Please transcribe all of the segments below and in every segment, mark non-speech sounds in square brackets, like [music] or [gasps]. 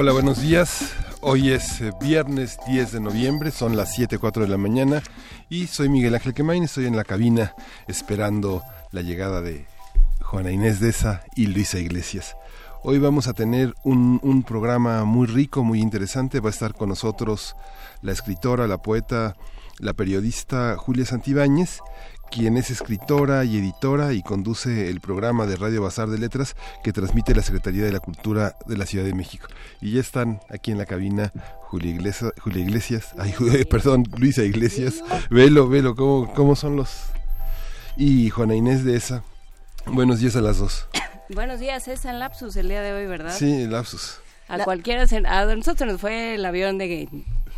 Hola, buenos días. Hoy es eh, viernes 10 de noviembre, son las 7.04 de la mañana y soy Miguel Ángel Quemain, estoy en la cabina esperando la llegada de Juana Inés Deza y Luisa Iglesias. Hoy vamos a tener un, un, programa muy rico, muy interesante. Va a estar con nosotros la escritora, la poeta, la periodista Julia Santibáñez, quien es escritora y editora y conduce el programa de Radio Bazar de Letras que transmite la Secretaría de la Cultura de la Ciudad de México. Y ya están aquí en la cabina Julia Iglesias, Julia Iglesias ay, [laughs] perdón, Luisa Iglesias, velo, velo, ¿cómo, cómo son los... Y Juana Inés de esa. Buenos días a las dos. [coughs] Buenos días, es en Lapsus el día de hoy, ¿verdad? Sí, Lapsus. A cualquiera, a nosotros nos fue el avión de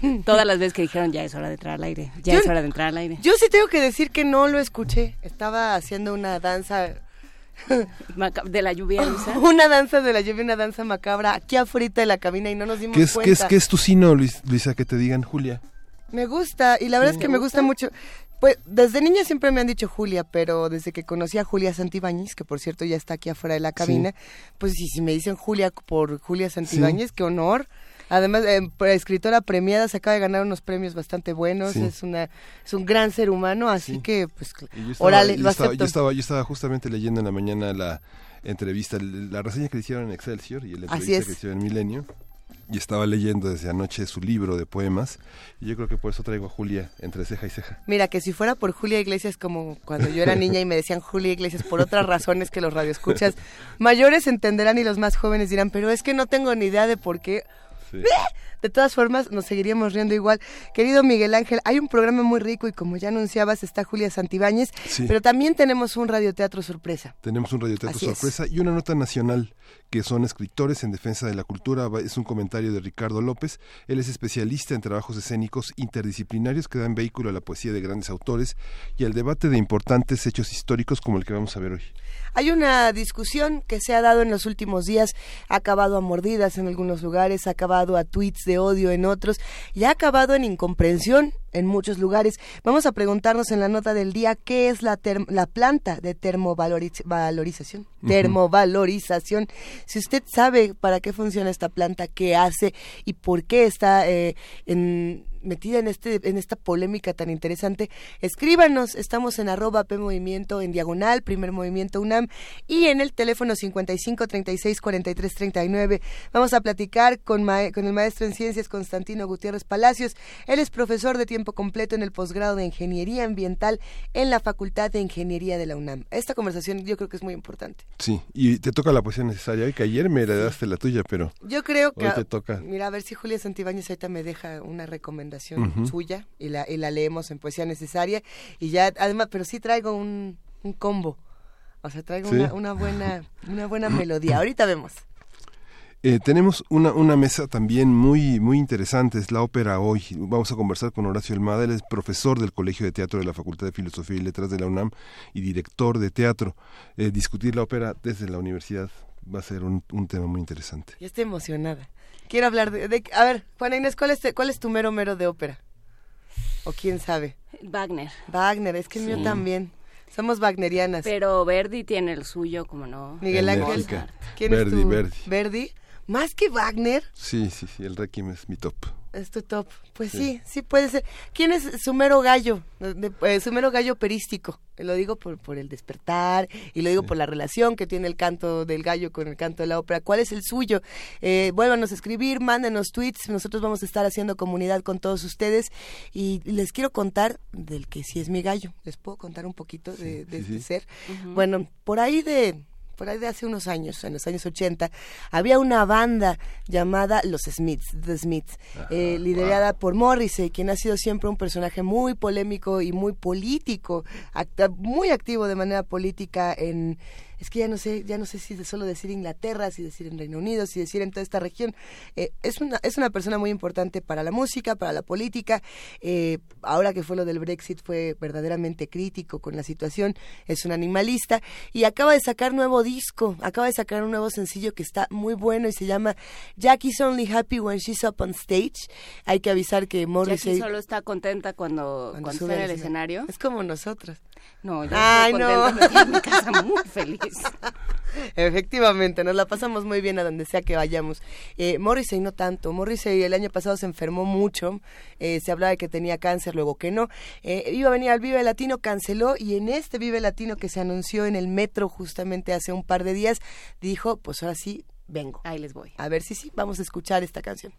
[laughs] todas las veces que dijeron ya es hora de entrar al aire, ya es hora de entrar al aire. Yo sí tengo que decir que no lo escuché. Estaba haciendo una danza [laughs] de la lluvia. [laughs] una danza de la lluvia, una danza macabra aquí afuera de la cabina y no nos dimos ¿Qué es, cuenta. ¿qué es, ¿Qué es tu sino, Luisa, que te digan Julia? Me gusta, y la verdad es que me gusta mucho. Pues desde niña siempre me han dicho Julia, pero desde que conocí a Julia Santibáñez, que por cierto ya está aquí afuera de la cabina, sí. pues sí, si me dicen Julia por Julia Santibáñez, sí. qué honor. Además, eh, escritora premiada, se acaba de ganar unos premios bastante buenos, sí. es una es un gran ser humano, así que pues estaba, orale, lo yo estaba, acepto. Yo estaba, yo estaba justamente leyendo en la mañana la entrevista, la reseña que le hicieron en Excelsior y la entrevista que hicieron en Milenio y estaba leyendo desde anoche su libro de poemas y yo creo que por eso traigo a Julia entre ceja y ceja. Mira, que si fuera por Julia Iglesias como cuando yo era niña y me decían Julia Iglesias por otras razones que los radioescuchas mayores entenderán y los más jóvenes dirán, pero es que no tengo ni idea de por qué. Sí. De todas formas, nos seguiríamos riendo igual. Querido Miguel Ángel, hay un programa muy rico y como ya anunciabas, está Julia Santibáñez, sí. pero también tenemos un radioteatro sorpresa. Tenemos un radioteatro Así sorpresa es. y una nota nacional que son escritores en defensa de la cultura. Es un comentario de Ricardo López. Él es especialista en trabajos escénicos interdisciplinarios que dan vehículo a la poesía de grandes autores y al debate de importantes hechos históricos como el que vamos a ver hoy. Hay una discusión que se ha dado en los últimos días, ha acabado a mordidas en algunos lugares, ha acabado a tweets de odio en otros y ha acabado en incomprensión en muchos lugares. Vamos a preguntarnos en la nota del día qué es la, la planta de termovalorización. Uh -huh. Termovalorización. Si usted sabe para qué funciona esta planta, qué hace y por qué está eh, en metida en este en esta polémica tan interesante, escríbanos, estamos en arroba P Movimiento en diagonal, primer movimiento UNAM y en el teléfono 55 36 43 39. Vamos a platicar con, con el maestro en ciencias Constantino Gutiérrez Palacios. Él es profesor de tiempo completo en el posgrado de Ingeniería Ambiental en la Facultad de Ingeniería de la UNAM. Esta conversación yo creo que es muy importante. Sí, y te toca la poesía necesaria hoy, que ayer me heredaste la tuya, pero yo creo que hoy te toca. Mira, a ver si Julia Santibáñez ahorita me deja una recomendación uh -huh. suya y la, y la leemos en poesía necesaria y ya además pero sí traigo un, un combo o sea traigo ¿Sí? una, una, buena una buena melodía ahorita vemos eh, tenemos una, una mesa también muy muy interesante, es la ópera hoy. Vamos a conversar con Horacio Elmada, él es profesor del Colegio de Teatro de la Facultad de Filosofía y Letras de la UNAM y director de teatro. Eh, discutir la ópera desde la universidad va a ser un, un tema muy interesante. Yo estoy emocionada. Quiero hablar de, de, A ver, Juana Inés, ¿cuál es, ¿cuál es tu mero mero de ópera? ¿O quién sabe? Wagner. Wagner, es que el sí. mío también. Somos wagnerianas. Pero Verdi tiene el suyo, como no. Miguel Ángel. ¿Quién Verdi, es tu? Verdi. Verdi. ¿Más que Wagner? Sí, sí, sí, el Requiem es mi top. Es tu top. Pues sí, sí, sí puede ser. ¿Quién es su mero gallo? De, eh, su mero gallo operístico. Lo digo por, por el despertar y lo digo sí. por la relación que tiene el canto del gallo con el canto de la ópera. ¿Cuál es el suyo? Eh, vuélvanos a escribir, mándenos tweets. Nosotros vamos a estar haciendo comunidad con todos ustedes. Y les quiero contar del que sí es mi gallo. ¿Les puedo contar un poquito de, de, de ser? Uh -huh. Bueno, por ahí de por ahí de hace unos años, en los años 80, había una banda llamada Los Smiths, The Smiths, eh, liderada por Morrissey, quien ha sido siempre un personaje muy polémico y muy político, muy activo de manera política en es que ya no sé, ya no sé si solo decir Inglaterra, si decir en Reino Unido, si decir en toda esta región. Eh, es, una, es una persona muy importante para la música, para la política. Eh, ahora que fue lo del Brexit fue verdaderamente crítico con la situación. Es un animalista y acaba de sacar nuevo disco, acaba de sacar un nuevo sencillo que está muy bueno y se llama Jackie's Only Happy When She's Up on Stage. Hay que avisar que Morrissey... Jackie solo está contenta cuando, cuando, sube al escenario. Es como nosotros. No, yo estoy contenta, en mi casa muy feliz. Efectivamente, nos la pasamos muy bien a donde sea que vayamos. Eh, Morrissey no tanto. Morrissey el año pasado se enfermó mucho. Eh, se hablaba de que tenía cáncer, luego que no. Eh, iba a venir al Vive Latino, canceló y en este Vive Latino que se anunció en el metro justamente hace un par de días, dijo, pues ahora sí, vengo. Ahí les voy. A ver si sí, vamos a escuchar esta canción.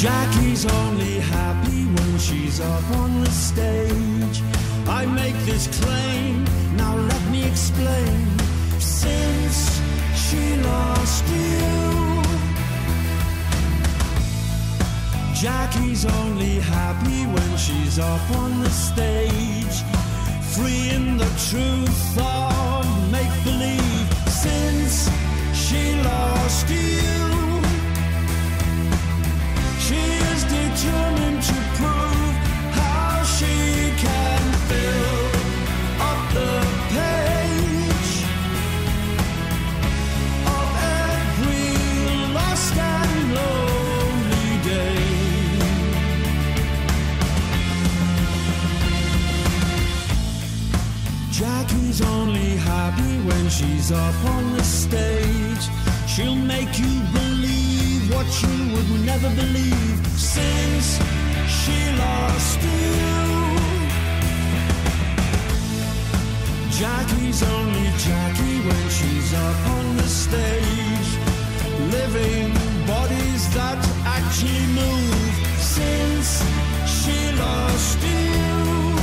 Jackie's only happy when she's up on the stage. I make this claim, now let me explain. Since she lost you, Jackie's only happy when she's up on the stage. Free in the truth of make believe. Since she lost you. She is determined to prove Jackie's only happy when she's up on the stage. She'll make you believe what you would never believe since. Jackie's only Jackie when she's up on the stage, living bodies that actually move since she lost you.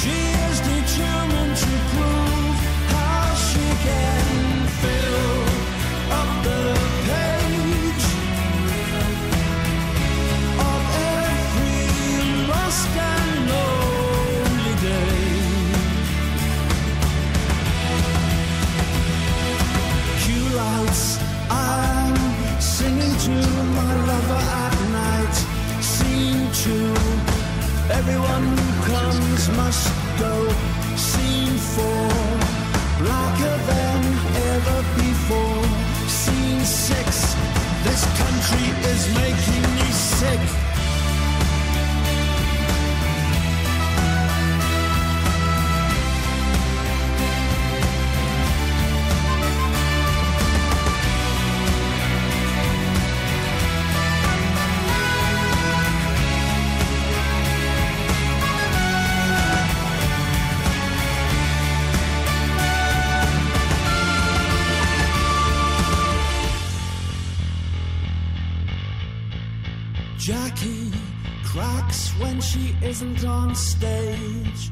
She is determined to prove how she can Two, everyone who comes must go. Scene four, blacker than ever before. Scene six, this country is making me sick. She isn't on stage.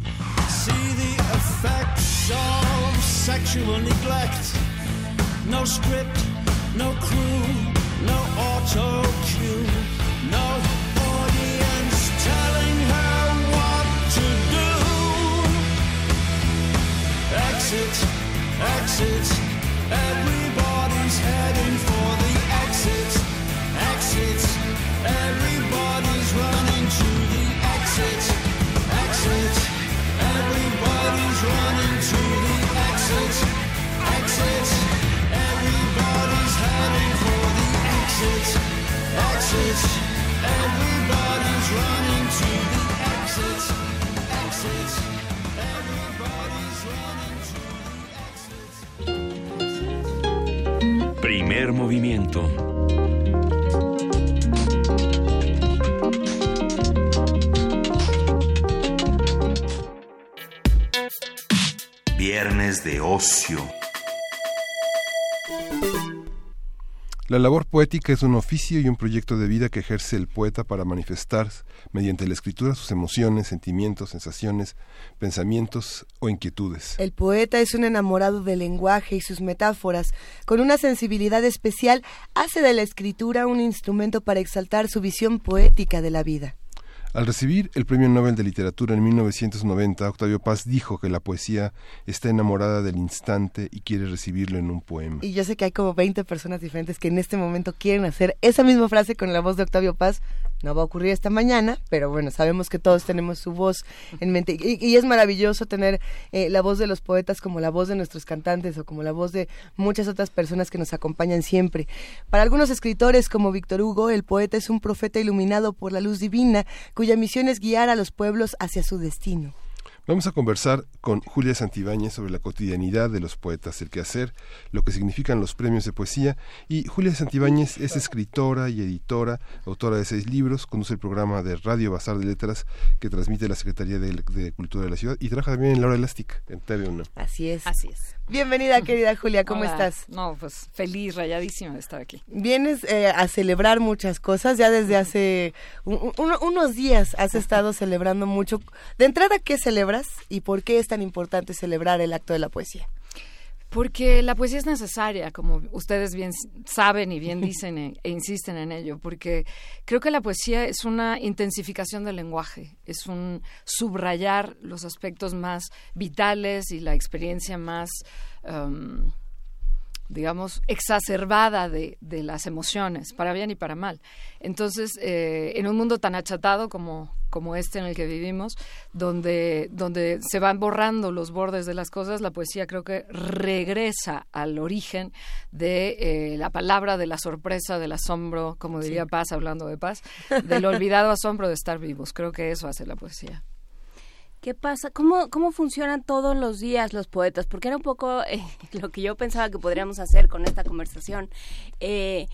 See the effects of sexual neglect. No script, no crew, no auto cue, no audience telling her what to do. Exit, exit, everybody's heading for the exit, exit. Everybody's Primer movimiento. Viernes de ocio. La labor poética es un oficio y un proyecto de vida que ejerce el poeta para manifestar mediante la escritura sus emociones, sentimientos, sensaciones, pensamientos o inquietudes. El poeta es un enamorado del lenguaje y sus metáforas. Con una sensibilidad especial, hace de la escritura un instrumento para exaltar su visión poética de la vida. Al recibir el Premio Nobel de Literatura en 1990, Octavio Paz dijo que la poesía está enamorada del instante y quiere recibirlo en un poema. Y yo sé que hay como 20 personas diferentes que en este momento quieren hacer esa misma frase con la voz de Octavio Paz. No va a ocurrir esta mañana, pero bueno, sabemos que todos tenemos su voz en mente. Y, es maravilloso tener eh, la voz de los poetas como la voz de nuestros cantantes o como la voz de muchas otras personas que nos acompañan siempre. Para algunos escritores como Víctor Hugo, el poeta es un profeta iluminado por la luz divina cuya misión es guiar a los pueblos hacia su destino. Vamos a conversar con Julia Santibáñez sobre la cotidianidad de los poetas, el quehacer, lo que significan los premios de poesía. Y Julia Santibáñez es escritora y editora, autora de seis libros, conduce el programa de Radio Bazar de Letras que transmite la Secretaría de, Cultura de la Ciudad y trabaja también en La Hora Elástica, en TV1. Así es. Así es. Bienvenida, querida Julia, ¿cómo estás? No, pues feliz, rayadísima de estar aquí. Vienes eh, a celebrar muchas cosas, ya desde hace unos días has estado celebrando mucho. De entrada, ¿qué celebras? y por qué es tan importante celebrar el acto de la poesía? Porque la poesía es necesaria, como ustedes bien saben y bien dicen e, e, insisten en ello, porque creo que la poesía es una intensificación del lenguaje, es un subrayar los aspectos más vitales y la experiencia más... Um, digamos, exacerbada de, de, las emociones, para bien y para mal. Entonces, eh, en un mundo tan achatado como, como este en el que vivimos, donde, donde se van borrando los bordes de las cosas, la poesía creo que regresa al origen de eh, la palabra, de la sorpresa, del asombro, como diría Paz, hablando de paz, del olvidado asombro de estar vivos. Creo que eso hace la poesía. ¿Qué pasa? ¿Cómo, ¿Cómo funcionan todos los días los poetas? Porque era un poco eh, [laughs] lo que yo pensaba que podríamos hacer con esta conversación. Eh,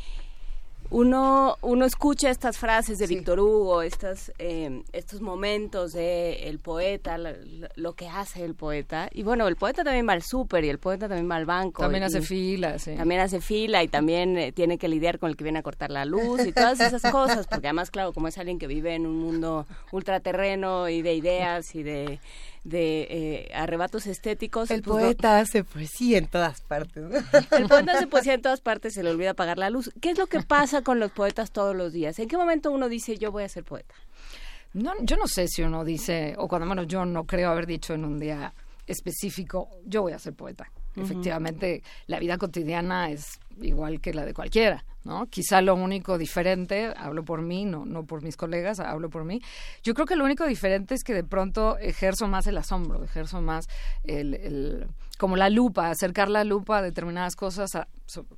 uno, uno escucha estas frases de Víctor Hugo, estas, eh, estos momentos de el poeta, lo, que hace el poeta. Y bueno, el poeta también va al súper y el poeta también va al banco. También hace fila, sí. También hace fila y también eh, tiene que lidiar con el que viene a cortar la luz y todas esas cosas. Porque además, claro, como es alguien que vive en un mundo ultraterreno y de ideas y de de eh, arrebatos estéticos. El pues, poeta hace poesía en todas partes. El poeta hace poesía en todas partes, se le olvida apagar la luz. ¿Qué es lo que pasa con los poetas todos los días? ¿En qué momento uno dice yo voy a ser poeta? No, yo no sé si uno dice, o cuando menos yo no creo haber dicho en un día específico, yo voy a ser poeta. Efectivamente, la vida cotidiana es igual que la de cualquiera, ¿no? Quizá lo único diferente, hablo por mí, no, no por mis colegas, hablo por mí. Yo creo que lo único diferente es que de pronto ejerzo más el asombro, ejerzo más el, como la lupa, acercar la lupa a determinadas cosas,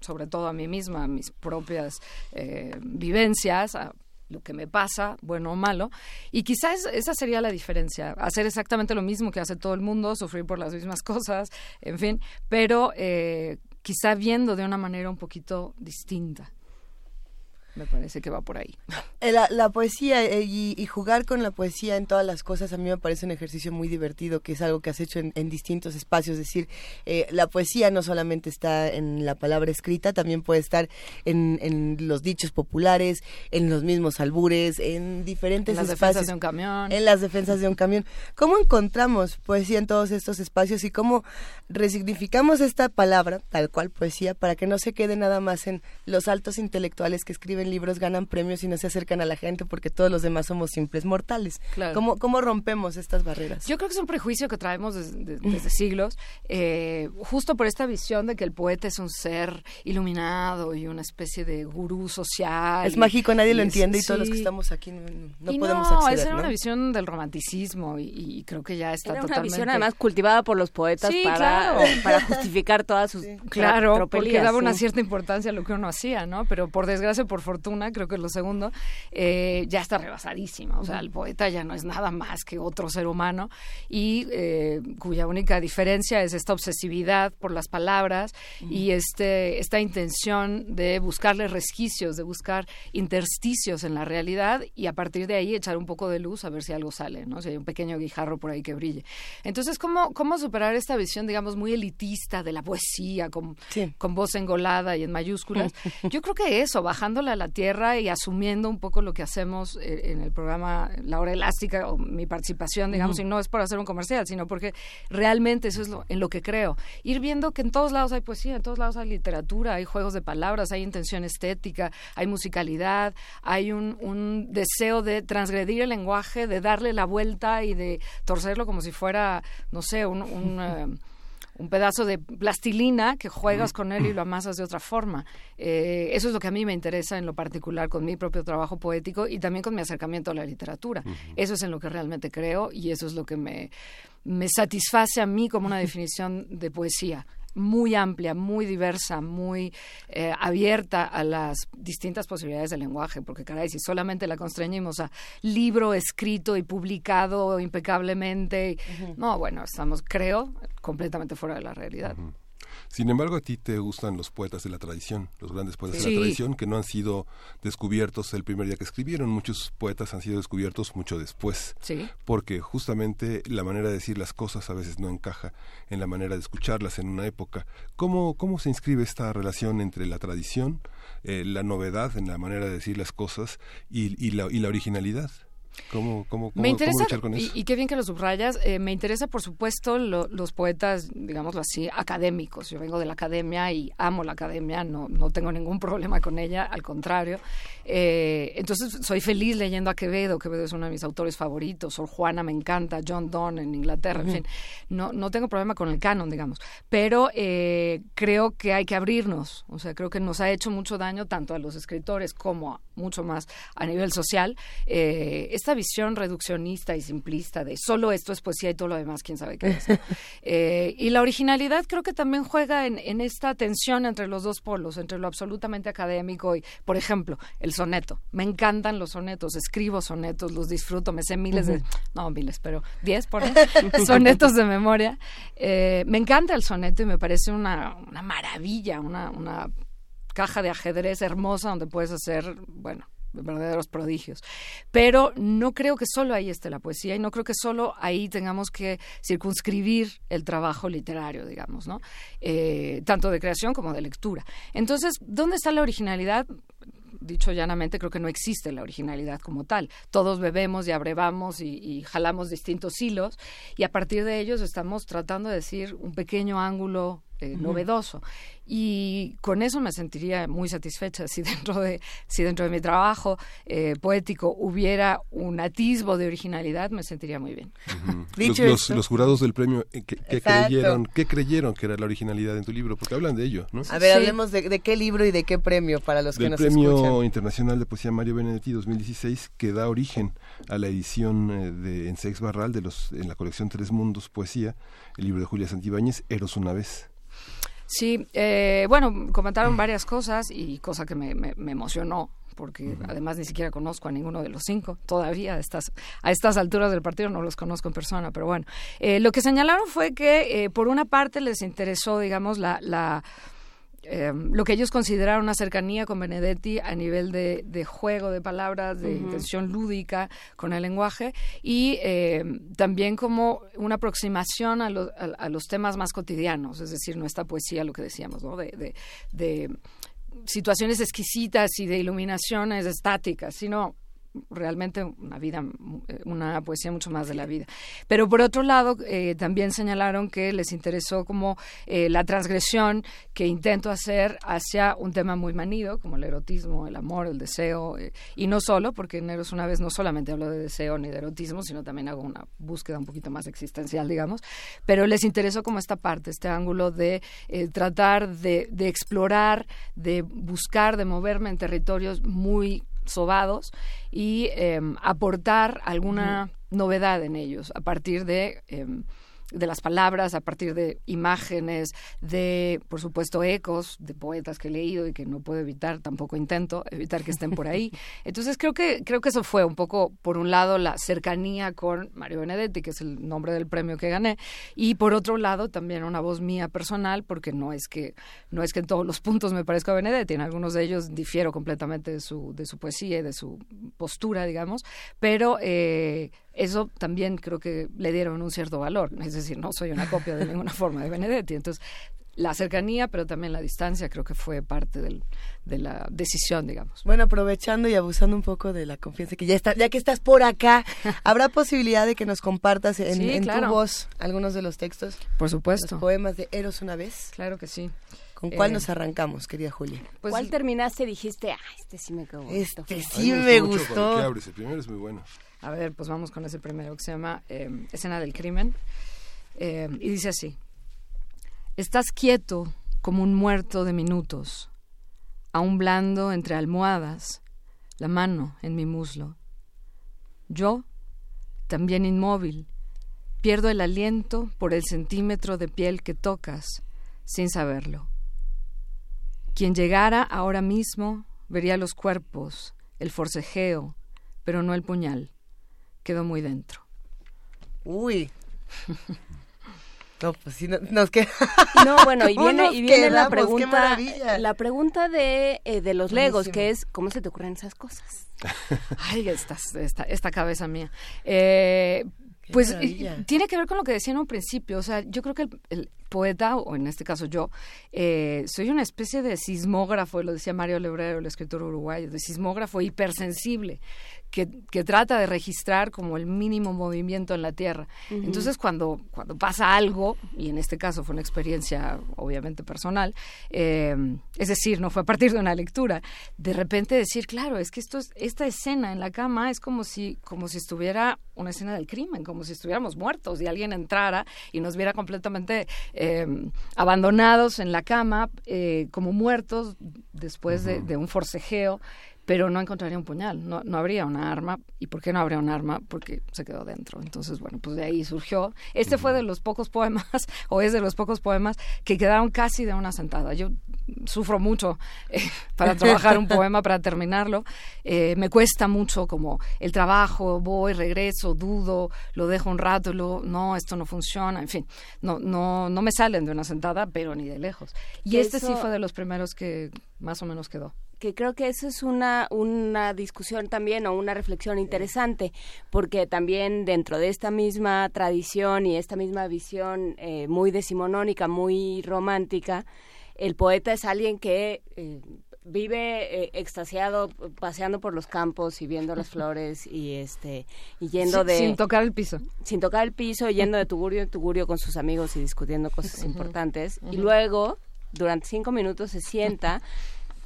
sobre todo a mí misma, a mis propias eh, vivencias, a lo que me pasa, bueno o malo. Y quizás esa sería la diferencia, hacer exactamente lo mismo que hace todo el mundo, sufrir por las mismas [laughs] cosas, en fin, pero eh, quizá viendo de una manera un poquito distinta me parece que va por ahí. Eh, la, poesía eh, y, jugar con la poesía en todas las cosas a mí me parece un ejercicio muy divertido, que es algo que has hecho en, distintos espacios. Es decir, eh, la poesía no solamente está en la palabra escrita, también puede estar en, los dichos populares, en los mismos albures, en diferentes en las defensas de un camión. En las defensas de un camión. ¿Cómo encontramos poesía en todos estos espacios y cómo resignificamos esta palabra, tal cual poesía, para que no se quede nada más en los altos intelectuales que escriben libros ganan premios y no se acercan a la gente porque todos los demás somos simples mortales. ¿Cómo, ¿Cómo rompemos estas barreras? Yo creo que es un prejuicio que traemos desde, siglos, eh, justo por esta visión de que el poeta es un ser iluminado y una especie de gurú social. Es mágico, nadie lo entiende y todos los que estamos aquí no, podemos no, acceder. Esa era una visión del romanticismo y, creo que ya está era una visión además cultivada por los poetas para, para justificar todas sus [laughs] Claro, porque daba una cierta importancia a lo que uno hacía, ¿no? Pero por desgracia, por fortuna, creo que es lo segundo, eh, ya está rebasadísima. O sea, el poeta ya no es nada más que otro ser humano y eh, cuya única diferencia es esta obsesividad por las palabras y este, esta intención de buscarle resquicios, de buscar intersticios en la realidad y a partir de ahí echar un poco de luz a ver si algo sale, ¿no? Si hay un pequeño guijarro por ahí que brille. Entonces, ¿cómo, cómo superar esta visión, digamos, muy elitista de la poesía, con, con voz engolada y en mayúsculas? [laughs] Yo creo que eso, bajándola a la tierra y asumiendo un poco lo que hacemos eh, en el programa La Hora Elástica, o mi participación, digamos, y no es por hacer un comercial, sino porque realmente eso es lo, en lo que creo. Ir viendo que en todos lados hay poesía, en todos lados hay literatura, hay juegos de palabras, hay intención estética, hay musicalidad, hay un, un deseo de transgredir el lenguaje, de darle la vuelta y de torcerlo como si fuera, no sé, un... un [laughs] un pedazo de plastilina que juegas con él y lo amasas de otra forma. Eh, eso es lo que a mí me interesa en lo particular con mi propio trabajo poético y también con mi acercamiento a la literatura. Eso es en lo que realmente creo y eso es lo que me, me satisface a mí como una [laughs] definición de poesía muy amplia, muy diversa, muy eh, abierta a las distintas posibilidades del lenguaje, porque caray, si solamente la constreñimos a libro escrito y publicado impecablemente, no, bueno, estamos, creo, completamente fuera de la realidad. Sin embargo, a ti te gustan los poetas de la tradición, los grandes poetas de la tradición que no han sido descubiertos el primer día que escribieron. Muchos poetas han sido descubiertos mucho después. Porque justamente la manera de decir las cosas a veces no encaja en la manera de escucharlas en una época. ¿Cómo, cómo se inscribe esta relación entre la tradición, eh, la novedad en la manera de decir las cosas y, la, y la originalidad? ¿Cómo, cómo, me interesa, luchar con eso? Y, qué bien que lo subrayas. Eh, me interesa, por supuesto, los poetas, digámoslo así, académicos. Yo vengo de la academia y amo la academia, no, no tengo ningún problema con ella, al contrario. Eh, entonces, soy feliz leyendo a Quevedo. Quevedo es uno de mis autores favoritos. Sor Juana me encanta, John Donne en Inglaterra, en fin. No, no tengo problema con el canon, digamos. Pero eh, creo que hay que abrirnos. O sea, creo que nos ha hecho mucho daño tanto a los escritores como mucho más a nivel social. Eh, esta visión reduccionista y simplista de solo esto es poesía y todo lo demás, quién sabe qué es. [laughs] Eh, y la originalidad creo que también juega en, esta tensión entre los dos polos, entre lo absolutamente académico y, por ejemplo, el soneto. Me encantan los sonetos, escribo sonetos, los disfruto, me sé miles de, no miles, pero diez por [laughs] sonetos de memoria. Eh, me encanta el soneto y me parece una, una maravilla, una, una caja de ajedrez hermosa donde puedes hacer, bueno, verdaderos prodigios. Pero no creo que solo ahí esté la poesía y no creo que solo ahí tengamos que circunscribir el trabajo literario, digamos, ¿no? Eh, tanto de creación como de lectura. Entonces, ¿dónde está la originalidad? dicho llanamente, creo que no existe la originalidad como tal. Todos bebemos y abrevamos y, jalamos distintos hilos y a partir de ellos estamos tratando de decir un pequeño ángulo eh, novedoso. Y con eso me sentiría muy satisfecha si dentro de si dentro de mi trabajo eh, poético hubiera un atisbo de originalidad me sentiría muy bien. [laughs] Los, jurados del premio eh, ¿qué, creyeron qué creyeron que era la originalidad en tu libro porque hablan de ello ¿no? a ver hablemos de, qué libro y de qué premio para los que nos premio internacional de poesía Mario Benedetti 2016 que da origen a la edición eh, de en Sex Barral de los en la colección Tres Mundos Poesía el libro de Julia Santibáñez Eros una vez Sí, eh, bueno, comentaron varias cosas y cosa que me, me, emocionó porque además ni siquiera conozco a ninguno de los cinco todavía a estas a estas alturas del partido no los conozco en persona pero bueno. Eh, lo que señalaron fue que eh, por una parte les interesó digamos la, la eh, lo que ellos consideraron una cercanía con Benedetti a nivel de, juego de palabras, de intención lúdica con el lenguaje y eh, también como una aproximación a, los temas más cotidianos, es decir, nuestra poesía, lo que decíamos, ¿no? de, de situaciones exquisitas y de iluminaciones estáticas, sino realmente una vida, una poesía mucho más de la vida. Pero por otro lado, eh, también señalaron que les interesó como eh, la transgresión que intento hacer hacia un tema muy manido, como el erotismo, el amor, el deseo, eh, y no solo, porque en Eros una vez no solamente hablo de deseo ni de erotismo, sino también hago una búsqueda un poquito más existencial, digamos, pero les interesó como esta parte, este ángulo de tratar de, de explorar, de buscar, de moverme en territorios muy sobados y em, aportar alguna novedad en ellos a partir de em, de las palabras, a partir de imágenes, de, por supuesto, ecos de poetas que he leído y que no puedo evitar, tampoco intento evitar que estén por ahí. [laughs] Entonces creo que, creo que eso fue un poco, por un lado, la cercanía con Mario Benedetti, que es el nombre del premio que gané, y por otro lado, también una voz mía personal, porque no es que, no es que en todos los puntos me parezca a Benedetti, en algunos de ellos difiero completamente de su, de su poesía y de su postura, digamos, pero eh, eso también creo que le dieron un cierto valor. Es decir, no soy una copia de ninguna [laughs] forma de Benedetti. Entonces, la cercanía, pero también la distancia, creo que fue parte del, de la decisión, digamos. Bueno, aprovechando y abusando un poco de la confianza que ya está, ya que estás por acá, [laughs] ¿habrá posibilidad de que nos compartas en, tu voz algunos de los textos? Por supuesto. Los poemas de Eros una vez. Claro que sí. ¿Con cuál eh, nos arrancamos, querida Julia? Pues, ¿Cuál terminaste y dijiste, ah, este sí me gustó? Este sí me gustó. El primero es muy bueno. A ver, pues vamos con ese primero que se llama eh, Escena del Crimen. Eh, y dice así. Estás quieto como un muerto de minutos, aún blando entre almohadas, la mano en mi muslo. Yo, también inmóvil, pierdo el aliento por el centímetro de piel que tocas, sin saberlo. Quien llegara ahora mismo vería los cuerpos, el forcejeo, pero no el puñal. Quedó muy dentro. Uy. [laughs] No, pues sí, nos queda. [laughs] No, bueno, y [laughs] viene, y viene la pregunta, la pregunta de, eh, de los legos, que es, ¿cómo se te ocurren esas cosas? Ay, esta, esta, esta cabeza mía. Eh, pues tiene que ver con lo que decía en un principio. O sea, yo creo que el, poeta, o en este caso yo, eh, soy una especie de sismógrafo, lo decía Mario Lebrero, el escritor uruguayo, de sismógrafo hipersensible que, trata de registrar como el mínimo movimiento en la Tierra. Entonces, cuando, cuando pasa algo, y en este caso fue una experiencia obviamente personal, eh, es decir, no fue a partir de una lectura, de repente decir, claro, es que esto es, esta escena en la cama es como si, como si estuviera una escena del crimen, como si estuviéramos muertos y alguien entrara y nos viera completamente eh, abandonados en la cama, eh, como muertos después de un forcejeo pero no encontraría un puñal, no, no habría una arma. ¿Y por qué no habría un arma? Porque se quedó dentro. Entonces, bueno, pues de ahí surgió. Este fue de los pocos poemas, [laughs] o es de los pocos poemas, que quedaron casi de una sentada. Yo sufro mucho eh, [laughs] para trabajar un poema, para terminarlo. Eh, me cuesta mucho como el trabajo, voy, regreso, dudo, lo dejo un rato, luego, no, esto no funciona, en fin, no, no, no me salen de una sentada, pero ni de lejos. Y este sí fue de los primeros que más o menos quedó que creo que eso es una, una discusión también o una reflexión interesante, porque también dentro de esta misma tradición y esta misma visión eh, muy decimonónica, muy romántica, el poeta es alguien que eh, vive eh, extasiado paseando por los campos y viendo las [laughs] flores y este y yendo de sin tocar el piso. sin tocar el piso yendo de tugurio en tugurio con sus amigos y discutiendo cosas importantes. Y luego durante cinco minutos se sienta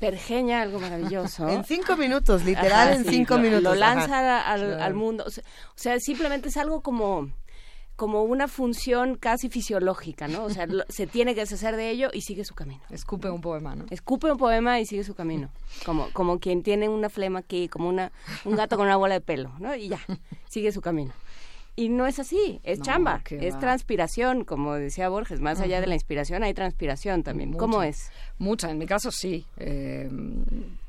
pergeña algo maravilloso. [laughs] En cinco minutos, literal, en cinco minutos. Lo lanza al, mundo. O sea, simplemente es algo como como una función casi fisiológica, ¿no? O sea, se tiene que deshacer de ello y sigue su camino. Escupe un poema, ¿no? Escupe un poema y sigue su camino. Como, como quien tiene una flema aquí, como una, un gato con una bola de pelo, ¿no? Y ya, sigue su camino. Y no es así, es chamba, es transpiración, como decía Borges, más allá de la inspiración hay transpiración también. ¿Cómo es? Mucha, en mi caso sí. Eh,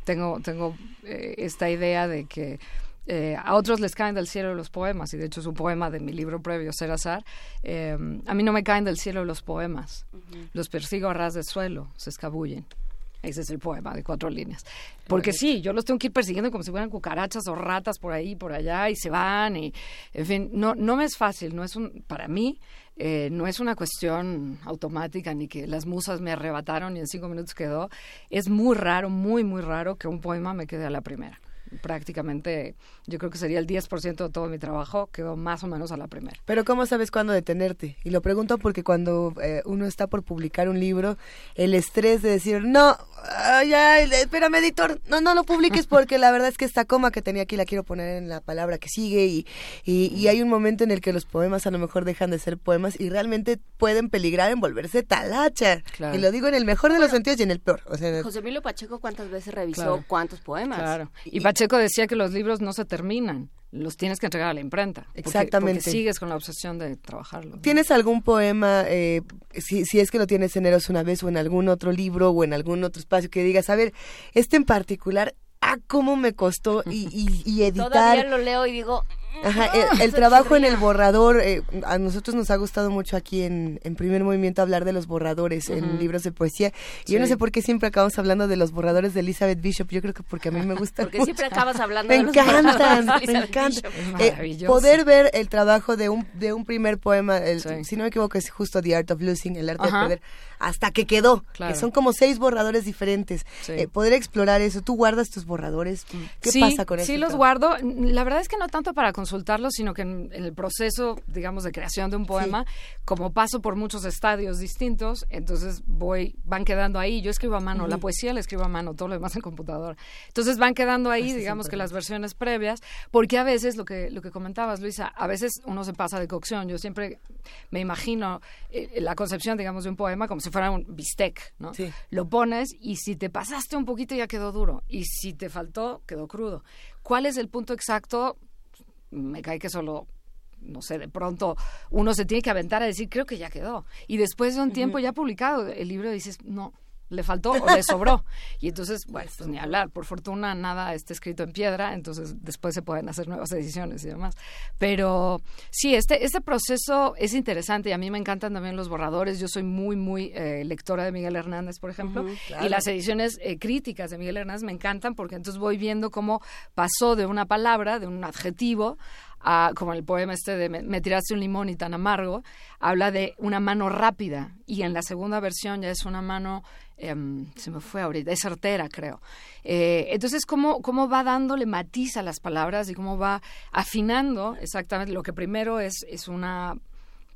tengo tengo eh, esta idea de que eh, a otros les caen del cielo los poemas, y de hecho es un poema de mi libro previo, Ser Azar. a mí no me caen del cielo los poemas, los persigo a ras de suelo, se escabullen. Ese es el poema de cuatro líneas. Porque sí, yo los tengo que ir persiguiendo como si fueran cucarachas o ratas por ahí, por allá, y se van. Y, en fin, no, no me es fácil, no es un, para mí, eh, no es una cuestión automática ni que las musas me arrebataron y en cinco minutos quedó. Es muy raro, muy, muy raro que un poema me quede a la primera prácticamente yo creo que sería el 10% de todo mi trabajo, quedó más o menos a la primera. Pero ¿cómo sabes cuándo detenerte? Y lo pregunto porque cuando eh, uno está por publicar un libro, el estrés de decir, no, ya, espérame editor, no, no lo publiques [laughs] porque la verdad es que esta coma que tenía aquí la quiero poner en la palabra que sigue y, y, hay un momento en el que los poemas a lo mejor dejan de ser poemas y realmente pueden peligrar en volverse talacha. Y lo digo en el mejor de los sentidos y en el peor. José Emilio Pacheco, ¿cuántas veces revisó cuántos poemas? Claro. Y, Pacheco decía que los libros no se terminan, los tienes que entregar a la imprenta. Exactamente. Porque, sigues con la obsesión de trabajarlo. ¿Tienes algún poema, eh, si, si es que lo tienes en Eros una vez o en algún otro libro o en algún otro espacio que digas, a ver, este en particular, ah, cómo me costó y, y, y editar. Todavía lo leo y digo, Ajá, el, trabajo en el borrador, eh, a nosotros nos ha gustado mucho aquí en, en Primer Movimiento hablar de los borradores en libros de poesía. Y yo no sé por qué siempre acabamos hablando de los borradores de Elizabeth Bishop. Yo creo que porque a mí me gusta. Porque siempre acabas hablando me de los encantan, me encanta. Eh, poder ver el trabajo de un, de un primer poema, el, si no me equivoco, es justo The Art of Losing, el arte de perder, hasta que quedó. Que son como seis borradores diferentes. Eh, poder explorar eso. ¿Tú guardas tus borradores? ¿Qué pasa con eso? Sí, los guardo. La verdad es que no tanto para consultarlos, sino que en, el proceso, digamos, de creación de un poema, como paso por muchos estadios distintos, entonces voy, van quedando ahí. Yo escribo a mano, la poesía la escribo a mano, todo lo demás en computadora. Entonces van quedando ahí, digamos que las versiones previas, porque a veces, lo que, lo que comentabas, Luisa, a veces uno se pasa de cocción. Yo siempre me imagino eh, la concepción, digamos, de un poema como si fuera un bistec, ¿no? Lo pones y si te pasaste un poquito ya quedó duro, y si te faltó, quedó crudo. ¿Cuál es el punto exacto? Me cae que solo no sé, de pronto uno se tiene que aventar a decir, creo que ya quedó. Y después de un tiempo ya publicado el libro dices, no, le faltó o le sobró. [laughs] Y entonces, bueno, pues ni hablar. Por fortuna nada está escrito en piedra, entonces después se pueden hacer nuevas ediciones y demás. Pero sí, este, este proceso es interesante y a mí me encantan también los borradores. Yo soy muy, muy eh, lectora de Miguel Hernández, por ejemplo, y las ediciones eh, críticas de Miguel Hernández me encantan porque entonces voy viendo cómo pasó de una palabra, de un adjetivo, a, como el poema este de me, tiraste un limón y tan amargo, habla de una mano rápida y en la segunda versión ya es una mano Em, se me fue ahorita, es certera, creo. Eh, entonces, ¿cómo, ¿cómo va dándole matiz a las palabras y cómo va afinando exactamente? Lo que primero es, es una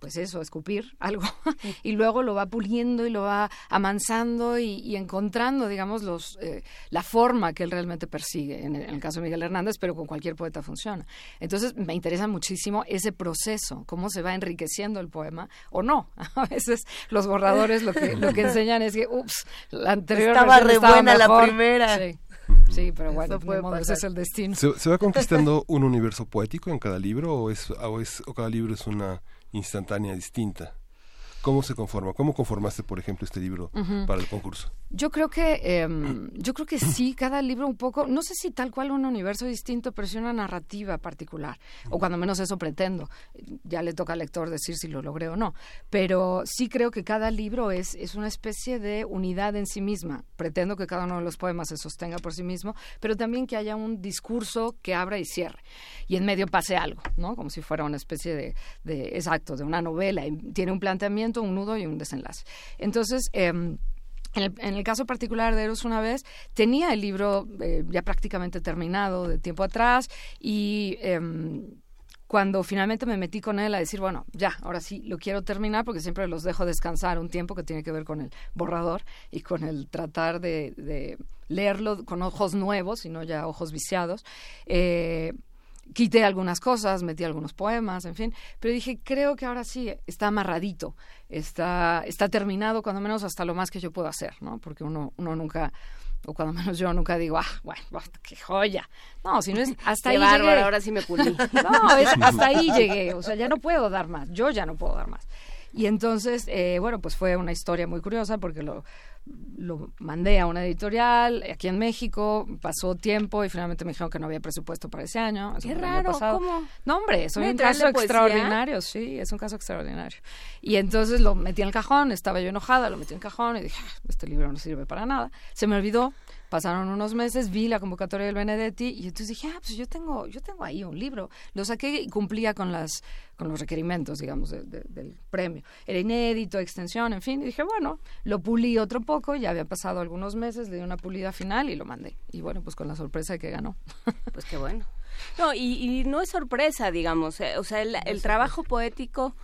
pues eso, escupir algo, [laughs] y luego lo va puliendo y lo va amansando y, encontrando, digamos, los, eh, la forma que él realmente persigue, en el, caso de Miguel Hernández, pero con cualquier poeta funciona. Entonces, me interesa muchísimo ese proceso, cómo se va enriqueciendo el poema, o no. [laughs] A veces los borradores lo que, lo que [laughs] enseñan es que, ups, la anterior estaba re buena la primera. Sí. pero bueno, ese es el destino. ¿Se, va conquistando un universo poético en cada libro o, es, o, es, o cada libro es una instantánea distinta. ¿Cómo se conforma? ¿Cómo conformaste, por ejemplo, este libro para el concurso? Yo creo que em, yo creo que sí, cada libro un poco, no sé si tal cual un universo distinto, pero sí una narrativa particular, o cuando menos eso pretendo. Ya le toca al lector decir si lo logré o no, pero sí creo que cada libro es es una especie de unidad en sí misma. Pretendo que cada uno de los poemas se sostenga por sí mismo, pero también que haya un discurso que abra y cierre y en medio pase algo, ¿no? Como si fuera una especie de, de exacto, de una novela. Y tiene un planteamiento, un nudo y un desenlace. Entonces, em, en el, caso particular de Eros una vez, tenía el libro eh, ya prácticamente terminado de tiempo atrás y em, cuando finalmente me metí con él a decir, bueno, ya, ahora sí, lo quiero terminar porque siempre los dejo descansar un tiempo que tiene que ver con el borrador y con el tratar de, de leerlo con ojos nuevos y no ya ojos viciados. Eh, quité algunas cosas, metí algunos poemas, en fin, pero dije, creo que ahora sí está amarradito, está, está terminado, cuando menos hasta lo más que yo puedo hacer, ¿no? Porque uno, uno nunca, o cuando menos yo nunca digo, ah, bueno, qué joya. No, si no es, [laughs] hasta ahí llegué. ahora sí me pulí. [laughs] No, hasta ahí [laughs] llegué, o sea, ya no puedo dar más, yo ya no puedo dar más. Y entonces, eh, bueno, pues fue una historia muy curiosa porque lo, lo mandé a una editorial aquí en México, pasó tiempo y finalmente me dijeron que no había presupuesto para ese año. Qué raro, ¿cómo? No, hombre, es un caso extraordinario, sí, es un caso extraordinario. Y entonces lo metí en el cajón, estaba yo enojada, lo metí en el cajón y dije, ah, este libro no sirve para nada. Se me olvidó, Pasaron unos meses, vi la convocatoria del Benedetti y entonces dije, ah, pues yo tengo, yo tengo ahí un libro. Lo saqué y cumplía con las, con los requerimientos, digamos, del premio. Era inédito, extensión, en fin. Y dije, bueno, lo pulí otro poco, ya había pasado algunos meses, le di una pulida final y lo mandé. Y bueno, pues con la sorpresa de que ganó. [laughs] Pues qué bueno. No, y, no es sorpresa, digamos. Eh, o sea, el trabajo poético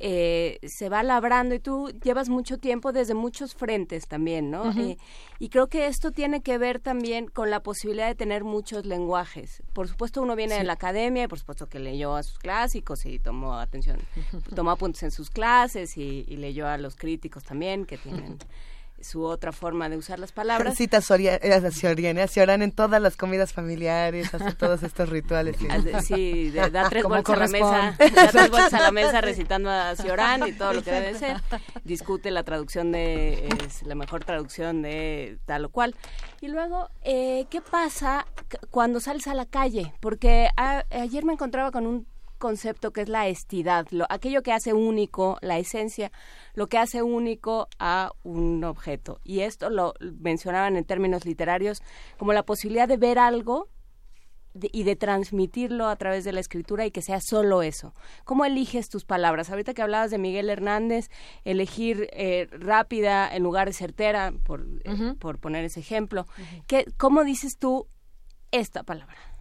eh, se va labrando y tú llevas mucho tiempo desde muchos frentes también, ¿no? Eh, y creo que esto tiene que ver también con la posibilidad de tener muchos lenguajes. Por supuesto, uno viene de la academia, y por supuesto que leyó a sus clásicos y tomó atención, tomó apuntes en sus clases y, leyó a los críticos también que tienen [laughs] su otra forma de usar las palabras. Cita eh, Soriana, Soriana en todas las comidas familiares, hace todos estos rituales. [laughs] Sí, da tres vueltas a la mesa, da tres vueltas a la mesa recitando a Ciorán y todo lo que debe ser. Discute la traducción de, es la mejor traducción de tal o cual. Y luego, eh, ¿qué pasa cuando sales a la calle? Porque ayer me encontraba con un concepto que es la estidad, lo, aquello que hace único, la esencia, lo que hace único a un objeto. Y esto lo mencionaban en términos literarios como la posibilidad de ver algo y de transmitirlo a través de la escritura y que sea solo eso. ¿Cómo eliges tus palabras? Ahorita que hablabas de Miguel Hernández, elegir eh, rápida en lugar de certera, por, eh, por poner ese ejemplo. ¿Qué, ¿Cómo dices tú esta palabra?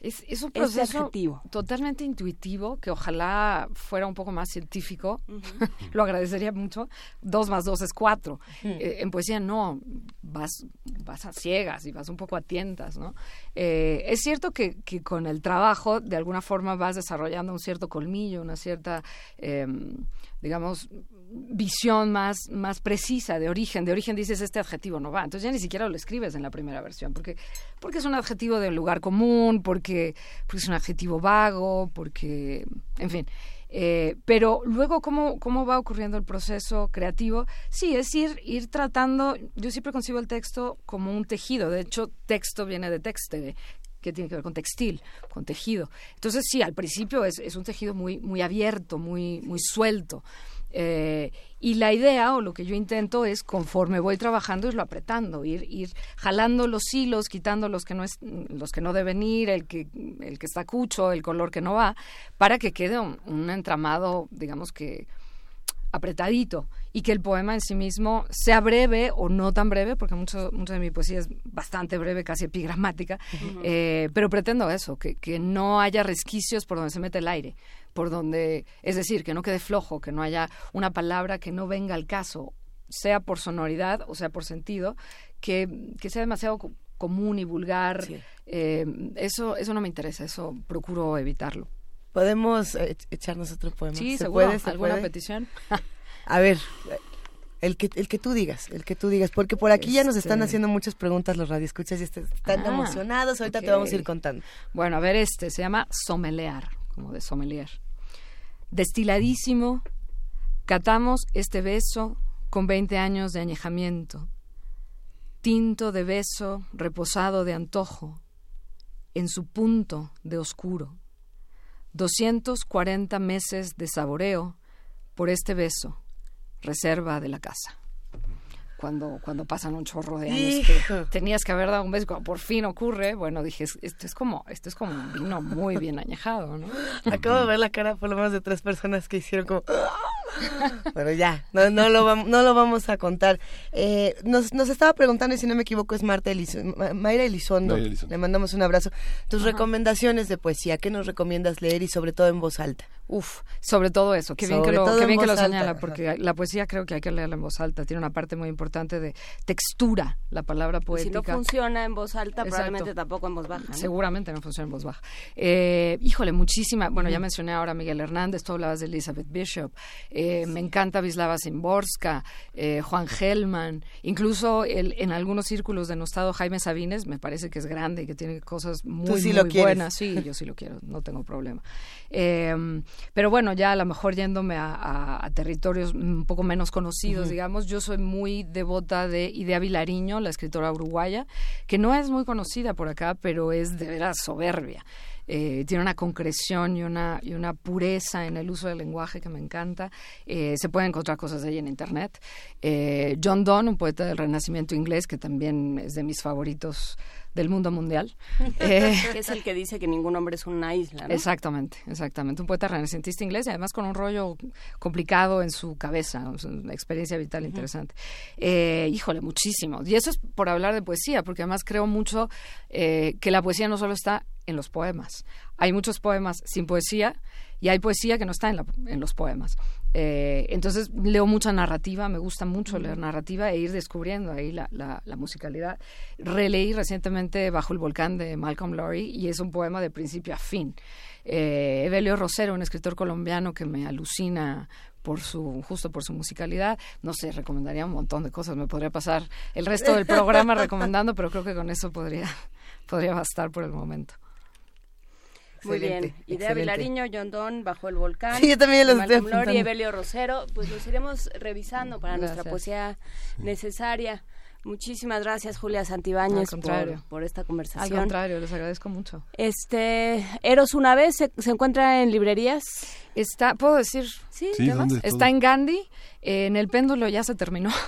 Es, un proceso totalmente intuitivo que ojalá fuera un poco más científico. [laughs] Lo agradecería mucho. Dos más dos es cuatro. Eh, en poesía no, vas, vas a ciegas y vas un poco a tientas, ¿no? Eh, es cierto que, que, con el trabajo de alguna forma vas desarrollando un cierto colmillo, una cierta, em, digamos, visión más, más precisa de origen. De origen dices este adjetivo no va. Entonces ya ni siquiera lo escribes en la primera versión, porque, porque es un adjetivo de lugar común, porque, es un adjetivo vago, porque, en fin. Eh, pero luego, ¿cómo, ¿cómo va ocurriendo el proceso creativo? Sí, es ir, ir tratando, yo siempre concibo el texto como un tejido, de hecho, texto viene de textere, que tiene que ver con textil, con tejido. Entonces, sí, al principio es, es un tejido muy, muy abierto, muy, muy suelto. Eh, y la idea o lo que yo intento es, conforme voy trabajando, irlo apretando, ir, ir jalando los hilos, quitando los que no es, los que no deben ir, el que, el que está cucho, el color que no va, para que quede un, entramado, digamos que apretadito. Y que el poema en sí mismo sea breve o no tan breve, porque mucho, mucho de mi poesía es bastante breve, casi epigramática, eh, pero pretendo eso, que, que no haya resquicios por donde se mete el aire, por donde, es decir, que no quede flojo, que no haya una palabra que no venga al caso, sea por sonoridad o sea por sentido, que, que sea demasiado común y vulgar. Eh, eso, eso no me interesa, eso procuro evitarlo. ¿Podemos eh, echarnos otro poema? Sí, ¿Se Puede, ¿Alguna petición? [laughs] A ver, el que, el que tú digas, el que tú digas, porque por aquí ya nos están este haciendo muchas preguntas los radioescuchas y están ah, emocionados, ahorita te vamos a ir contando. Bueno, a ver, este se llama somelear, como de sommelier. Destiladísimo, catamos este beso con veinte años de añejamiento, tinto de beso reposado de antojo, en su punto de oscuro, doscientos cuarenta meses de saboreo por este beso, reserva de la casa cuando, cuando pasan un chorro de años que tenías que haber dado un beso, cuando por fin ocurre, bueno, dije, esto es como, esto es como un vino muy bien añejado, ¿no? [gasps] Acabo de ver la cara por lo menos de tres personas que hicieron como pero ya, no, no, lo, vamos, no lo vamos a contar. Eh, nos, nos estaba preguntando, y si no me equivoco, es Marta Mayra Elizondo. Le mandamos un abrazo. Tus recomendaciones de poesía, ¿qué nos recomiendas leer y sobre todo en voz alta? Uf, sobre todo eso, qué bien que lo, qué bien que lo señala, porque la poesía creo que hay que leerla en voz alta, tiene una parte muy importante de textura, la palabra poética. si no funciona en voz alta, probablemente tampoco en voz baja. Seguramente no funciona en voz baja. Eh, híjole, muchísima, bueno, ya mencioné ahora a Miguel Hernández, tú hablabas de Elizabeth Bishop, eh, me encanta Vislava Zimborska, eh, Juan Gelman, incluso el, en algunos círculos denostado Jaime Sabines, me parece que es grande y que tiene cosas muy, muy buenas. Sí, yo sí lo quiero, no tengo problema. Em, pero bueno, ya a lo mejor yéndome a, territorios un poco menos conocidos, digamos, yo soy muy devota de Idea Vilariño, la escritora uruguaya, que no es muy conocida por acá, pero es de veras soberbia. Eh, tiene una concreción y una, y una pureza en el uso del lenguaje que me encanta. Eh, se pueden encontrar cosas de en Internet. Eh, John Donne, un poeta del Renacimiento inglés, que también es de mis favoritos del mundo mundial. [laughs] Eh, es el que dice que ningún hombre es una isla. Exactamente, exactamente. Un poeta renacentista inglés y además con un rollo complicado en su cabeza, una experiencia vital interesante. Eh, híjole, muchísimo. Y eso es por hablar de poesía, porque además creo mucho eh, que la poesía no solo está en los poemas. Hay muchos poemas sin poesía y hay poesía que no está en, en los poemas. Eh, entonces leo mucha narrativa, me gusta mucho leer narrativa e ir descubriendo ahí la, la, musicalidad. Releí recientemente Bajo el Volcán de Malcolm Lowry y es un poema de principio a fin. Eh, Evelio Rosero, un escritor colombiano que me alucina por su justo por su musicalidad. No sé, recomendaría un montón de cosas. Me podría pasar el resto del programa [laughs] recomendando, pero creo que con eso podría podría bastar por el momento. Muy bien. Idea Vilariño, John Don, Bajo el Volcán. Sí, yo también los estoy y Evelio Rosero. Pues los iremos revisando para nuestra poesía necesaria. Muchísimas gracias, Julia Santibáñez, por, por, esta conversación. Al contrario, les agradezco mucho. Este, Eros una vez se, se encuentra en librerías. Está, puedo decir, sí, está en Gandhi en el péndulo ya se terminó. [laughs]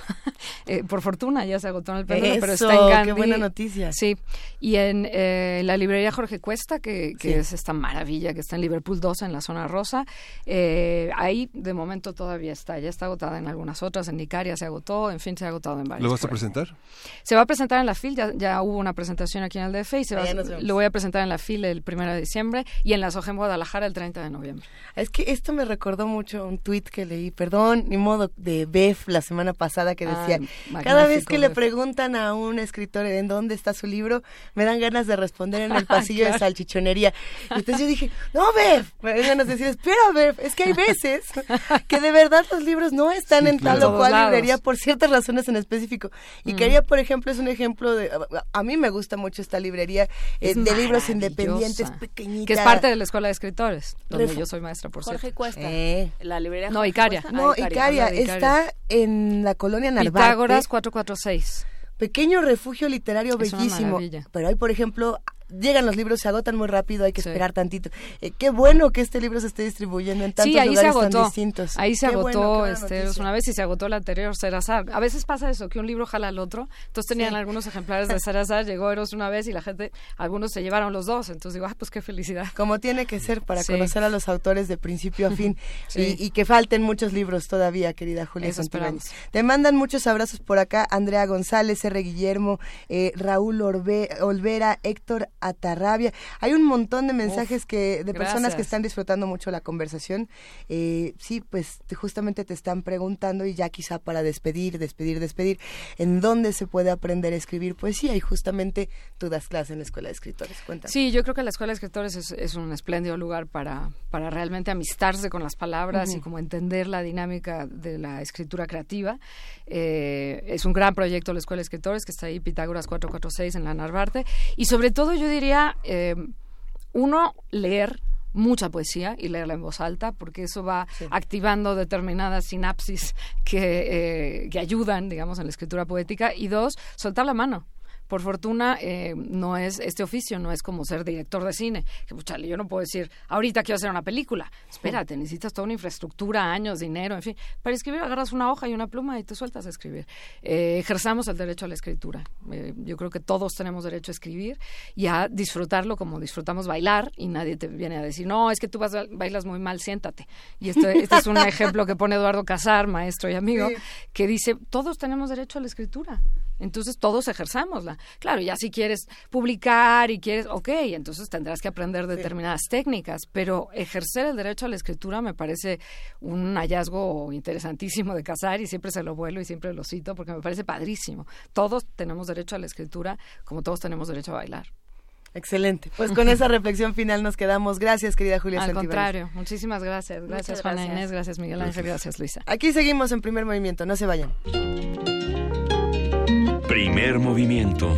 Eh, por fortuna ya se agotó en el péndulo, pero está en Gandhi. qué buena noticia. Sí, y en eh, la librería Jorge Cuesta, que, es esta maravilla que está en Liverpool 2, en la zona rosa, eh, ahí de momento todavía está. Ya está agotada en algunas otras, en Nicaria se agotó, en fin, se ha agotado en varias. ¿Lo vas a presentar? Se va a presentar en la FIL, ya, hubo una presentación aquí en el DF y se va, lo voy a presentar en la FIL el 1 de diciembre y en la Soja en Guadalajara el 30 de noviembre. Es que esto me recordó mucho un tuit que leí, perdón, ni modo, de Bef la semana pasada que decía, cada vez que le preguntan a un escritor en dónde está su libro, me dan ganas de responder en el [laughs] pasillo de salchichonería. entonces yo dije, no, Bef, me dan ganas de decir, espera, Bef, es que hay veces [laughs] que de verdad los libros no están en tal o cual librería por ciertas razones en específico. Y quería, por ejemplo, es un ejemplo de, a mí me gusta mucho esta librería eh, de libros independientes, pequeñita. Que es parte de la Escuela de Escritores, donde yo soy maestra, por Jorge cierto. Cuesta, eh. la librería No, Icaria. No, Icaria, está en la colonia Narvarte. Pitágoras 446. Pequeño refugio literario bellísimo. Pero hay, por ejemplo, llegan los libros, se agotan muy rápido, hay que esperar tantito. Eh, qué bueno que este libro se esté distribuyendo en tantos lugares tan distintos. Ahí se agotó este, una vez y se agotó el anterior Serazar. A veces pasa eso, que un libro jala al otro. Entonces tenían algunos ejemplares de [laughs] Serazar, llegó Eros una vez y la gente, algunos se llevaron los dos. Entonces digo, ah, pues qué felicidad. Como tiene que ser para conocer a los autores de principio a [laughs] fin. y, que falten muchos libros todavía, querida Julia Eso Te mandan muchos abrazos por acá, Andrea González, R. Guillermo, eh, Raúl Olvera, Héctor Atarrabia. Hay un montón de mensajes que de personas que están disfrutando mucho la conversación. Eh, sí, pues justamente te están preguntando y ya quizá para despedir, despedir, despedir, ¿en dónde se puede aprender a escribir poesía? Y justamente tú das clase en la Escuela de Escritores. Cuéntame. Sí, yo creo que la Escuela de Escritores es, un espléndido lugar para, para realmente amistarse con las palabras y como entender la dinámica de la escritura creativa. Eh, es un gran proyecto la Escuela de Escritores que está ahí, Pitágoras 446 en la Narvarte. Y sobre todo yo diría eh, uno, leer mucha poesía y leerla en voz alta, porque eso va activando determinadas sinapsis que, eh, que ayudan, digamos, en la escritura poética. Y dos, soltar la mano por fortuna eh, no es este oficio no es como ser director de cine. Que pues, yo no puedo decir ahorita quiero hacer una película espérate necesitas toda una infraestructura años dinero en fin. Para escribir agarras una hoja y una pluma y te sueltas a escribir. Eh, ejerzamos el derecho a la escritura. Eh, yo creo que todos tenemos derecho a escribir y a disfrutarlo como disfrutamos bailar y nadie te viene a decir no es que tú vas bailas muy mal siéntate y este, este es un [laughs] ejemplo que pone Eduardo Casar maestro y amigo que dice todos tenemos derecho a la escritura entonces todos ejerzamosla. Claro, ya si quieres publicar y quieres, ok, entonces tendrás que aprender determinadas técnicas, pero ejercer el derecho a la escritura me parece un hallazgo interesantísimo de casar y siempre se lo vuelo y siempre lo cito porque me parece padrísimo. Todos tenemos derecho a la escritura como todos tenemos derecho a bailar. Excelente. Pues [laughs] con esa reflexión final nos quedamos. Gracias, querida Julia Al contrario, muchísimas gracias. Gracias, Juana Inés, gracias, Miguel Ángel, gracias, Luisa. Aquí seguimos en primer movimiento, no se vayan. Primer movimiento.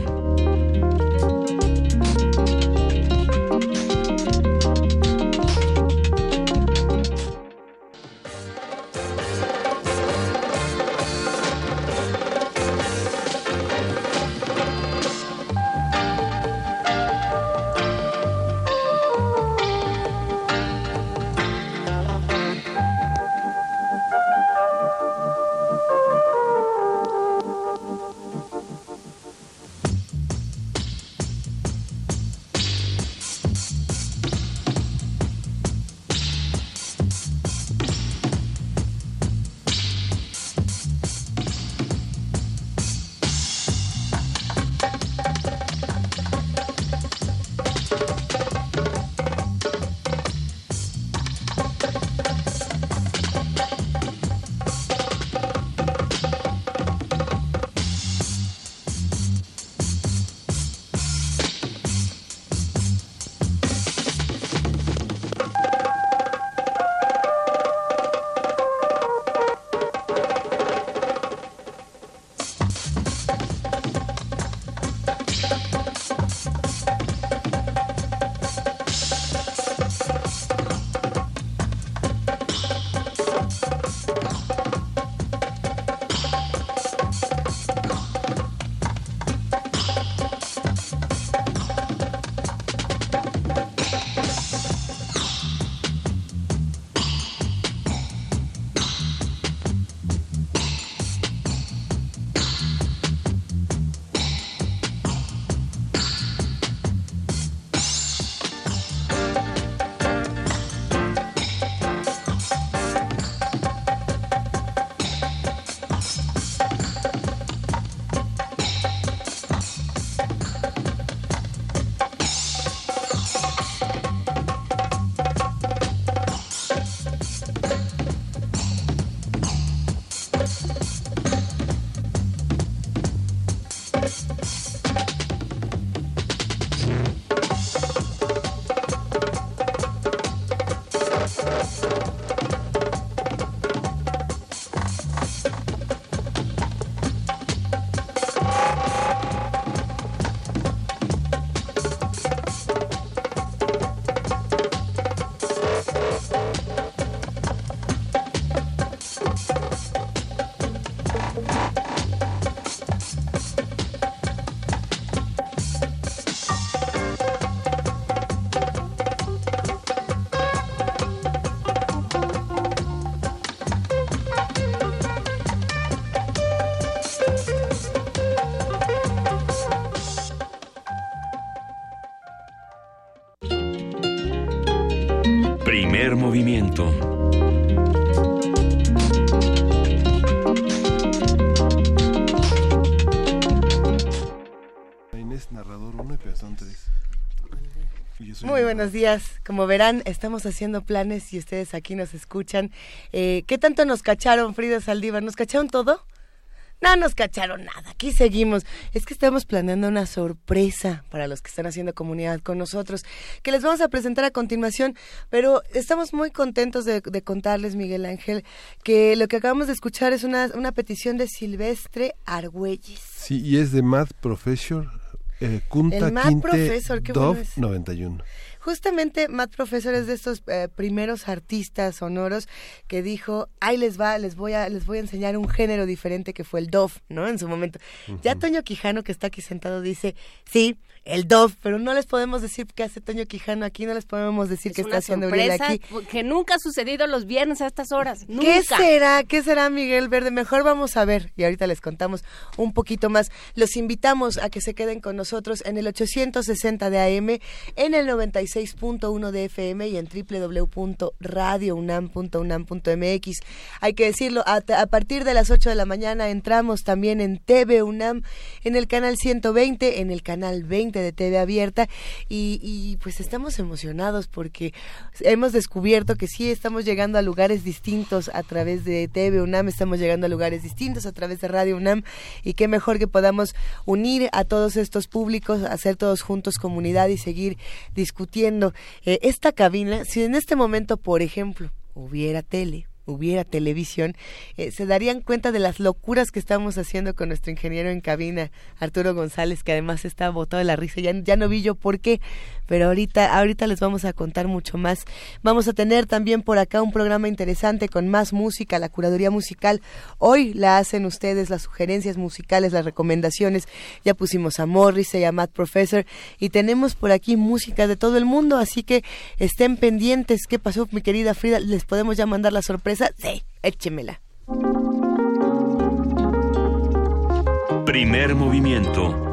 Buenos días. Como verán, estamos haciendo planes y ustedes aquí nos escuchan. Eh, ¿Qué tanto nos cacharon, Frida Saldívar? ¿Nos cacharon todo? No nos cacharon nada, aquí seguimos. Es que estamos planeando una sorpresa para los que están haciendo comunidad con nosotros, que les vamos a presentar a continuación, pero estamos muy contentos de, contarles, Miguel Ángel, que lo que acabamos de escuchar es una, una petición de Silvestre Argüelles. Sí, y es de Mad Professor, eh, Kunta El Mad Professor, qué Dove bueno es. 91. Justamente Matt Professor es de estos eh, primeros artistas sonoros que dijo, ahí les va, les voy a les voy a enseñar un género diferente que fue el dove, ¿no? En su momento. Ya Toño Quijano que está aquí sentado dice, "Sí, el dove, pero no les podemos decir qué hace Toño Quijano aquí, no les podemos decir Es qué está haciendo Uriel aquí." que nunca ha sucedido los viernes a estas horas. Nunca. ¿Qué será? ¿Qué será Miguel Verde? Mejor vamos a ver y ahorita les contamos un poquito más. Los invitamos a que se queden con nosotros en el 860 de AM, en el 96.1 de FM y en www.radiounam.unam.mx. Hay que decirlo, a, a partir de las 8 de la mañana entramos también en TV UNAM, en el canal 120, en el canal 20 de TV Abierta y, pues estamos emocionados porque hemos descubierto que sí estamos llegando a lugares distintos a través de TV UNAM, estamos llegando a lugares distintos a través de Radio UNAM y qué mejor que podamos unir a todos estos públicos, hacer todos juntos comunidad y seguir discutiendo. Eh, esta cabina, si en este momento, por ejemplo, hubiera tele, hubiera televisión, eh, se darían cuenta de las locuras que estamos haciendo con nuestro ingeniero en cabina, Arturo González, que además está botado de la risa. Ya, ya no vi yo por qué, pero ahorita, ahorita les vamos a contar mucho más. Vamos a tener también por acá un programa interesante con más música, la curaduría musical. Hoy la hacen ustedes, las sugerencias musicales, las recomendaciones. Ya pusimos a Morris y a Matt Professor y tenemos por aquí música de todo el mundo, así que estén pendientes. ¿Qué pasó, mi querida Frida? ¿Les podemos ya mandar la sorpresa? Sí, échemela. Primer movimiento.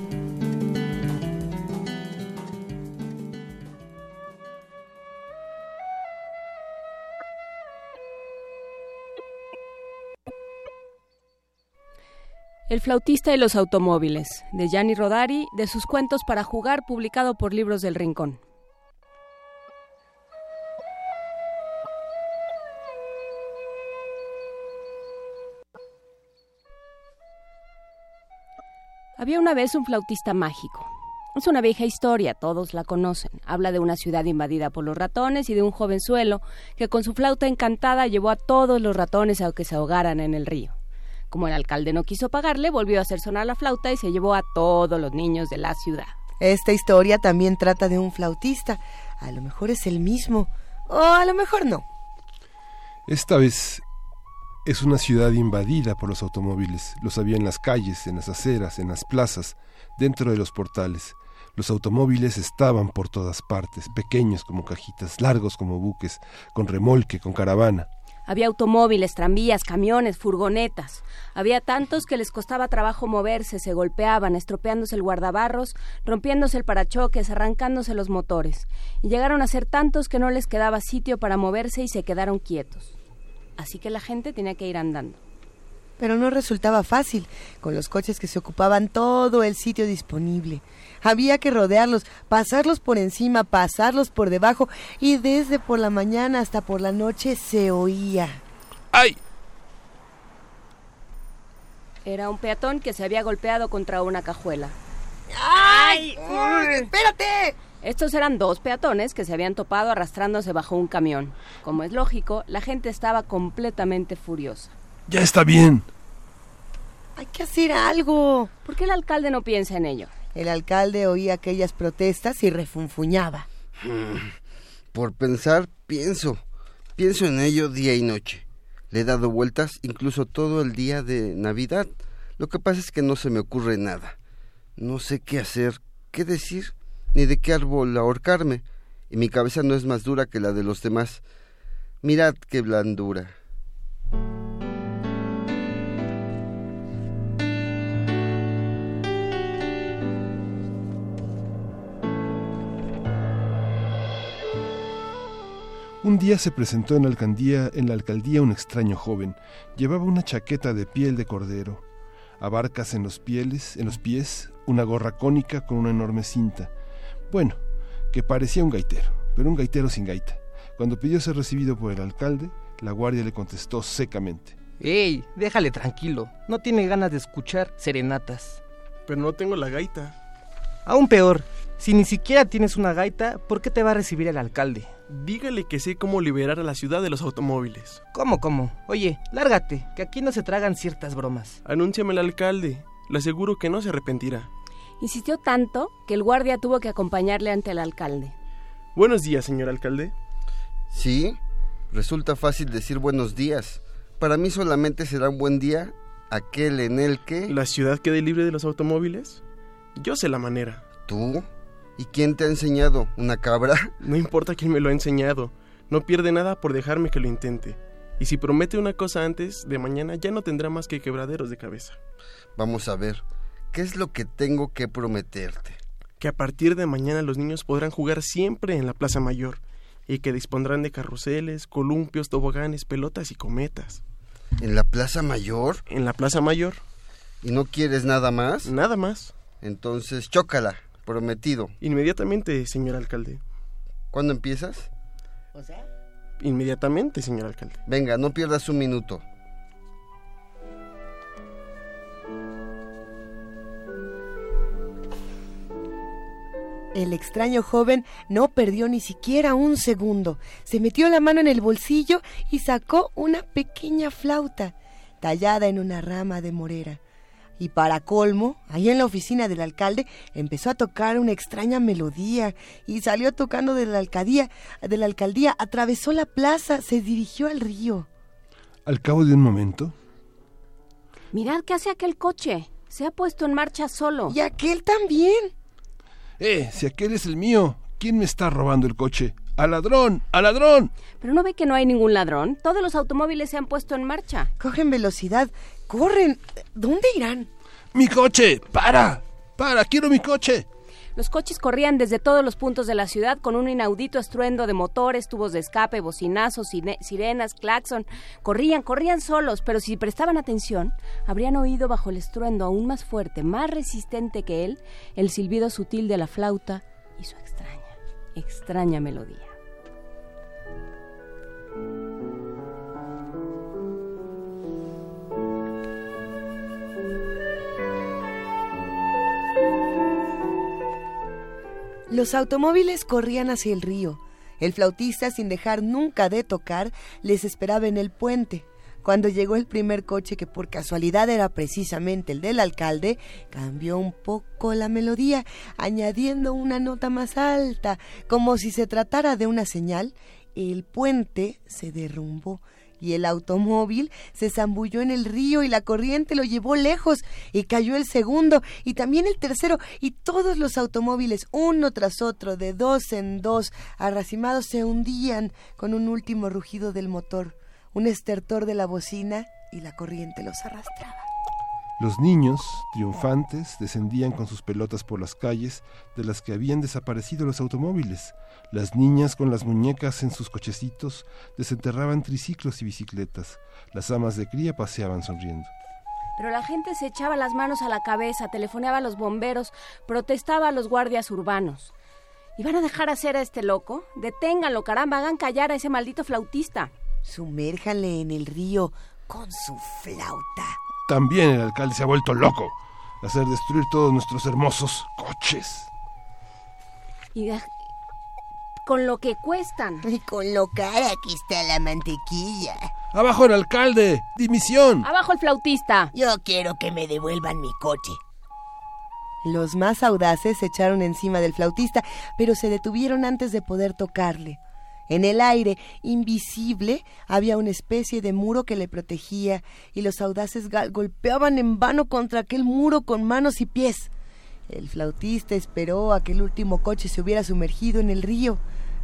El flautista y los automóviles, de Gianni Rodari, de sus cuentos para jugar, publicado por Libros del Rincón. Había una vez un flautista mágico. Es una vieja historia, todos la conocen. Habla de una ciudad invadida por los ratones y de un jovenzuelo que con su flauta encantada llevó a todos los ratones a que se ahogaran en el río. Como el alcalde no quiso pagarle, volvió a hacer sonar la flauta y se llevó a todos los niños de la ciudad. Esta historia también trata de un flautista. A lo mejor es el mismo, o a lo mejor no. Esta vez es una ciudad invadida por los automóviles. Los había en las calles, en las aceras, en las plazas, dentro de los portales. Los automóviles estaban por todas partes, pequeños como cajitas, largos como buques, con remolque, con caravana. Había automóviles, tranvías, camiones, furgonetas. Había tantos que les costaba trabajo moverse, se golpeaban, estropeándose el guardabarros, rompiéndose el parachoques, arrancándose los motores. Y llegaron a ser tantos que no les quedaba sitio para moverse y se quedaron quietos. Así que la gente tenía que ir andando. Pero no resultaba fácil, con los coches que se ocupaban todo el sitio disponible. Había que rodearlos, pasarlos por encima, pasarlos por debajo, y desde por la mañana hasta por la noche se oía. ¡Ay! Era un peatón que se había golpeado contra una cajuela. ¡Ay! ¡Uy, ¡Espérate! Estos eran dos peatones que se habían topado arrastrándose bajo un camión. Como es lógico, la gente estaba completamente furiosa. Ya está bien. Hay que hacer algo. ¿Por qué el alcalde no piensa en ello? El alcalde oía aquellas protestas y refunfuñaba. Por pensar, pienso. Pienso en ello día y noche. Le he dado vueltas incluso todo el día de Navidad. Lo que pasa es que no se me ocurre nada. No sé qué hacer, qué decir, ni de qué árbol ahorcarme. y mi cabeza no es más dura que la de los demás. Mirad qué blandura. Un día se presentó en la alcaldía, en la alcaldía un extraño joven. Llevaba una chaqueta de piel de cordero, abarcas en los pieles, en los pies, una gorra cónica con una enorme cinta. Bueno, que parecía un gaitero, pero un gaitero sin gaita. Cuando pidió ser recibido por el alcalde, la guardia le contestó secamente. ¡Ey! Déjale tranquilo. No tiene ganas de escuchar serenatas. Pero no tengo la gaita. Aún peor, si ni siquiera tienes una gaita, ¿por qué te va a recibir el alcalde? Dígale que sé cómo liberar a la ciudad de los automóviles. ¿Cómo, cómo? Oye, lárgate, que aquí no se tragan ciertas bromas. Anúnciame al alcalde. Le aseguro que no se arrepentirá. Insistió tanto que el guardia tuvo que acompañarle ante el alcalde. Buenos días, señor alcalde. Sí, resulta fácil decir buenos días. Para mí solamente será un buen día aquel en el que... ¿La ciudad quede libre de los automóviles? Yo sé la manera. ¿Tú? ¿Y quién te ha enseñado? ¿Una cabra? [laughs] No importa quién me lo ha enseñado. No pierde nada por dejarme que lo intente. Y si promete una cosa antes de mañana, ya no tendrá más que quebraderos de cabeza. Vamos a ver, ¿qué es lo que tengo que prometerte? Que a partir de mañana los niños podrán jugar siempre en la Plaza Mayor y que dispondrán de carruseles, columpios, toboganes, pelotas y cometas. ¿En la Plaza Mayor? En la Plaza Mayor. ¿Y no quieres nada más? Nada más. Entonces, chócala, prometido. Inmediatamente, señor alcalde. ¿Cuándo empiezas? O sea, Inmediatamente, señor alcalde. Venga, no pierdas un minuto. El extraño joven no perdió ni siquiera un segundo. Se metió la mano en el bolsillo y sacó una pequeña flauta tallada en una rama de morera. Y para colmo, ahí en la oficina del alcalde empezó a tocar una extraña melodía y salió tocando de la alcaldía, de la alcaldía, atravesó la plaza, se dirigió al río. Al cabo de un momento, Mirad qué hace aquel coche. Se ha puesto en marcha solo. Y aquel también. ¡eh! Si aquel es el mío, ¿quién me está robando el coche? ¡Al ladrón! ¡Al ladrón! Pero no ve que no hay ningún ladrón. Todos los automóviles se han puesto en marcha. Cogen velocidad, corren. ¿Dónde irán? ¡Mi coche! ¡Para! ¡Para! ¡Quiero mi coche! Los coches corrían desde todos los puntos de la ciudad con un inaudito estruendo de motores, tubos de escape, bocinazos, sirenas, claxon. Corrían, corrían solos, pero si prestaban atención, habrían oído bajo el estruendo aún más fuerte, más resistente que él, el silbido sutil de la flauta y su extraña, extraña melodía. Los automóviles corrían hacia el río. El flautista, sin dejar nunca de tocar, les esperaba en el puente. Cuando llegó el primer coche, que por casualidad era precisamente el del alcalde, cambió un poco la melodía, añadiendo una nota más alta, como si se tratara de una señal. El puente se derrumbó y el automóvil se zambulló en el río y la corriente lo llevó lejos y cayó el segundo y también el tercero y todos los automóviles uno tras otro de dos en dos arracimados se hundían con un último rugido del motor, un estertor de la bocina y la corriente los arrastraba. Los niños, triunfantes, descendían con sus pelotas por las calles de las que habían desaparecido los automóviles. Las niñas con las muñecas en sus cochecitos desenterraban triciclos y bicicletas. Las amas de cría paseaban sonriendo. Pero la gente se echaba las manos a la cabeza, telefoneaba a los bomberos, protestaba a los guardias urbanos. ¿Y van a dejar hacer a este loco? Deténganlo, caramba, hagan callar a ese maldito flautista. Sumérjanle en el río con su flauta. También el alcalde se ha vuelto loco. Hacer destruir todos nuestros hermosos coches. Y de- con lo que cuestan. Y con lo cara que está la mantequilla. ¡Abajo el alcalde! ¡Dimisión! Abajo el flautista. Yo quiero que me devuelvan mi coche. Los más audaces se echaron encima del flautista, pero se detuvieron antes de poder tocarle. En el aire, invisible, había una especie de muro que le protegía, y los audaces golpeaban en vano contra aquel muro con manos y pies. El flautista esperó a que el último coche se hubiera sumergido en el río,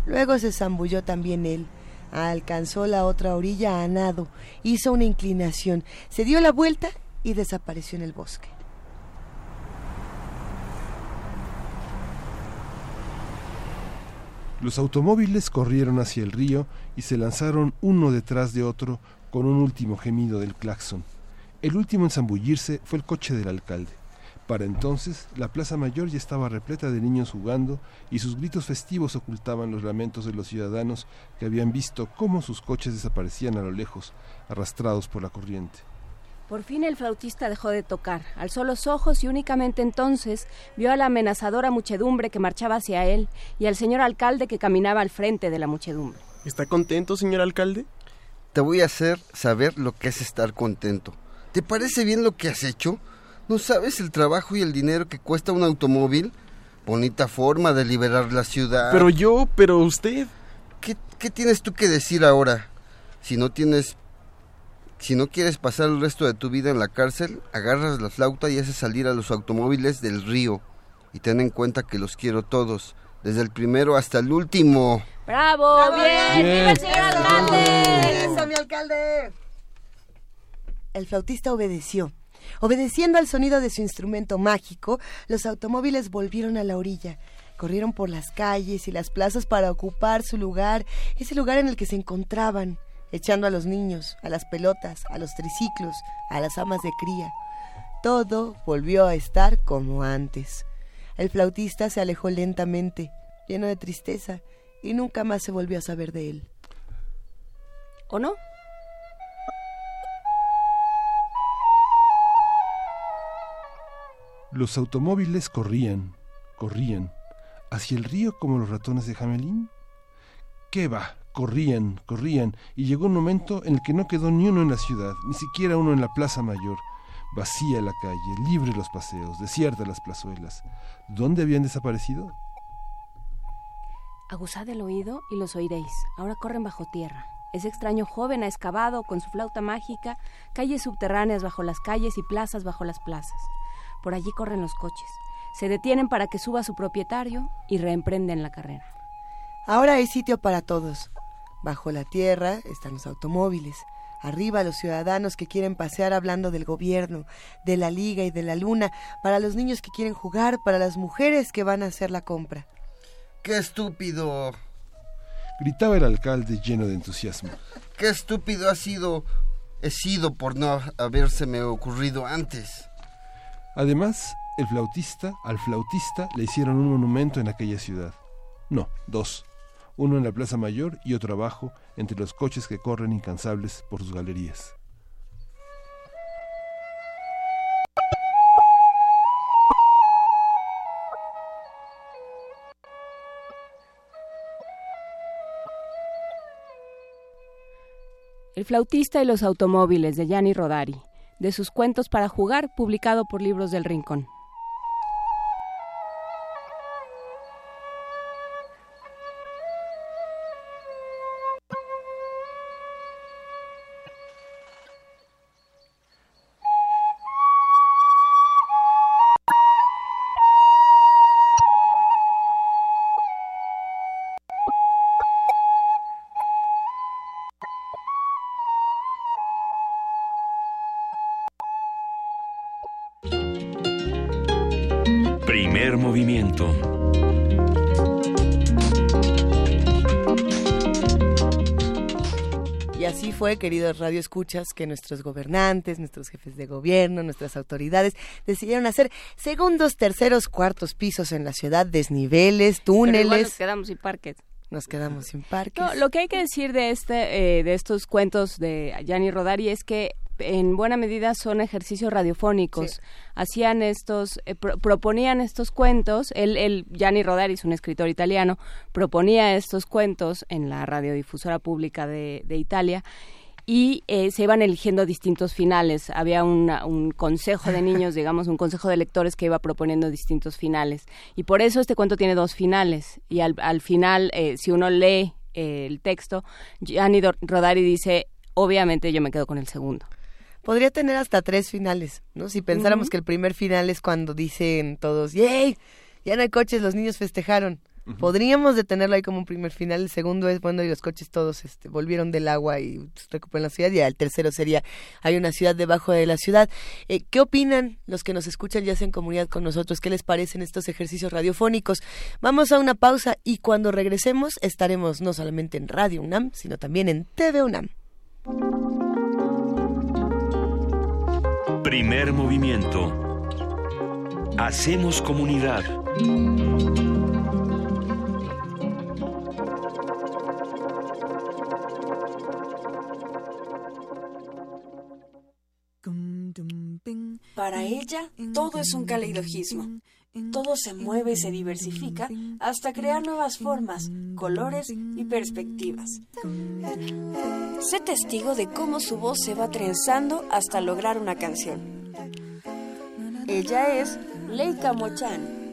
Luego se zambulló también él. Alcanzó la otra orilla a nado, hizo una inclinación, se dio la vuelta y desapareció en el bosque. Los automóviles corrieron hacia el río y se lanzaron uno detrás de otro con un último gemido del claxon. El último en zambullirse fue el coche del alcalde. Para entonces, la Plaza Mayor ya estaba repleta de niños jugando y sus gritos festivos ocultaban los lamentos de los ciudadanos que habían visto cómo sus coches desaparecían a lo lejos, arrastrados por la corriente. Por fin el flautista dejó de tocar, alzó los ojos y únicamente entonces vio a la amenazadora muchedumbre que marchaba hacia él y al señor alcalde que caminaba al frente de la muchedumbre. ¿Está contento, señor alcalde? Te voy a hacer saber lo que es estar contento. ¿Te parece bien lo que has hecho? ¿No sabes el trabajo y el dinero que cuesta un automóvil? Bonita forma de liberar la ciudad. Pero yo, pero usted. ¿Qué, qué tienes tú que decir ahora? Si no tienes si no quieres pasar el resto de tu vida en la cárcel, agarras la flauta y haces salir a los automóviles del río. Y ten en cuenta que los quiero todos, desde el primero hasta el último. ¡Bravo! ¡Bien! ¡Viva el señor alcalde! ¡Eso, mi alcalde! El flautista obedeció. Obedeciendo al sonido de su instrumento mágico, los automóviles volvieron a la orilla. Corrieron por las calles y las plazas para ocupar su lugar, ese lugar en el que se encontraban echando a los niños, a las pelotas, a los triciclos, a las amas de cría. Todo volvió a estar como antes. El flautista se alejó lentamente, lleno de tristeza, y nunca más se volvió a saber de él. ¿O no? Los automóviles corrían, corrían, hacia el río como los ratones de Jamelín. ¿Qué va? Corrían, corrían, y llegó un momento en el que no quedó ni uno en la ciudad, ni siquiera uno en la Plaza Mayor. Vacía la calle, libre los paseos, desiertas las plazuelas. ¿Dónde habían desaparecido? Aguzad el oído y los oiréis. Ahora corren bajo tierra. Ese extraño joven ha excavado con su flauta mágica calles subterráneas bajo las calles y plazas bajo las plazas. Por allí corren los coches. Se detienen para que suba su propietario y reemprenden la carrera. Ahora hay sitio para todos. Bajo la tierra están los automóviles. Arriba los ciudadanos que quieren pasear hablando del gobierno, de la liga y de la luna, para los niños que quieren jugar, para las mujeres que van a hacer la compra. ¡Qué estúpido! Gritaba el alcalde lleno de entusiasmo. ¡Qué estúpido ha sido! He sido por no habérseme ocurrido antes. Además, el flautista, al flautista le hicieron un monumento en aquella ciudad. No, dos uno en la Plaza Mayor y otro abajo, entre los coches que corren incansables por sus galerías. El flautista y los automóviles de Gianni Rodari, de sus cuentos para jugar, publicado por Libros del Rincón. Queridos radioescuchas, que nuestros gobernantes, nuestros jefes de gobierno, nuestras autoridades decidieron hacer segundos, terceros, cuartos pisos en la ciudad, desniveles, Pero igual túneles. nos quedamos sin parques. Nos quedamos sin parques. No, lo que hay que decir de este, eh, de estos cuentos de Gianni Rodari es que en buena medida son ejercicios radiofónicos. Sí. Hacían estos, eh, pro- proponían estos cuentos. Él, él, Gianni Rodari es un escritor italiano, proponía estos cuentos en la radiodifusora pública de, de Italia y eh, se iban eligiendo distintos finales. Había una- un consejo de niños, [laughs] digamos, un consejo de lectores que iba proponiendo distintos finales. Y por eso este cuento tiene dos finales. Y al, al final, eh, si uno lee eh, el texto, Gianni Rodari dice, obviamente yo me quedo con el segundo. Podría tener hasta tres finales, ¿no? Si pensáramos que el primer final es cuando dicen todos, ¡yay! Ya no hay coches, los niños festejaron. Podríamos detenerlo ahí como un primer final. El segundo es, bueno, y los coches todos este, volvieron del agua y pues, recuperan la ciudad. Y el tercero sería, hay una ciudad debajo de la ciudad. Eh, ¿Qué opinan los que nos escuchan ya sea en comunidad con nosotros? ¿Qué les parecen estos ejercicios radiofónicos? Vamos a una pausa y cuando regresemos estaremos no solamente en Radio UNAM, sino también en TV UNAM. Primer movimiento. Hacemos comunidad. Para ella, todo es un caleidojismo. Todo se mueve y se diversifica hasta crear nuevas formas, colores y perspectivas. Sé testigo de cómo su voz se va trenzando hasta lograr una canción. Ella es Leica Mochan.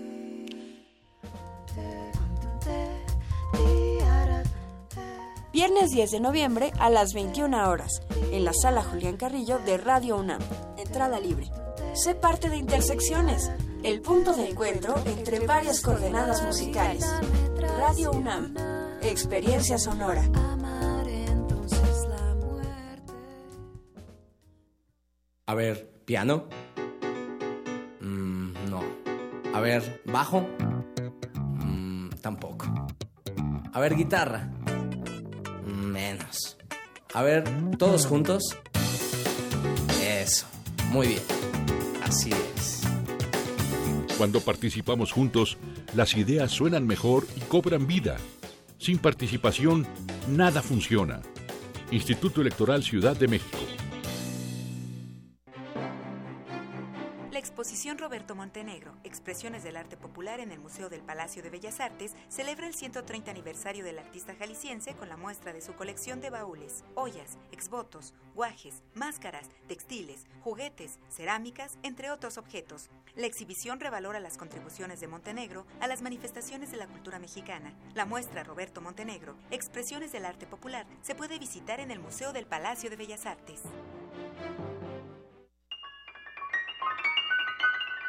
Viernes 10 de noviembre a las 21 horas, en la sala Julián Carrillo de Radio UNAM. Entrada libre. Sé parte de Intersecciones, el punto de encuentro entre varias coordenadas musicales. Radio UNAM, experiencia sonora. A ver, piano. Mm, no. A ver, bajo. Mm, tampoco. A ver, guitarra. Menos. A ver, todos juntos. Eso. Muy bien. Así es. Cuando participamos juntos, las ideas suenan mejor y cobran vida. Sin participación, nada funciona. Instituto Electoral Ciudad de México. Exposición Roberto Montenegro, Expresiones del Arte Popular en el Museo del Palacio de Bellas Artes, celebra el 130 aniversario del artista jalisciense con la muestra de su colección de baúles, ollas, exvotos, guajes, máscaras, textiles, juguetes, cerámicas, entre otros objetos. La exhibición revalora las contribuciones de Montenegro a las manifestaciones de la cultura mexicana. La muestra Roberto Montenegro, Expresiones del Arte Popular, se puede visitar en el Museo del Palacio de Bellas Artes.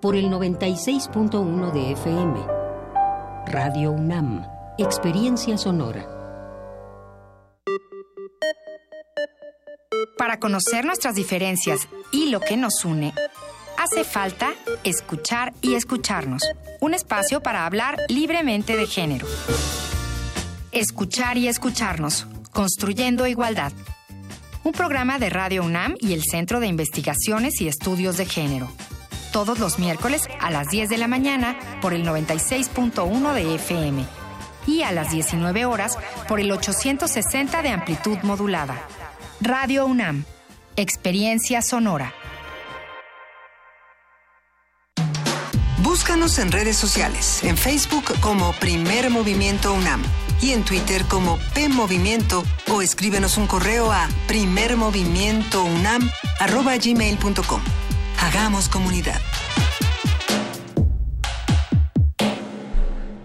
por el 96.1 de FM. Radio UNAM, Experiencia Sonora. Para conocer nuestras diferencias y lo que nos une, hace falta escuchar y escucharnos. Un espacio para hablar libremente de género. Escuchar y escucharnos, construyendo igualdad. Un programa de Radio UNAM y el Centro de Investigaciones y Estudios de Género todos los miércoles a las 10 de la mañana por el 96.1 de FM y a las 19 horas por el 860 de amplitud modulada. Radio UNAM, Experiencia Sonora. Búscanos en redes sociales, en Facebook como Primer Movimiento UNAM y en Twitter como P Movimiento o escríbenos un correo a primermovimientounam@gmail.com. Hagamos comunidad.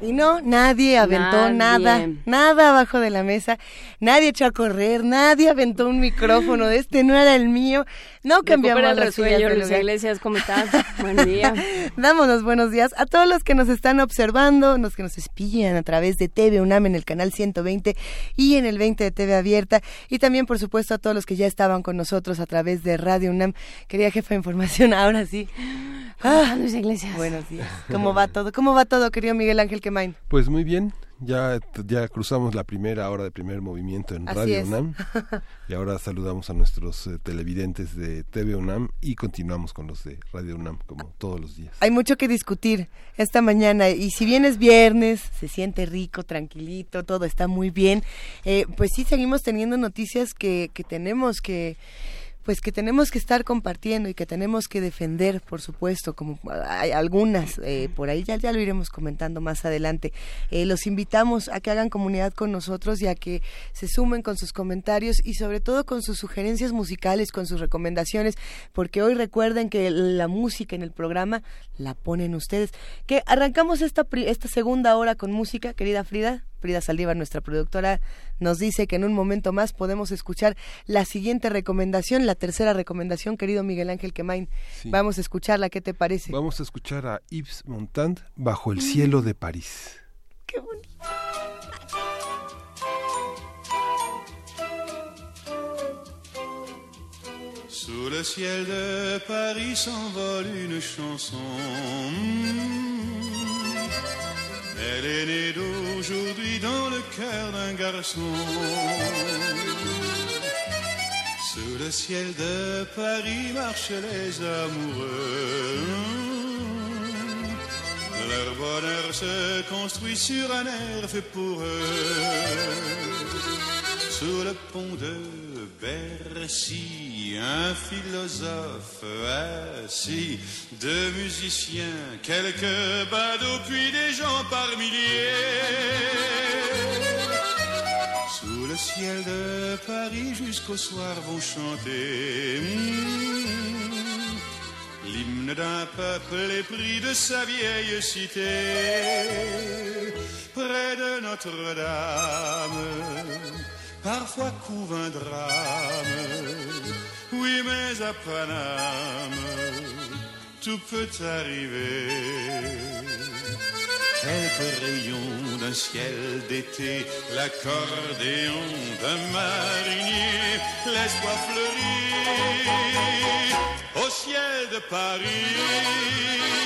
Y no, nadie aventó nada, nada abajo de la mesa, nadie echó a correr, nadie aventó un micrófono, este no era el mío, no cambiamos el resuello, Luis Iglesias, ¿cómo estás? Buen día. [laughs] Dámonos buenos días a todos los que nos están observando, los que nos espían a través de TV UNAM en el canal 120 y en el 20 de TV Abierta, y también, por supuesto, a todos los que ya estaban con nosotros a través de Radio UNAM. Quería jefa de información, [laughs] ahora sí. Ah, Luis Iglesias. Buenos días. ¿Cómo va todo? ¿Cómo va todo, querido Miguel Ángel Quemain? Pues muy bien. Ya, ya cruzamos la primera hora de primer movimiento en Radio UNAM [laughs] y ahora saludamos a nuestros eh, televidentes de TV UNAM y continuamos con los de Radio UNAM como todos los días. Hay mucho que discutir esta mañana y si bien es viernes, se siente rico, tranquilito, todo está muy bien, eh, pues sí seguimos teniendo noticias que, que tenemos que pues que tenemos que estar compartiendo y que tenemos que defender, por supuesto, como hay algunas, eh, por ahí ya, ya lo iremos comentando más adelante. Eh, los invitamos a que hagan comunidad con nosotros y a que se sumen con sus comentarios y sobre todo con sus sugerencias musicales, con sus recomendaciones, porque hoy recuerden que la música en el programa la ponen ustedes. Que arrancamos esta, esta segunda hora con música, querida Frida. Frida Saldívar, nuestra productora, nos dice que en un momento más podemos escuchar la siguiente recomendación, la tercera recomendación, querido Miguel Ángel Quemain. Vamos a escucharla, ¿qué te parece? Vamos a escuchar a Yves Montand, Bajo el cielo de París. Qué bonito. Sous le ciel de Paris s'envole une chanson. Elle est née d'aujourd'hui dans le cœur d'un garçon. Sous le ciel de Paris marchent les amoureux. Leur bonheur se construit sur un air fait pour eux. Sous le pont de Bercy, un philosophe assis, deux musiciens, quelques badauds, puis des gens par milliers. Sous le ciel de Paris jusqu'au soir vont chanter hmm, l'hymne d'un peuple épris de sa vieille cité. Près de Notre-Dame, parfois couvre un drame. Oui, mais à Paname, tout peut arriver. Quelques rayons d'un ciel d'été, l'accordéon d'un marinier, l'espoir fleurit au ciel de Paris.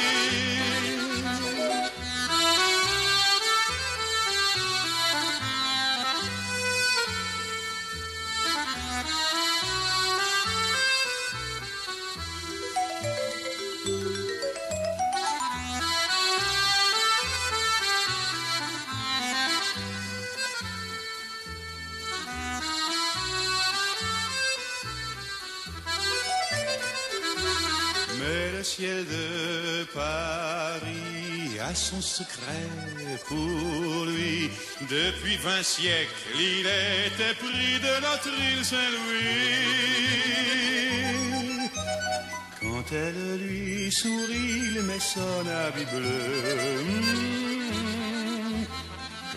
Ciel de Paris a son secret pour lui. Depuis vingt siècles, il était pris de notre île Saint-Louis. Quand elle lui sourit, il met son habit bleu.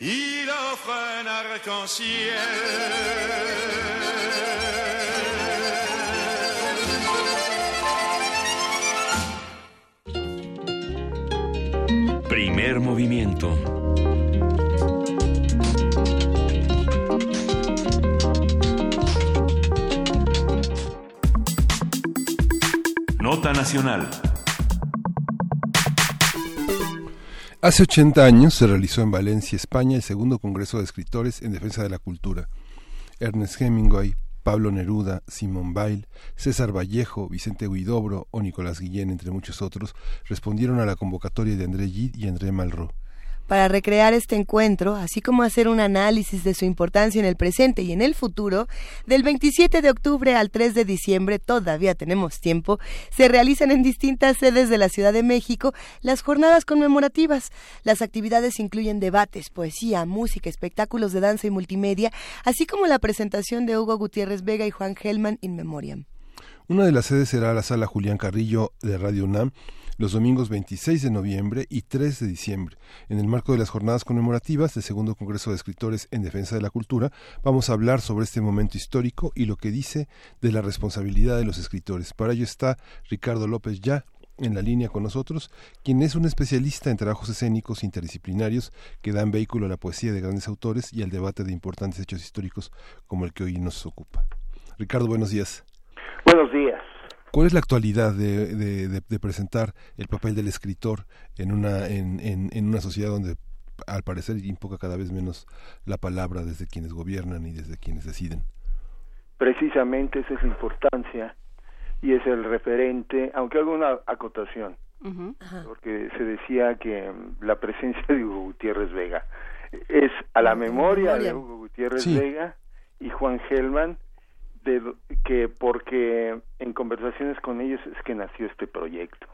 il offre un arc-en-ciel. Primer movimiento. Nota Nacional. Hace 80 años se realizó en Valencia, España, el segundo Congreso de Escritores en Defensa de la Cultura. Ernest Hemingway, Pablo Neruda, Simón Bail, César Vallejo, Vicente Huidobro o Nicolás Guillén, entre muchos otros, respondieron a la convocatoria de André Gide y André Malraux para recrear este encuentro, así como hacer un análisis de su importancia en el presente y en el futuro, del 27 de octubre al 3 de diciembre, todavía tenemos tiempo, se realizan en distintas sedes de la Ciudad de México las jornadas conmemorativas. Las actividades incluyen debates, poesía, música, espectáculos de danza y multimedia, así como la presentación de Hugo Gutiérrez Vega y Juan Gelman in memoriam. Una de las sedes será la sala Julián Carrillo de Radio UNAM los domingos 26 de noviembre y 3 de diciembre. En el marco de las jornadas conmemorativas del Segundo Congreso de Escritores en Defensa de la Cultura, vamos a hablar sobre este momento histórico y lo que dice de la responsabilidad de los escritores. Para ello está Ricardo López Ya, en la línea con nosotros, quien es un especialista en trabajos escénicos interdisciplinarios que dan vehículo a la poesía de grandes autores y al debate de importantes hechos históricos como el que hoy nos ocupa. Ricardo, buenos días. Buenos días. ¿Cuál es la actualidad de, de, de, presentar el papel del escritor en una, en, en, en una sociedad donde al parecer impoca cada vez menos la palabra desde quienes gobiernan y desde quienes deciden? Precisamente esa es la importancia y es el referente, aunque hago una acotación, porque se decía que mm, la presencia de Hugo Gutiérrez Vega es a la memoria, de Hugo Gutiérrez Vega y Juan Gelman, de, que porque en conversaciones con ellos es que nació este proyecto.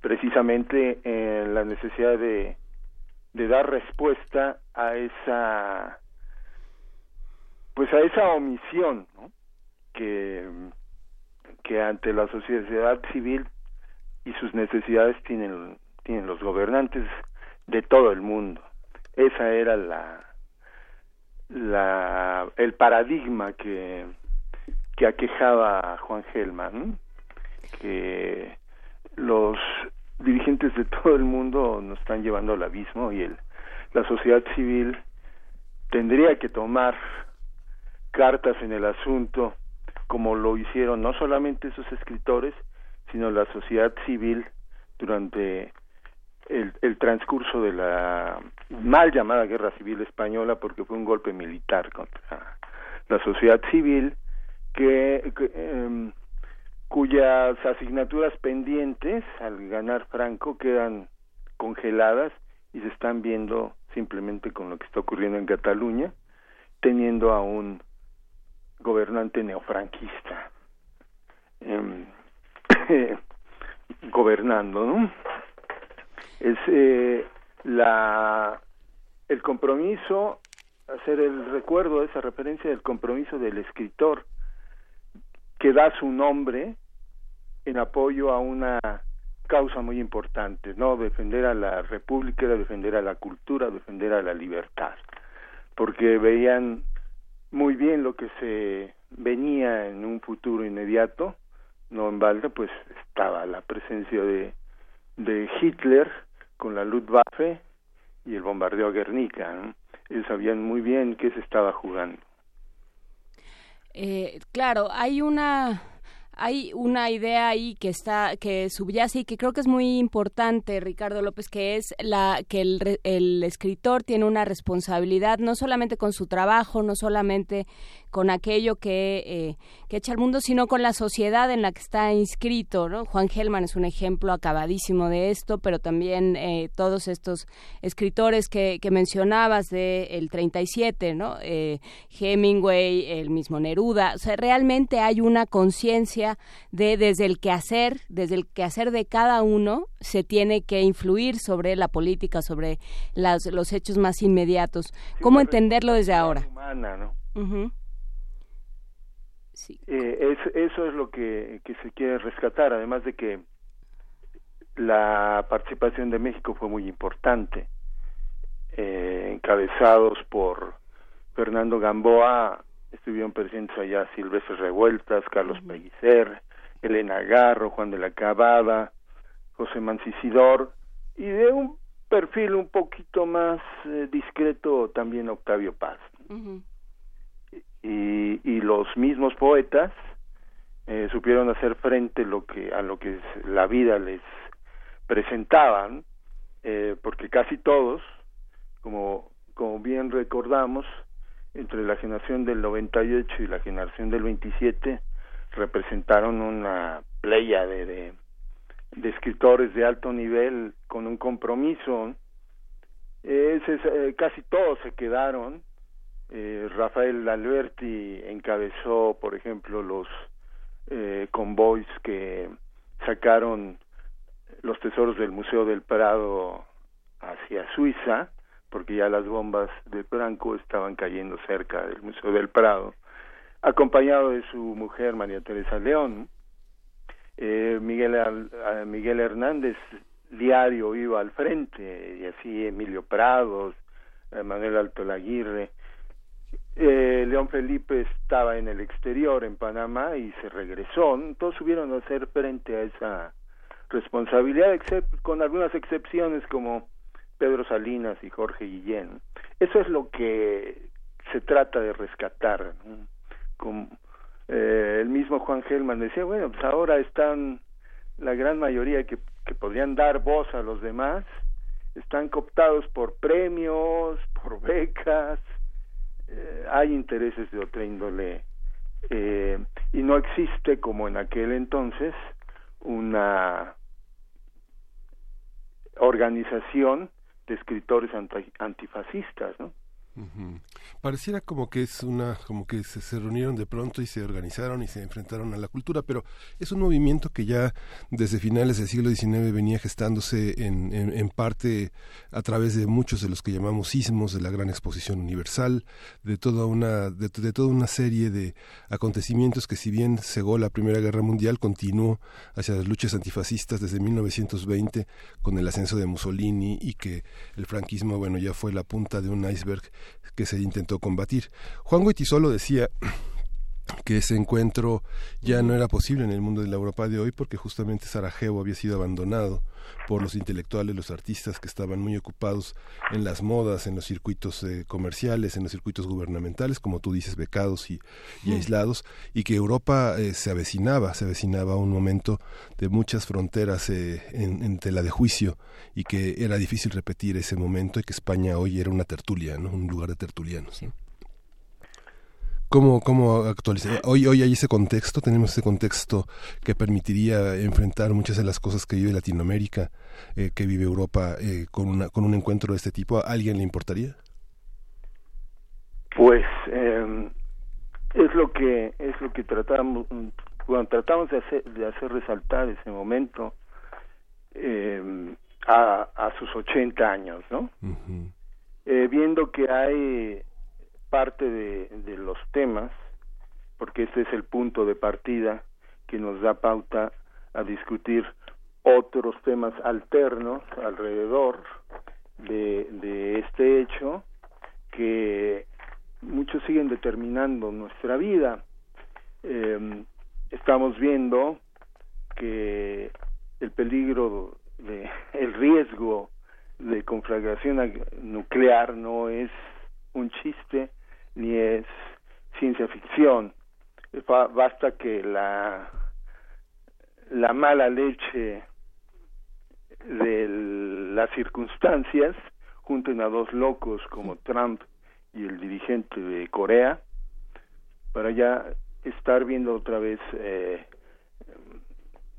Precisamente en la necesidad de, de dar respuesta a esa pues a esa omisión que que ante la sociedad civil y sus necesidades tienen tienen los gobernantes de todo el mundo. Esa era la la el paradigma que que aquejaba a Juan Gelman que los dirigentes de todo el mundo nos están llevando al abismo y el la sociedad civil tendría que tomar cartas en el asunto como lo hicieron no solamente esos escritores sino la sociedad civil durante el, el, transcurso de la mal llamada guerra civil española porque fue un golpe militar contra la sociedad civil que, em, cuyas asignaturas pendientes al ganar Franco quedan congeladas y se están viendo simplemente con lo que está ocurriendo en Cataluña, teniendo a un gobernante neofranquista em, [coughs] gobernando, ¿no? Es eh, la el compromiso, hacer el recuerdo, esa referencia del compromiso del escritor que da su nombre en apoyo a una causa muy importante, ¿no? Defender a la República, defender a la cultura, defender a la libertad, porque veían muy bien lo que se venía en un futuro inmediato, no en balde, pues estaba la presencia de, de Hitler con la Luftwaffe y el bombardeo a Guernica, ¿no? Ellos sabían muy bien qué se estaba jugando. Eh, claro, hay una hay una idea ahí que está que subyace y que creo que es muy importante Ricardo López que es la que el, el escritor tiene una responsabilidad no solamente con su trabajo no solamente con aquello que, eh, que echa al mundo, sino con la sociedad en la que está inscrito. ¿no? Juan Gelman es un ejemplo acabadísimo de esto, pero también eh, todos estos escritores que, mencionabas del el 37, ¿no? Eh, Hemingway, el mismo Neruda. O sea, realmente hay una conciencia de desde el quehacer, desde el quehacer de cada uno, se tiene que influir sobre la política, sobre las, los hechos más inmediatos. ¿Cómo entenderlo desde ahora? Humana, ¿no? Eh, es, eso es lo que, que se quiere rescatar, además de que la participación de México fue muy importante, eh, encabezados por Fernando Gamboa, estuvieron presentes allá Silvestre Revueltas, Carlos Pellicer, Elena Garro, Juan de la Cabada, José Mancisidor, y de un perfil un poquito más eh, discreto también Octavio Paz y, y los mismos poetas eh, supieron hacer frente lo que a lo que la vida les presentaban eh, porque casi todos como como bien recordamos entre la generación del 98 y la generación del 27 representaron una playa de, de, escritores de alto nivel con un compromiso. Eh, casi todos se quedaron. Eh, Rafael Alberti encabezó, por ejemplo, los eh, convoys que sacaron los tesoros del Museo del Prado hacia Suiza, porque ya las bombas de Franco estaban cayendo cerca del Museo del Prado, acompañado de su mujer María Teresa León. Eh, Miguel, Miguel Hernández diario iba al frente, y así Emilio Prados, Manuel Alto Laguirre, eh, León Felipe estaba en el exterior, en Panamá, y se regresó. Todos subieron a hacer frente a esa responsabilidad, con algunas excepciones como Pedro Salinas y Jorge Guillén. Eso es lo que se trata de rescatar, Eh, el mismo Juan Gelman decía, bueno, pues ahora están la gran mayoría que, que podrían dar voz a los demás, están cooptados por premios, por becas, eh, hay intereses de otra índole eh, y no existe como en aquel entonces una organización de escritores antifascistas, ¿no? Pareciera como que es una, como que se, reunieron de pronto y se organizaron y se enfrentaron a la cultura, pero es un movimiento que ya desde finales del siglo XIX venía gestándose en, en, parte a través de muchos de los que llamamos sismos de la gran exposición universal, de toda una, de, toda una serie de acontecimientos que si bien cegó la Primera Guerra Mundial, continuó hacia las luchas antifascistas desde 1920 con el ascenso de Mussolini y que el franquismo, bueno, ya fue la punta de un iceberg que se intentó combatir. Juan Goitisolo decía que ese encuentro ya no era posible en el mundo de la Europa de hoy porque justamente Sarajevo había sido abandonado por los intelectuales, los artistas que estaban muy ocupados en las modas, en los circuitos eh, comerciales, en los circuitos gubernamentales, como tú dices, becados y, aislados, y que Europa eh, se avecinaba, se avecinaba un momento de muchas fronteras eh, en, tela de juicio y que era difícil repetir ese momento y que España hoy era una tertulia, ¿no? un lugar de tertulianos. ¿Cómo, cómo actualizar? Hoy, hoy hay ese contexto, tenemos ese contexto que permitiría enfrentar muchas de las cosas que vive Latinoamérica, eh, que vive Europa, eh, con, una, con un encuentro de este tipo. ¿A alguien le importaría? Pues eh, es lo que es lo que tratamos cuando tratamos de hacer de hacer resaltar ese momento em, a, a sus 80 años, ¿no? Eh, viendo que hay parte de, de los temas, porque este es el punto de partida que nos da pauta a discutir otros temas alternos alrededor de, de este hecho que muchos siguen determinando nuestra vida. Eh, estamos viendo que el peligro, de, el riesgo de conflagración nuclear no es un chiste ni es ciencia ficción. Basta que la, la mala leche de las circunstancias junten a dos locos como Trump y el dirigente de Corea para ya estar viendo otra vez eh,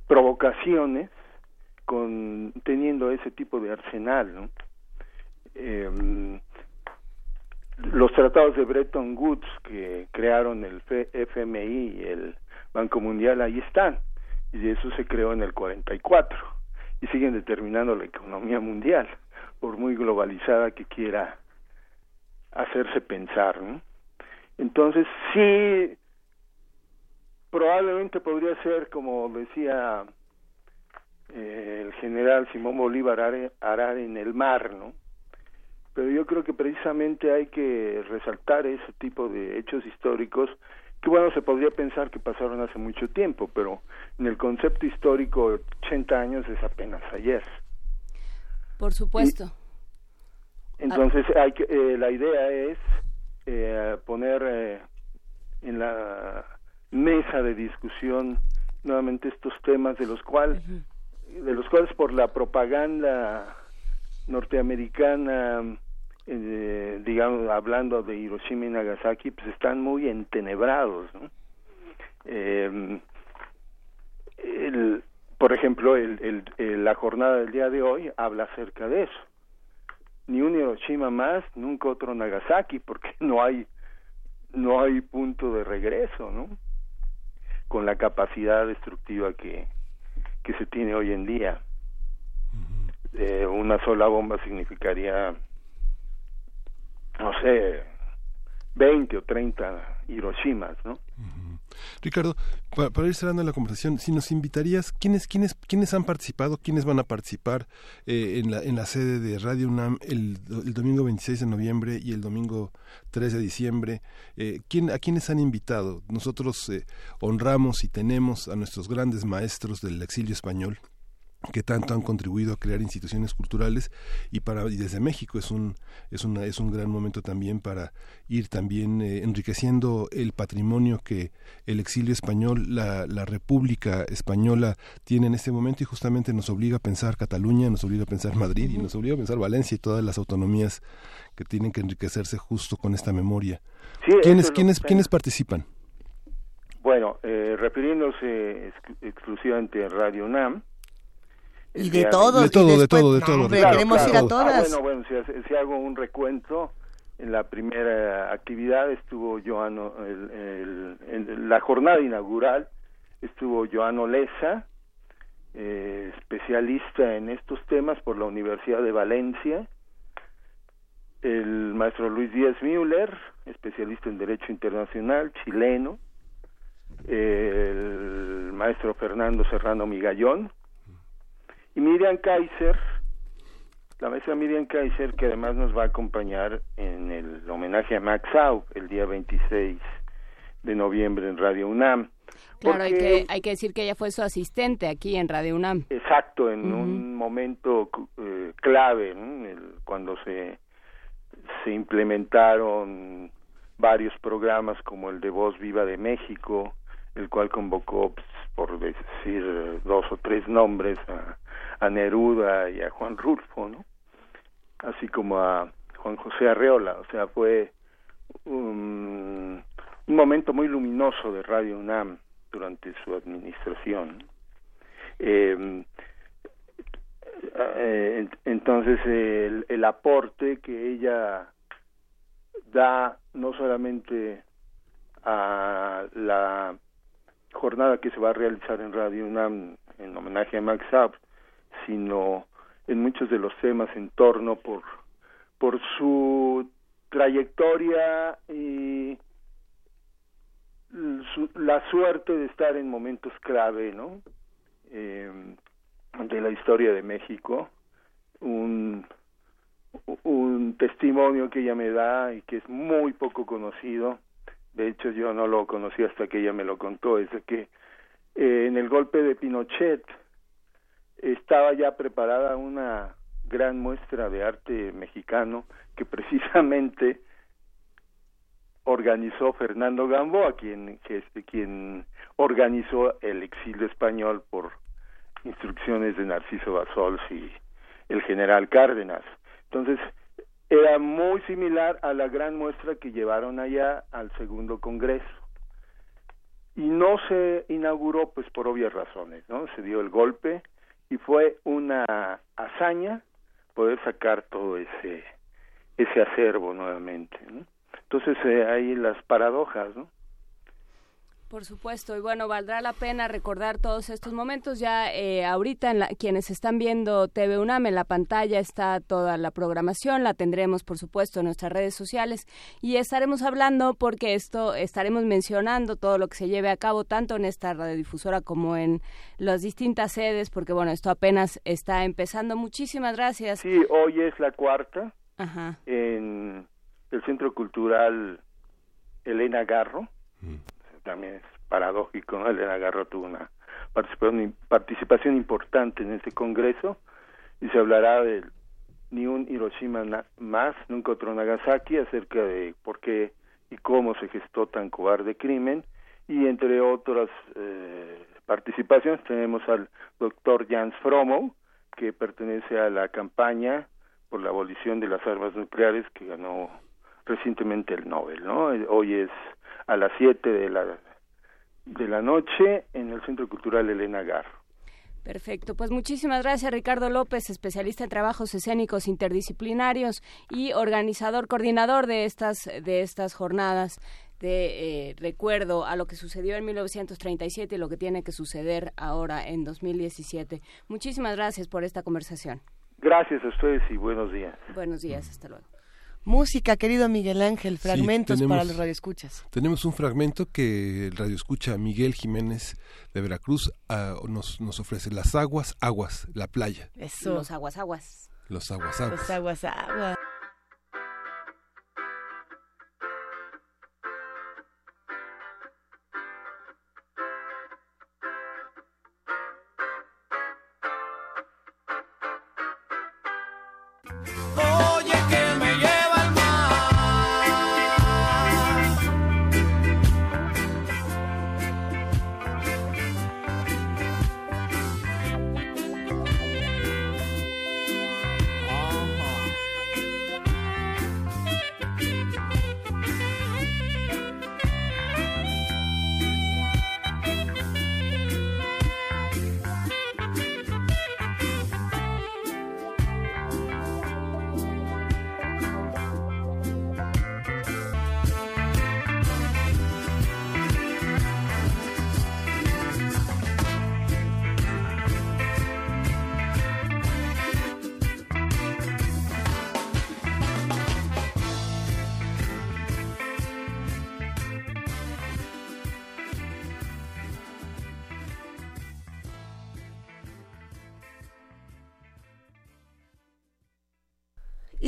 provocaciones con teniendo ese tipo de arsenal ¿no? eh, los tratados de Bretton Woods que crearon el FMI y el Banco Mundial ahí están. Y eso se creó en el 44 y siguen determinando la economía mundial por muy globalizada que quiera hacerse pensar ¿no? entonces sí probablemente podría ser como decía eh, el general Simón Bolívar arar en el mar no pero yo creo que precisamente hay que resaltar ese tipo de hechos históricos que bueno, se podría pensar que pasaron hace mucho tiempo, pero en el concepto histórico 80 años es apenas ayer. Por supuesto. entonces hay que, eh, la idea es eh, poner eh, en la mesa de discusión nuevamente estos temas de los cuales de los cuales por la propaganda norteamericana eh, digamos, hablando de Hiroshima y Nagasaki, pues están muy entenebrados. ¿no? Eh, el, por ejemplo, el, el, la jornada del día de hoy habla acerca de eso. Ni un Hiroshima más, nunca otro Nagasaki, porque [laughs] no hay no hay punto de regreso, ¿no? Con la capacidad destructiva que que se tiene hoy en día. Eh, una sola bomba significaría no sé, 20 o 30 Hiroshimas, ¿no? Ricardo, para, ir cerrando la conversación, si nos invitarías, ¿quiénes, quiénes, quiénes han participado, quiénes van a participar eh, en, la, en la sede de Radio UNAM el, el, domingo 26 de noviembre y el domingo 3 de diciembre? Eh, ¿quién, ¿A quiénes han invitado? Nosotros eh, honramos y tenemos a nuestros grandes maestros del exilio español, que tanto han contribuido a crear instituciones culturales y para y desde México es un es una es un gran momento también para ir también eh, enriqueciendo el patrimonio que el exilio español la, la República española tiene en este momento y justamente nos obliga a pensar Cataluña nos obliga a pensar Madrid y nos obliga a pensar Valencia y todas las autonomías que tienen que enriquecerse justo con esta memoria. Quiénes quiénes quiénes participan bueno eh, refiriéndose exclusivamente a Radio UNAM y de todos. De todo, de todo, de todo. queremos ir a todas. Ah, bueno, bueno, si, hago un recuento, en la primera actividad estuvo Joano, el, en la jornada inaugural estuvo Joano Leza, eh, especialista en estos temas por la Universidad de Valencia, el maestro Luis Díaz Müller, especialista en Derecho Internacional, chileno, el maestro Fernando Serrano Migallón, y Miriam Kaiser, la maestra Miriam Kaiser, que además nos va a acompañar en el homenaje a Max Au el día 26 de noviembre en Radio UNAM. Claro, hay, que, hay que decir que ella fue su asistente aquí en Radio UNAM. Exacto, en un momento eh, clave, cuando se, se implementaron varios programas como el de Voz Viva de México, el cual convocó, pues, por decir dos o tres nombres, a a Neruda y a Juan Rulfo, ¿no? Así como a Juan José Arreola, o sea, fue un, momento muy luminoso de Radio UNAM durante su administración. Em, eh, entonces el, el aporte que ella da no solamente a la jornada que se va a realizar en Radio UNAM en homenaje a Max Aub, sino en muchos de los temas en torno por, por su trayectoria y la suerte de estar en momentos clave, ¿no? Eh, de la historia de México, un, un testimonio que ella me da y que es muy poco conocido, de hecho yo no lo conocí hasta que ella me lo contó, es de que eh, en el golpe de Pinochet, estaba ya preparada una gran muestra de arte mexicano que precisamente organizó Fernando Gamboa, quien, organizó el exilio español por instrucciones de Narciso Basols y el general Cárdenas. Entonces, era muy similar a la gran muestra que llevaron allá al segundo congreso. Y no se inauguró, pues por obvias razones, ¿no? Se dio el golpe, y fue una hazaña poder sacar todo ese ese acervo nuevamente ¿no? entonces eh, hay las paradojas no por supuesto, y bueno, valdrá la pena recordar todos estos momentos. Ya eh, ahorita en quienes están viendo TV UNAM en la pantalla está toda la programación, la tendremos por supuesto en nuestras redes sociales y estaremos hablando porque esto estaremos mencionando todo lo que se lleve a cabo tanto en esta radiodifusora como en las distintas sedes, porque bueno, esto apenas está empezando. Muchísimas gracias. Sí, hoy es la cuarta en el Centro Cultural Elena Garro. Mm también es paradójico, ¿no? Elena Garro tuvo una participación, importante en este congreso y se hablará de ni un Hiroshima más, nunca otro Nagasaki, acerca de por qué y cómo se gestó tan cobarde crimen y entre otras eh, participaciones tenemos al doctor Jans Fromo que pertenece a la campaña por la abolición de las armas nucleares que ganó recientemente el Nobel, ¿no? Hoy es a las 7 de la, de la noche en el Centro Cultural Elena Garro. Perfecto, pues muchísimas gracias Ricardo López, especialista en trabajos escénicos interdisciplinarios y organizador, coordinador de estas, de estas jornadas de eh, recuerdo a lo que sucedió en 1937 y lo que tiene que suceder ahora en 2017. Muchísimas gracias por esta conversación. Gracias a ustedes y buenos días. Buenos días, hasta luego. Música, querido Miguel Ángel, fragmentos para los radioescuchas. Tenemos un fragmento que el radioescucha Miguel Jiménez de Veracruz ah, nos, nos ofrece. Las aguas, aguas, la playa. Eso. Los aguas, aguas. Los aguas, aguas. Los aguas, aguas.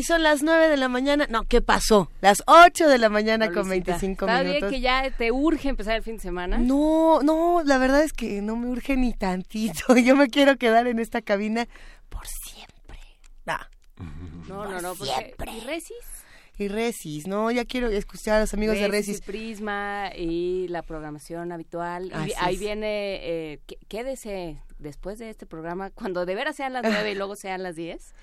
Son las 9 de la mañana. No, ¿qué pasó? Las 8 de la mañana No, con Luisita, 25 ¿Está minutos. bien que ya te urge empezar el fin de semana? No, no, la verdad es que no me urge ni tantito. [laughs] Yo me quiero quedar en esta cabina por siempre. Nah. No, no, no, porque... siempre. ¿Y Resis? Y Resis, no, ya quiero escuchar a los amigos de Resis. y Prisma y la programación habitual. Y ahí es. viene, eh, qué- quédese después de este programa, cuando de veras sean las [laughs] 9 y luego sean las 10,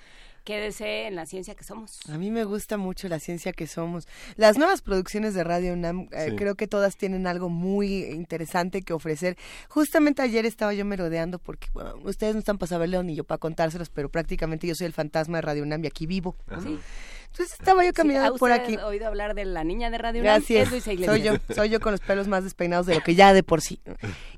quédese en la ciencia que somos. A mí me gusta mucho la ciencia que somos. Las nuevas producciones de Radio UNAM, eh, Sí. creo que todas tienen algo muy interesante que ofrecer. Justamente ayer estaba yo merodeando porque bueno, ustedes no están para saberlo ni yo para contárselos, pero prácticamente yo soy el fantasma de Radio UNAM y aquí vivo. Sí. Entonces estaba yo caminando ¿ha por aquí. oído hablar de la niña de Radio UNAM? Es, Luisa Iglesias. soy yo, soy yo con los pelos más despeinados de lo que ya de por sí.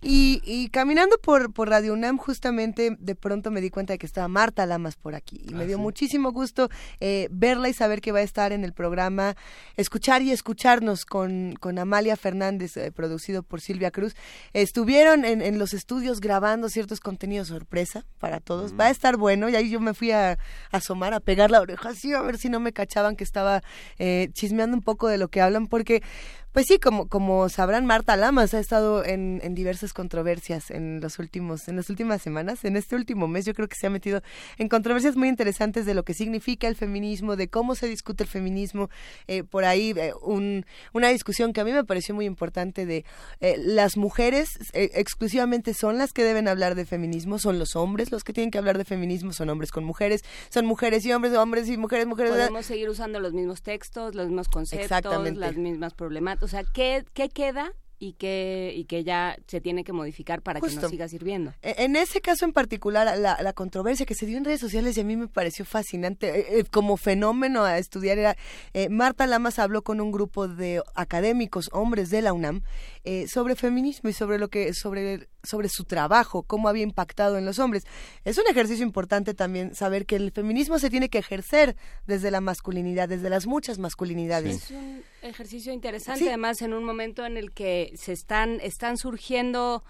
Y, y caminando por, por Radio UNAM, justamente de pronto me di cuenta de que estaba Marta Lamas por aquí. Y me dio muchísimo gusto eh, verla y saber que va a estar en el programa, escuchar y escucharnos con, con Amalia Fernández, eh, producido por Silvia Cruz. Estuvieron en, en los estudios grabando ciertos contenidos sorpresa para todos. Va a estar bueno, y ahí yo me fui a, a asomar, a pegar la oreja así, a ver si no me cachaban que estaba eh, chismeando un poco de lo que hablan, porque pues sí, como, como sabrán, Marta Lamas ha estado en, en diversas controversias en los últimos, en las últimas semanas. En este último mes yo creo que se ha metido en controversias muy interesantes de lo que significa el feminismo, de cómo se discute el feminismo. Eh, por ahí eh, un, una discusión que a mí me pareció muy importante de eh, las mujeres eh, exclusivamente son las que deben hablar de feminismo, son los hombres los que tienen que hablar de feminismo, son hombres con mujeres, son mujeres y hombres, hombres y mujeres, mujeres. Podemos seguir usando los mismos textos, los mismos conceptos, Exactamente. las mismas problemáticas. O sea, ¿qué, qué queda y qué, y que ya se tiene que modificar para que nos siga sirviendo? E- En ese caso en particular, la, la controversia que se dio en redes sociales y a mí me pareció fascinante, eh, eh, como fenómeno a estudiar, era eh, Marta Lamas habló con un grupo de académicos, hombres de la UNAM, eh, sobre feminismo y sobre lo que, sobre, sobre su trabajo, cómo había impactado en los hombres. Es un ejercicio importante también saber que el feminismo se tiene que ejercer desde la masculinidad, desde las muchas masculinidades. Es un ejercicio interesante, Sí. además, en un momento en el que se están, están surgiendo,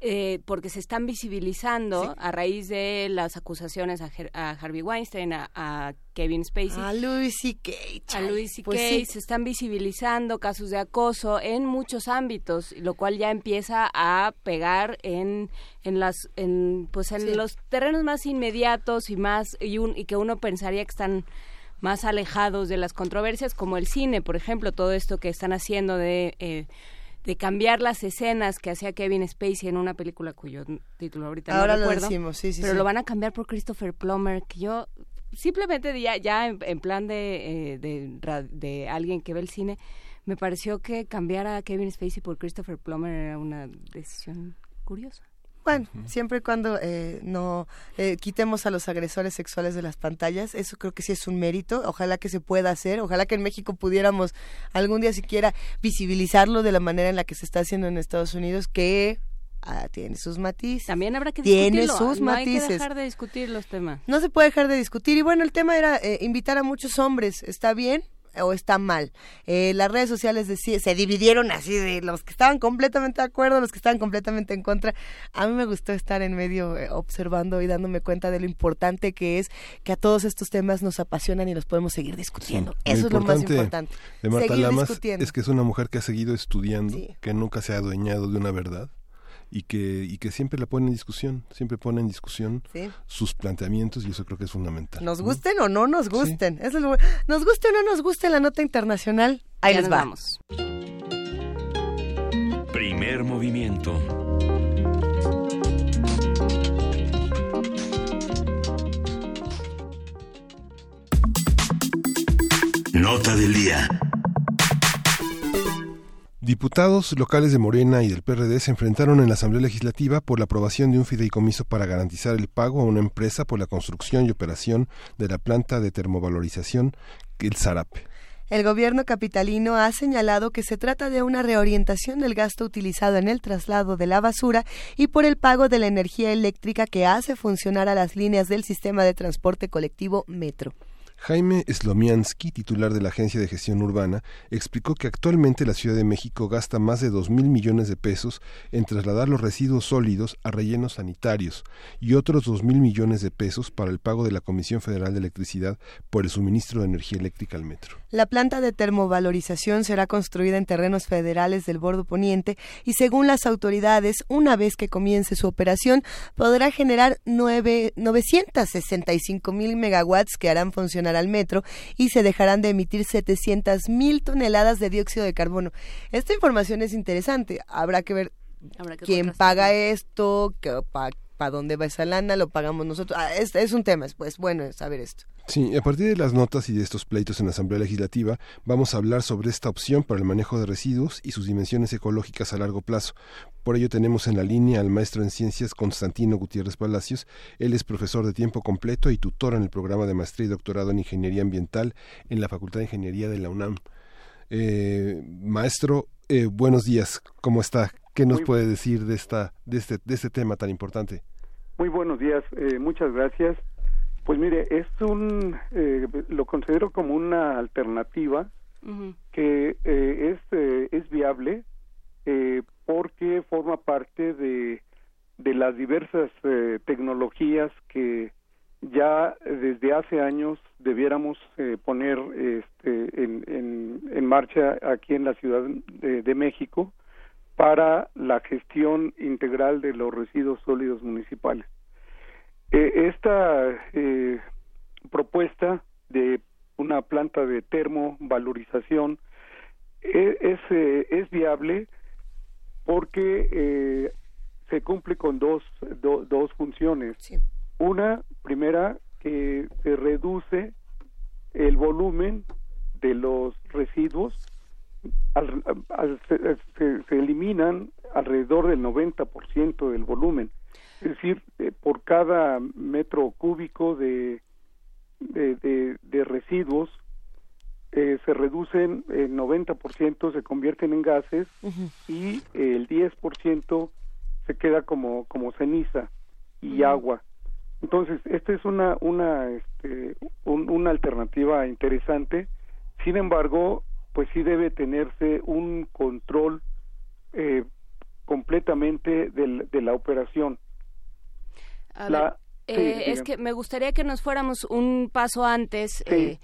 eh, porque se están visibilizando Sí. a raíz de las acusaciones a, Ger- a Harvey Weinstein, a, a Kevin Spacey. A Louis C.K. a. Louis C.K. Pues sí. se están visibilizando casos de acoso en muchos ámbitos, lo cual ya empieza a pegar en, en las en pues en Sí. los terrenos más inmediatos y más y, un- y que uno pensaría que están más alejados de las controversias como el cine, por ejemplo, todo esto que están haciendo de eh, de cambiar las escenas que hacía Kevin Spacey en una película cuyo título ahorita Ahora no lo decimos, sí, sí, pero sí. lo van a cambiar por Christopher Plummer, que yo simplemente ya, ya en, en plan de, eh, de, de alguien que ve el cine, me pareció que cambiar a Kevin Spacey por Christopher Plummer era una decisión curiosa. Bueno, siempre y cuando eh, no eh, quitemos a los agresores sexuales de las pantallas, eso creo que sí es un mérito. Ojalá que se pueda hacer, ojalá que en México pudiéramos algún día siquiera visibilizarlo de la manera en la que se está haciendo en Estados Unidos, que ah, tiene sus matices. También habrá que tiene discutirlo. sus no hay que matices. dejar de discutir los temas. No se puede dejar de discutir. Y bueno, el tema era eh, invitar a muchos hombres. ¿Está bien? O está mal. Eh, las redes sociales se dividieron así de los que estaban completamente de acuerdo, los que estaban completamente en contra. A mí me gustó estar en medio eh, observando y dándome cuenta de lo importante que es que a todos estos temas nos apasionan y los podemos seguir discutiendo. Eso es lo más importante. De Marta seguir Lamas discutiendo. es que es una mujer que ha seguido estudiando, que nunca se ha adueñado de una verdad y que, y que siempre la pone en discusión, siempre pone en discusión Sí. sus planteamientos y eso creo que es fundamental. Nos ¿no? gusten o no nos gusten. Eso es lo- nos guste o no nos guste la nota internacional. Ahí Ya les va. vamos. Primer movimiento. Nota del día. Diputados locales de Morena y del PRD se enfrentaron en la Asamblea Legislativa por la aprobación de un fideicomiso para garantizar el pago a una empresa por la construcción y operación de la planta de termovalorización, el Zarape. El gobierno capitalino ha señalado que se trata de una reorientación del gasto utilizado en el traslado de la basura y por el pago de la energía eléctrica que hace funcionar a las líneas del sistema de transporte colectivo Metro. Jaime Slomiansky, titular de la Agencia de Gestión Urbana, explicó que actualmente la Ciudad de México gasta más de dos mil millones de pesos en trasladar los residuos sólidos a rellenos sanitarios y otros dos mil millones de pesos para el pago de la Comisión Federal de Electricidad por el suministro de energía eléctrica al metro. La planta de termovalorización será construida en terrenos federales del Bordo Poniente y según las autoridades, una vez que comience su operación, podrá generar nueve, 965 mil megawatts que harán funcionar al metro y se dejarán de emitir 700 mil toneladas de dióxido de carbono. Esta información es interesante. Habrá que ver quién paga esto, para dónde va esa lana, lo pagamos nosotros. Ah, es, un tema, pues bueno saber esto. Sí, a partir de las notas y de estos pleitos en la Asamblea Legislativa, vamos a hablar sobre esta opción para el manejo de residuos y sus dimensiones ecológicas a largo plazo. Por ello tenemos en la línea al maestro en ciencias Constantino Gutiérrez Palacios. Él es profesor de tiempo completo y tutor en el programa de maestría y doctorado en Ingeniería Ambiental en la Facultad de Ingeniería de la UNAM. Eh, maestro, eh, buenos días. ¿Cómo está? ¿Qué nos puede decir de, esta, de, este, de este tema tan importante? Muy buenos días. Eh, muchas gracias. Pues mire, es un, eh, lo considero como una alternativa que eh, es, eh, es viable porque forma parte de, de las diversas tecnologías que ya desde hace años debiéramos poner este, en, en, en, marcha aquí en la Ciudad de, de México para la gestión integral de los residuos sólidos municipales. Eh, esta eh, propuesta de una planta de termovalorización e, es, eh, es, viable porque se cumple con dos, dos funciones. Una, primera, que se reduce el volumen de los residuos, se, se, eliminan alrededor del 90% del volumen es decir, eh, por cada metro cúbico de, de, de, residuos eh, se reducen el 90%, se convierten en gases y el 10% se queda como, como ceniza y agua. Entonces, esta es una, una, este, una alternativa interesante. Sin embargo, pues sí debe tenerse un control eh, completamente del, de la operación eh, es que me gustaría que nos fuéramos un paso antes. Eh,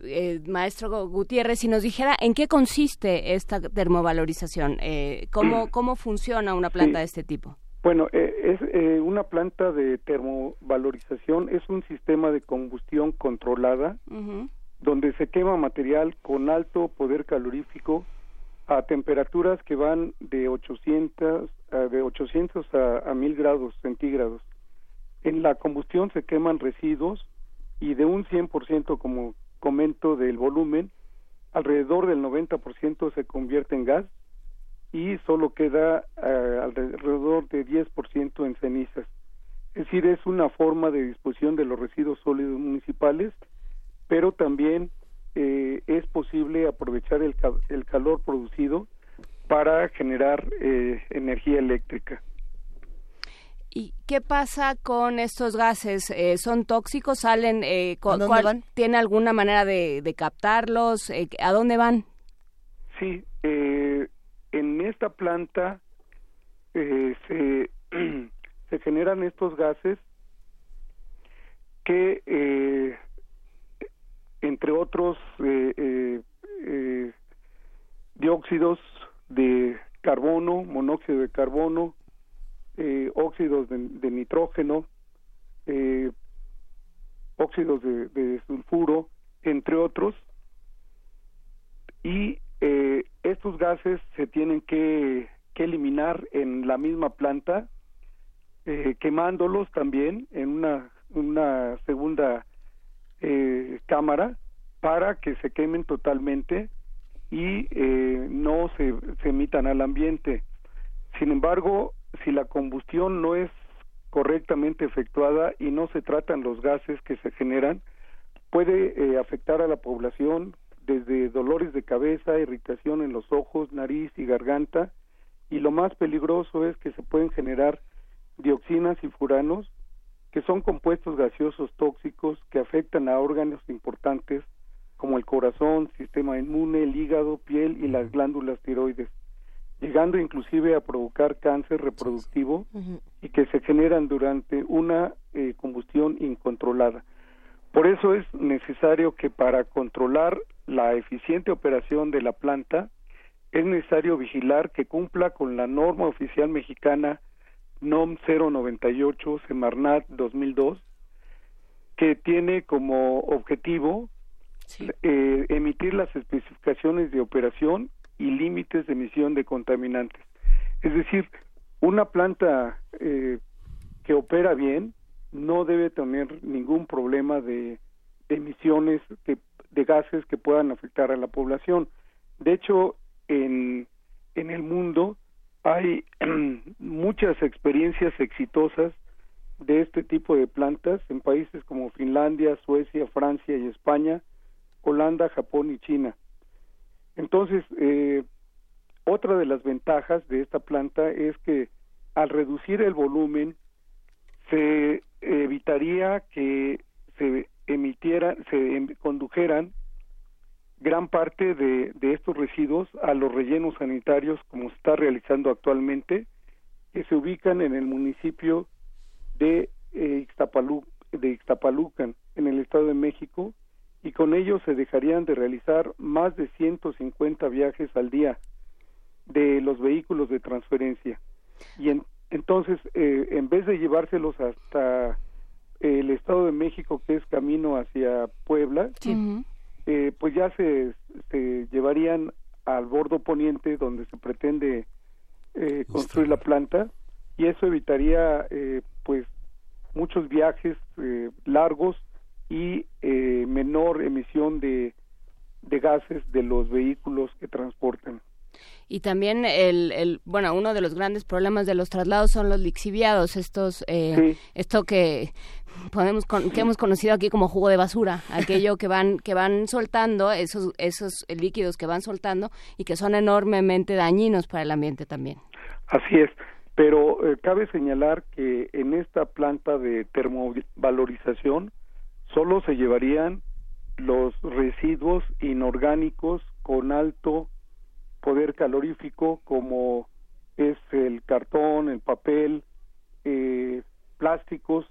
eh, maestro Gutiérrez, si nos dijera en qué consiste esta termovalorización, cómo, [clears throat] cómo funciona una planta de este tipo. Bueno, es una planta de termovalorización, es un sistema de combustión controlada donde se quema material con alto poder calorífico a temperaturas que van de 800 a, de 800 a, a 1000 grados centígrados. En la combustión se queman residuos y de un 100%, como comento, del volumen, alrededor del 90% se convierte en gas y solo queda eh, alrededor de 10% en cenizas. Es decir, es una forma de disposición de los residuos sólidos municipales, pero también eh, es posible aprovechar el, el, calor producido para generar eh, energía eléctrica. ¿Y qué pasa con estos gases? Eh, ¿Son tóxicos? ¿Salen? Eh, ¿A dónde van? ¿Tiene alguna manera de, captarlos? Eh, ¿A dónde van? Sí, eh, en esta planta se, [clears throat] se generan estos gases que, entre otros, dióxidos de carbono, monóxido de carbono, eh, óxidos de, nitrógeno, eh, óxidos de, sulfuro, entre otros, y eh, estos gases se tienen que, eliminar en la misma planta, quemándolos también en una, una segunda cámara para que se quemen totalmente y no se, se emitan al ambiente. Sin embargo, si la combustión no es correctamente efectuada y no se tratan los gases que se generan, puede eh, afectar a la población desde dolores de cabeza, irritación en los ojos, nariz y garganta, y lo más peligroso es que se pueden generar dioxinas y furanos que son compuestos gaseosos tóxicos que afectan a órganos importantes como el corazón, sistema inmune, el hígado, piel y las glándulas tiroides, llegando inclusive a provocar cáncer reproductivo y que se generan durante una eh, combustión incontrolada. Por eso es necesario que para controlar la eficiente operación de la planta es necesario vigilar que cumpla con la norma oficial mexicana NOM 098 Semarnat 2002 que tiene como objetivo eh, emitir las especificaciones de operación y límites de emisión de contaminantes. Es decir, una planta eh, que opera bien no debe tener ningún problema de, emisiones de gases que puedan afectar a la población. De hecho, en, en el mundo hay [clears throat] muchas experiencias exitosas de este tipo de plantas en países como Finlandia, Suecia, Francia y España, Holanda, Japón y China. Entonces, eh, otra de las ventajas de esta planta es que al reducir el volumen se evitaría que se emitieran, se em, condujeran gran parte de, estos residuos a los rellenos sanitarios como se está realizando actualmente, que se ubican en el municipio de, eh, de Ixtapalucan, en el Estado de México, y con ello se dejarían de realizar más de 150 viajes al día de los vehículos de transferencia. Y entonces, eh, en vez de llevárselos hasta el Estado de México, que es camino hacia Puebla, eh, pues ya se, se, llevarían al bordo poniente donde se pretende eh, construir la planta y eso evitaría eh, pues muchos viajes largos y menor emisión de, de gases de los vehículos que transportan. Y también el, el, bueno, uno de los grandes problemas de los traslados son los lixiviados, estos, eh, esto que podemos que hemos conocido aquí como jugo de basura, aquello que van que van soltando esos esos líquidos que van soltando y que son enormemente dañinos para el ambiente también. Así es, pero eh, cabe señalar que en esta planta de termovalorización solo se llevarían los residuos inorgánicos con alto poder calorífico como es el cartón, el papel, eh, plásticos,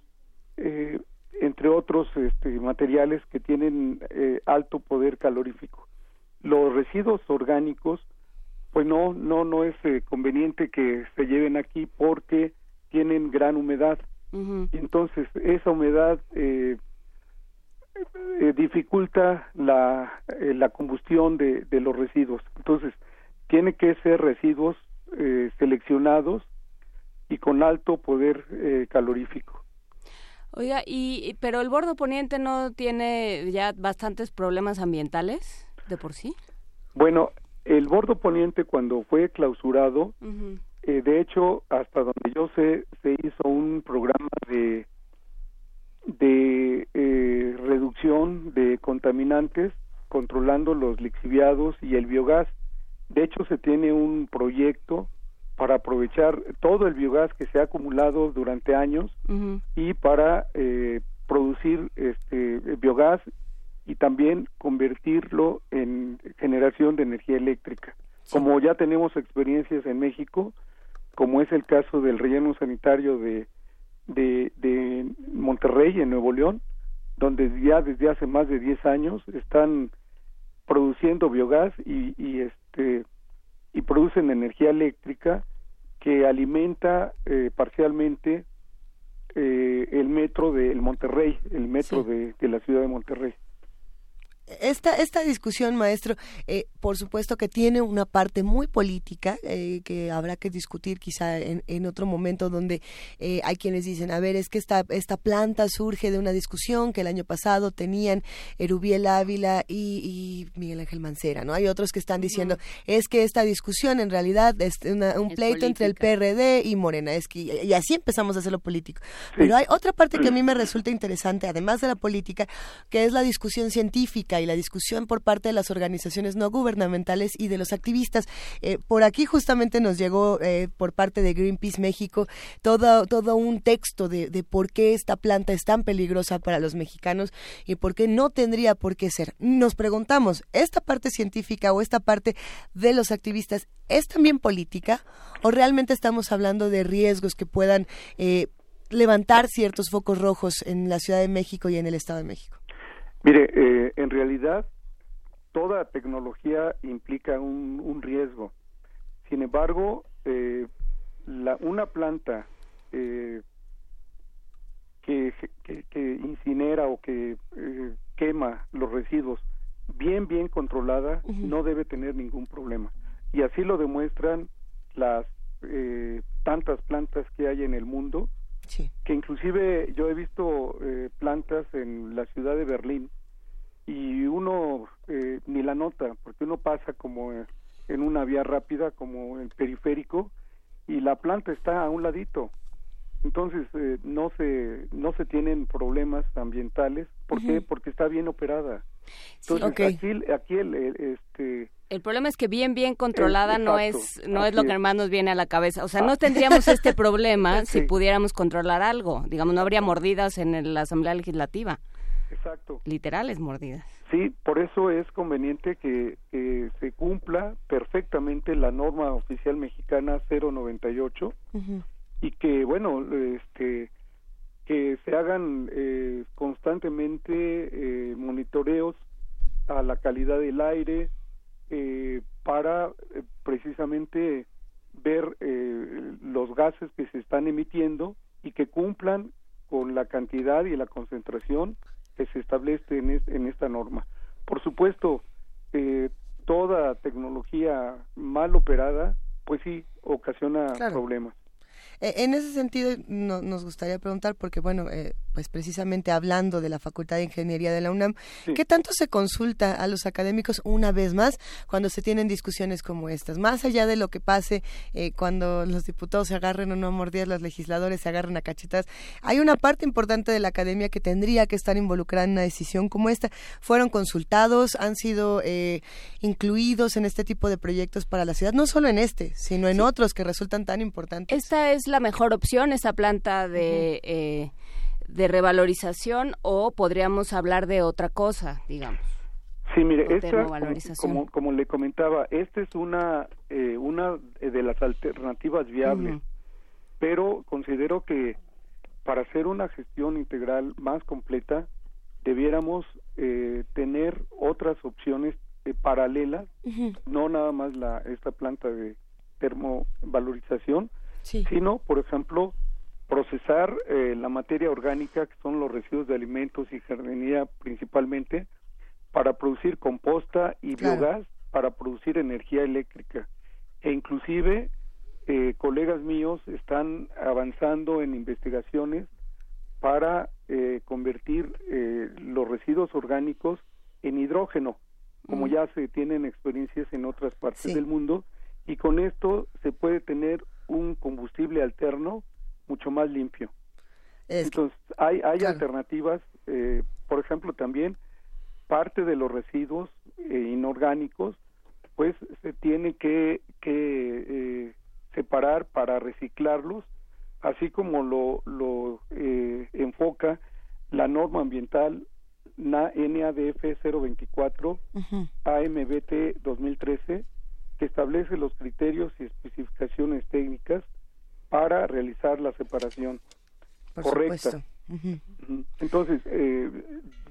eh, entre otros este, materiales que tienen eh, alto poder calorífico. Los residuos orgánicos, pues no, no, no es conveniente que se lleven aquí porque tienen gran humedad. Y entonces esa humedad dificulta la, la combustión de, de los residuos. Entonces, tiene que ser residuos eh, seleccionados y con alto poder eh, calorífico. Oiga, y pero el bordo poniente no tiene ya bastantes problemas ambientales de por sí. Bueno, el bordo poniente cuando fue clausurado, eh, de hecho, hasta donde yo sé, se hizo un programa de de reducción de contaminantes, controlando los lixiviados y el biogás. De hecho, se tiene un proyecto para aprovechar todo el biogás que se ha acumulado durante años y para eh, producir este biogás y también convertirlo en generación de energía eléctrica. Como ya tenemos experiencias en México, como es el caso del relleno sanitario de, de, de Monterrey, en Nuevo León, donde ya desde hace más de 10 años están produciendo biogás y, y, este, y producen energía eléctrica que alimenta eh, parcialmente eh, el metro del Monterrey, el metro de, de la ciudad de Monterrey. Esta, esta discusión, maestro, eh, por supuesto que tiene una parte muy política eh, que habrá que discutir quizá en, en otro momento donde eh, hay quienes dicen, a ver, es que esta, esta planta surge de una discusión que el año pasado tenían Erubiel Ávila y, Miguel Ángel Mancera, ¿no? Hay otros que están diciendo, es que esta discusión en realidad es un pleito entre el PRD y Morena, es que, y así empezamos a hacerlo político. Pero hay otra parte que a mí me [clears throat] resulta interesante, además de la política, que es la discusión científica y la discusión por parte de las organizaciones no gubernamentales y de los activistas. Eh, por aquí justamente nos llegó eh, por parte de Greenpeace México todo, todo un texto de, de por qué esta planta es tan peligrosa para los mexicanos y por qué no tendría por qué ser. Nos preguntamos, ¿esta parte científica o esta parte de los activistas es también política o realmente estamos hablando de riesgos que puedan eh, levantar ciertos focos rojos en la Ciudad de México y en el Estado de México? Mire, eh, en realidad toda tecnología implica un, un riesgo. Sin embargo, eh, la, una planta eh, que, que, que, incinera o que eh, quema los residuos bien, bien controlada, uh -huh. no debe tener ningún problema. Y así lo demuestran las eh, tantas plantas que hay en el mundo, que inclusive yo he visto eh, plantas en la ciudad de Berlín y uno eh, ni la nota, porque uno pasa como en una vía rápida, como el periférico, y la planta está a un ladito. Entonces eh, no se no se tienen problemas ambientales, ¿por uh -huh. qué? Porque está bien operada. Entonces sí, okay. aquí aquí el, el, este el problema es que bien bien controlada no es no es lo que más nos viene a la cabeza. O sea, no tendríamos este problema [laughs] sí. si pudiéramos controlar algo. Digamos, no habría mordidas en la Asamblea Legislativa. Exacto. Literales mordidas. Sí, por eso es conveniente que, que se cumpla perfectamente la norma oficial mexicana 098 uh -huh. Y que, bueno, este que se hagan eh, constantemente eh, monitoreos a la calidad del aire eh, para eh, precisamente ver eh, los gases que se están emitiendo y que cumplan con la cantidad y la concentración que se establece en, es, en esta norma. Por supuesto, eh, toda tecnología mal operada, pues sí, ocasiona claro. problemas. Eh, en ese sentido, no, nos gustaría preguntar, porque bueno, eh, pues precisamente hablando de la Facultad de Ingeniería de la UNAM, sí. ¿qué tanto se consulta a los académicos una vez más cuando se tienen discusiones como estas? Más allá de lo que pase eh, cuando los diputados se agarren o no a mordidas, los legisladores se agarren a cachetas, hay una parte importante de la academia que tendría que estar involucrada en una decisión como esta. ¿Fueron consultados? ¿Han sido eh, incluidos en este tipo de proyectos para la ciudad? No solo en este, sino en sí. otros que resultan tan importantes. Esta es la mejor opción, esa planta de... Uh -huh. eh, de revalorización o podríamos hablar de otra cosa, digamos. Sí, mire, esta, como, como, le comentaba, esta es una, eh, una de las alternativas viables, uh -huh. pero considero que para hacer una gestión integral más completa, debiéramos eh, tener otras opciones eh, paralelas, uh -huh. no nada más la esta planta de termovalorización, sí. sino, por ejemplo, procesar eh, la materia orgánica, que son los residuos de alimentos y jardinería principalmente, para producir composta y claro. biogás, para producir energía eléctrica. E inclusive eh, colegas míos están avanzando en investigaciones para eh, convertir eh, los residuos orgánicos en hidrógeno, como mm. ya se tienen experiencias en otras partes sí. del mundo, y con esto se puede tener un combustible alterno mucho más limpio. Es Entonces, hay, hay claro. alternativas, eh, por ejemplo, también parte de los residuos eh, inorgánicos, pues se tiene que, que eh, separar para reciclarlos, así como lo, lo eh, enfoca la norma ambiental NADF 024 uh -huh. AMBT 2013, que establece los criterios y especificaciones técnicas para realizar la separación Por correcta. Uh -huh. Entonces, eh,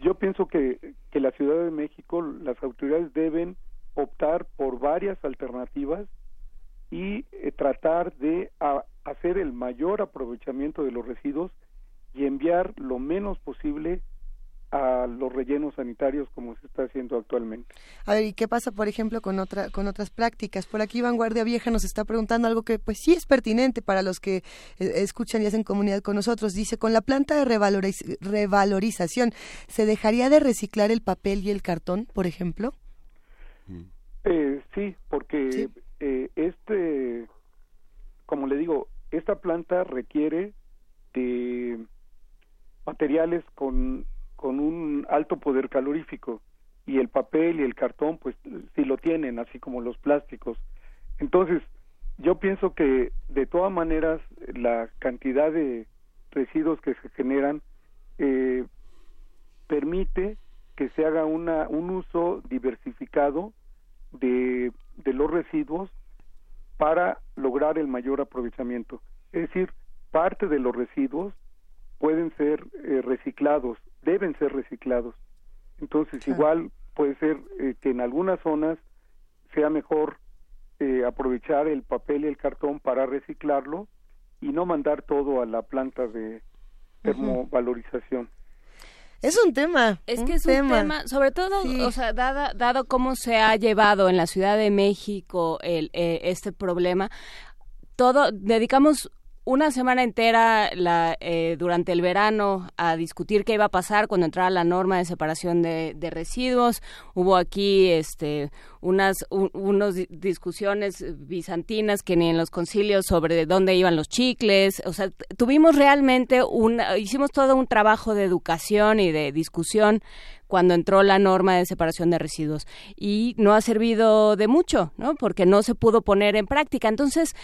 yo pienso que, que la Ciudad de México, las autoridades deben optar por varias alternativas y eh, tratar de a, hacer el mayor aprovechamiento de los residuos y enviar lo menos posible a los rellenos sanitarios como se está haciendo actualmente. A ver, ¿y qué pasa, por ejemplo, con otra con otras prácticas? Por aquí Vanguardia Vieja nos está preguntando algo que pues sí es pertinente para los que eh, escuchan y hacen comunidad con nosotros. Dice, con la planta de revaloriz revalorización, ¿se dejaría de reciclar el papel y el cartón, por ejemplo? Eh, sí, porque ¿Sí? Eh, este, como le digo, esta planta requiere de materiales con con un alto poder calorífico y el papel y el cartón pues sí lo tienen, así como los plásticos. Entonces, yo pienso que de todas maneras la cantidad de residuos que se generan eh, permite que se haga una, un uso diversificado de, de los residuos para lograr el mayor aprovechamiento. Es decir, parte de los residuos pueden ser eh, reciclados, deben ser reciclados. Entonces, igual puede ser eh, que en algunas zonas sea mejor eh, aprovechar el papel y el cartón para reciclarlo y no mandar todo a la planta de termovalorización. Es un tema. Es que es un tema, sobre todo, o sea, dada, dado cómo se ha llevado en la Ciudad de México el, eh, este problema, todo, dedicamos una semana entera la, eh, durante el verano a discutir qué iba a pasar cuando entrara la norma de separación de, residuos. Hubo aquí este, unas unos discusiones bizantinas que ni en los concilios sobre dónde iban los chicles. O sea, tuvimos realmente un, hicimos todo un trabajo de educación y de discusión cuando entró la norma de separación de residuos y no ha servido de mucho, ¿no? Porque no se pudo poner en práctica. Entonces,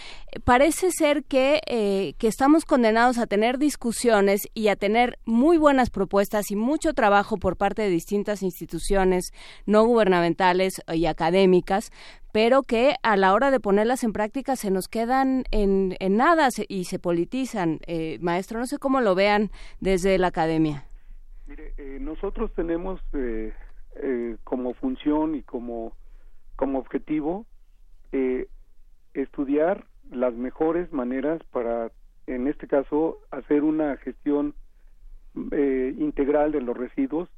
parece ser que, eh, que estamos condenados a tener discusiones y a tener muy buenas propuestas y mucho trabajo por parte de distintas instituciones no gubernamentales y académicas, pero que a la hora de ponerlas en práctica se nos quedan en, en nada y se politizan. Eh, maestro, no sé cómo lo vean desde la academia. Mire, eh, nosotros tenemos eh, eh, como función y como, como objetivo estudiar las mejores maneras para, en este caso, hacer una gestión integral de los residuos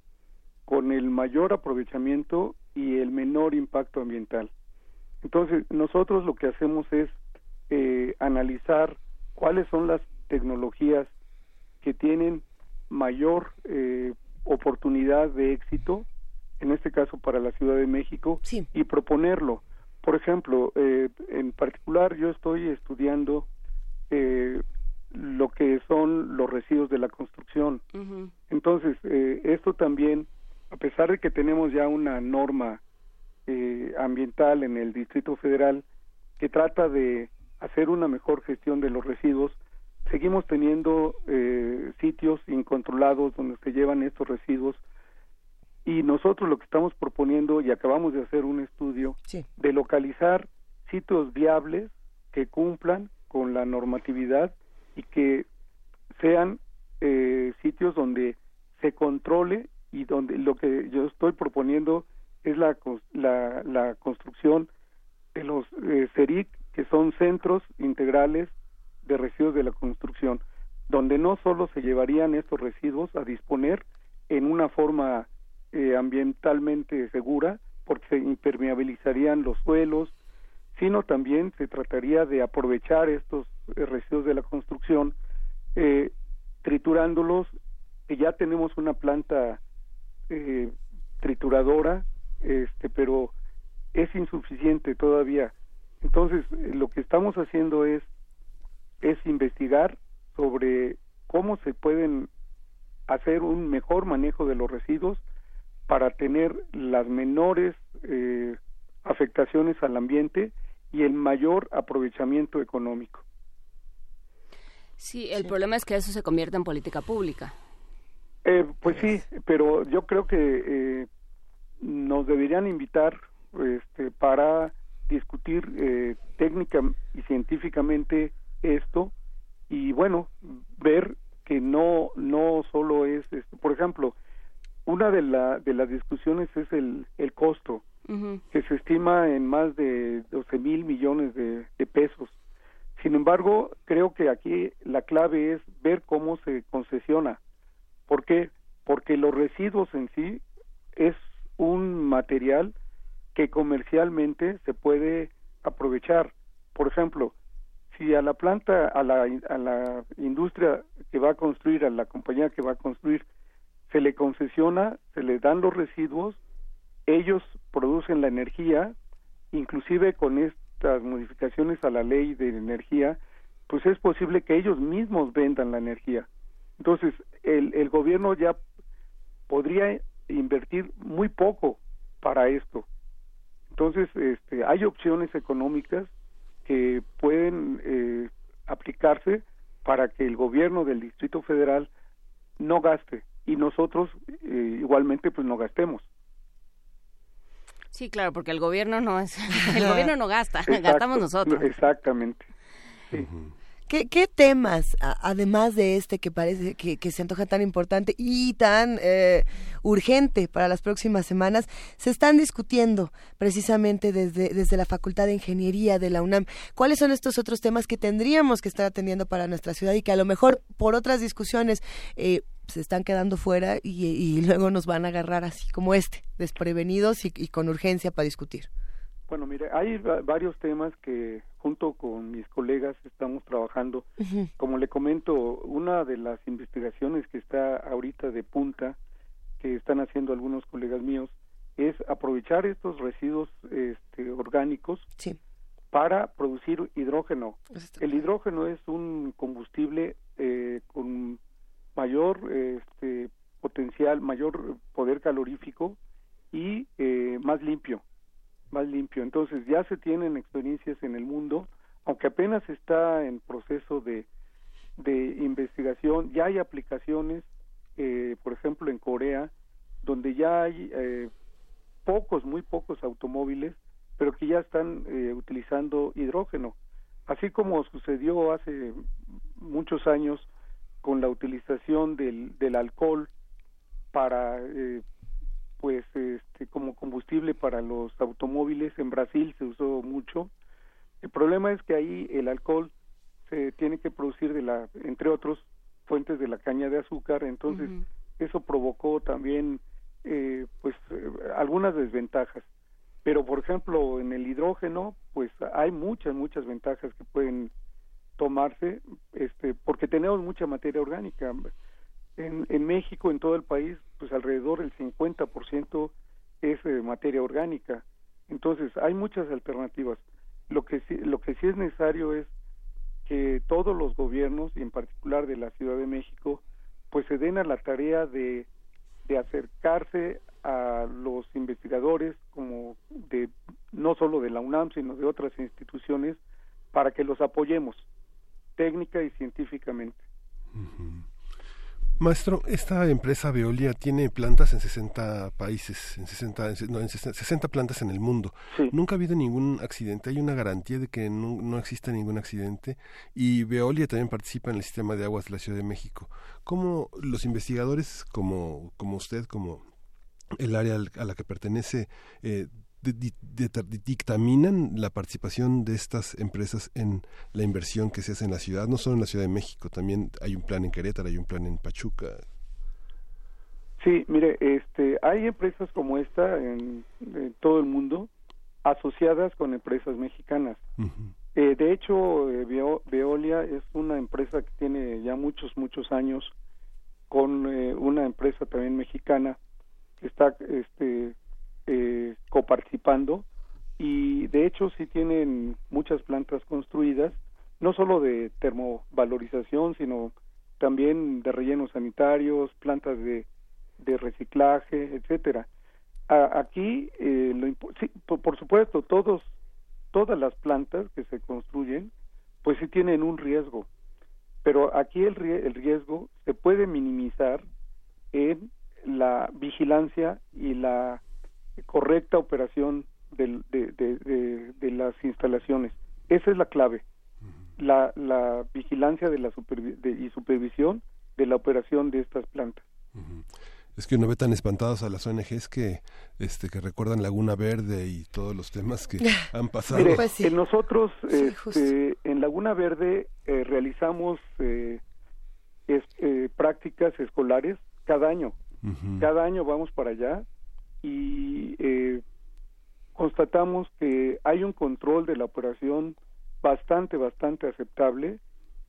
con el mayor aprovechamiento y el menor impacto ambiental. Entonces, nosotros lo que hacemos es analizar cuáles son las tecnologías que tienen mayor eh, oportunidad de éxito, en este caso para la Ciudad de México, y proponerlo. Por ejemplo, eh, en particular yo estoy estudiando eh, lo que son los residuos de la construcción. Entonces, esto también, a pesar de que tenemos ya una norma ambiental en el Distrito Federal que trata de hacer una mejor gestión de los residuos, seguimos teniendo eh, sitios incontrolados donde se llevan estos residuos y nosotros lo que estamos proponiendo y acabamos de hacer un estudio de localizar sitios viables que cumplan con la normatividad y que sean eh, sitios donde se controle y donde lo que yo estoy proponiendo es la, la, la construcción de los eh, CERIC, que son centros integrales de residuos de la construcción, donde no solo se llevarían estos residuos a disponer en una forma eh, ambientalmente segura, porque se impermeabilizarían los suelos, sino también se trataría de aprovechar estos eh, residuos de la construcción, eh, triturándolos, que ya tenemos una planta trituradora, este, pero es insuficiente todavía. Entonces, lo que estamos haciendo es es investigar sobre cómo se pueden hacer un mejor manejo de los residuos para tener las menores eh, afectaciones al ambiente y el mayor aprovechamiento económico. Sí, el problema es que eso se convierte en política pública. Eh, pues sí, pero yo creo que eh, nos deberían invitar este, para discutir eh, técnica y científicamente esto y bueno ver que no no solo es esto. por ejemplo una de la de las discusiones es el el costo que se estima en más de 12 mil millones de, pesos sin embargo creo que aquí la clave es ver cómo se concesiona ¿por qué? porque los residuos en sí es un material que comercialmente se puede aprovechar por ejemplo si a la planta, a la, a la industria que va a construir, a la compañía que va a construir, se le concesiona, se le dan los residuos, ellos producen la energía, inclusive con estas modificaciones a la ley de energía, pues es posible que ellos mismos vendan la energía. Entonces, el, el gobierno ya podría invertir muy poco para esto. Entonces, este, hay opciones económicas que pueden eh, aplicarse para que el gobierno del Distrito Federal no gaste y nosotros eh, igualmente pues no gastemos. Sí, claro, porque el gobierno no es, [laughs] el gobierno no gasta, gastamos nosotros. Exactamente. Sí. ¿Qué, temas, además de este que parece que, se antoja tan importante y tan eh, urgente para las próximas semanas, se están discutiendo precisamente desde, desde la Facultad de Ingeniería de la UNAM? ¿Cuáles son estos otros temas que tendríamos que estar atendiendo para nuestra ciudad y que a lo mejor por otras discusiones eh, se están quedando fuera y, luego nos van a agarrar así como este, desprevenidos y con urgencia para discutir? Bueno, mire, hay varios temas que junto con mis colegas estamos trabajando. Como le comento, una de las investigaciones que está ahorita de punta, que están haciendo algunos colegas míos, es aprovechar estos residuos este, orgánicos para producir hidrógeno. El hidrógeno es un combustible eh, con mayor este, potencial, mayor poder calorífico y eh, más limpio más limpio. Entonces ya se tienen experiencias en el mundo, aunque apenas está en proceso de, de investigación, ya hay aplicaciones, eh, por ejemplo en Corea, donde ya hay eh, pocos, muy pocos automóviles, pero que ya están eh, utilizando hidrógeno, así como sucedió hace muchos años con la utilización del, del alcohol para eh, pues este como combustible para los automóviles en Brasil se usó mucho. El problema es que ahí el alcohol se tiene que producir de la entre otros fuentes de la caña de azúcar. Entonces eso provocó también eh, pues eh, algunas desventajas. Pero por ejemplo en el hidrógeno pues hay muchas muchas ventajas que pueden tomarse este porque tenemos mucha materia orgánica en, en México, en todo el país, pues alrededor del 50% es eh, materia orgánica. Entonces, hay muchas alternativas. Lo que, sí, lo que sí es necesario es que todos los gobiernos, y en particular de la Ciudad de México, pues se den a la tarea de, de acercarse a los investigadores, como de no solo de la UNAM, sino de otras instituciones, para que los apoyemos técnica y científicamente. Maestro, esta empresa Veolia tiene plantas en 60 países, en 60, no, en 60 plantas en el mundo. Nunca ha habido ningún accidente. Hay una garantía de que no, no, exista ningún accidente. Y Veolia también participa en el sistema de aguas de la Ciudad de México. ¿Cómo los investigadores como, como usted, como el área a la que pertenece, eh, dictaminan la participación de estas empresas en la inversión que se hace en la ciudad, no solo en la Ciudad de México, también hay un plan en Querétaro, hay un plan en Pachuca. Sí, mire, este, hay empresas como esta en, todo el mundo asociadas con empresas mexicanas. eh, de hecho, eh, Veolia es una empresa que tiene ya muchos, muchos años con eh, una empresa también mexicana que está este, eh, coparticipando y de hecho sí tienen muchas plantas construidas, no solo de termovalorización, sino también de rellenos sanitarios, plantas de, de reciclaje, etcétera. aquí, eh, lo, sí, por, supuesto, todos, todas las plantas que se construyen, pues sí tienen un riesgo, pero aquí el, el riesgo se puede minimizar en la vigilancia y la correcta operación de, de, las instalaciones. Esa es la clave, la, la vigilancia de la y supervisión de la operación de estas plantas. Es que uno ve tan espantados a las ONGs que este que recuerdan Laguna Verde y todos los temas que [laughs] han pasado. Pues en nosotros este, en Laguna Verde eh, realizamos eh, eh, prácticas escolares cada año. Cada año vamos para allá y eh, constatamos que hay un control de la operación bastante, bastante aceptable.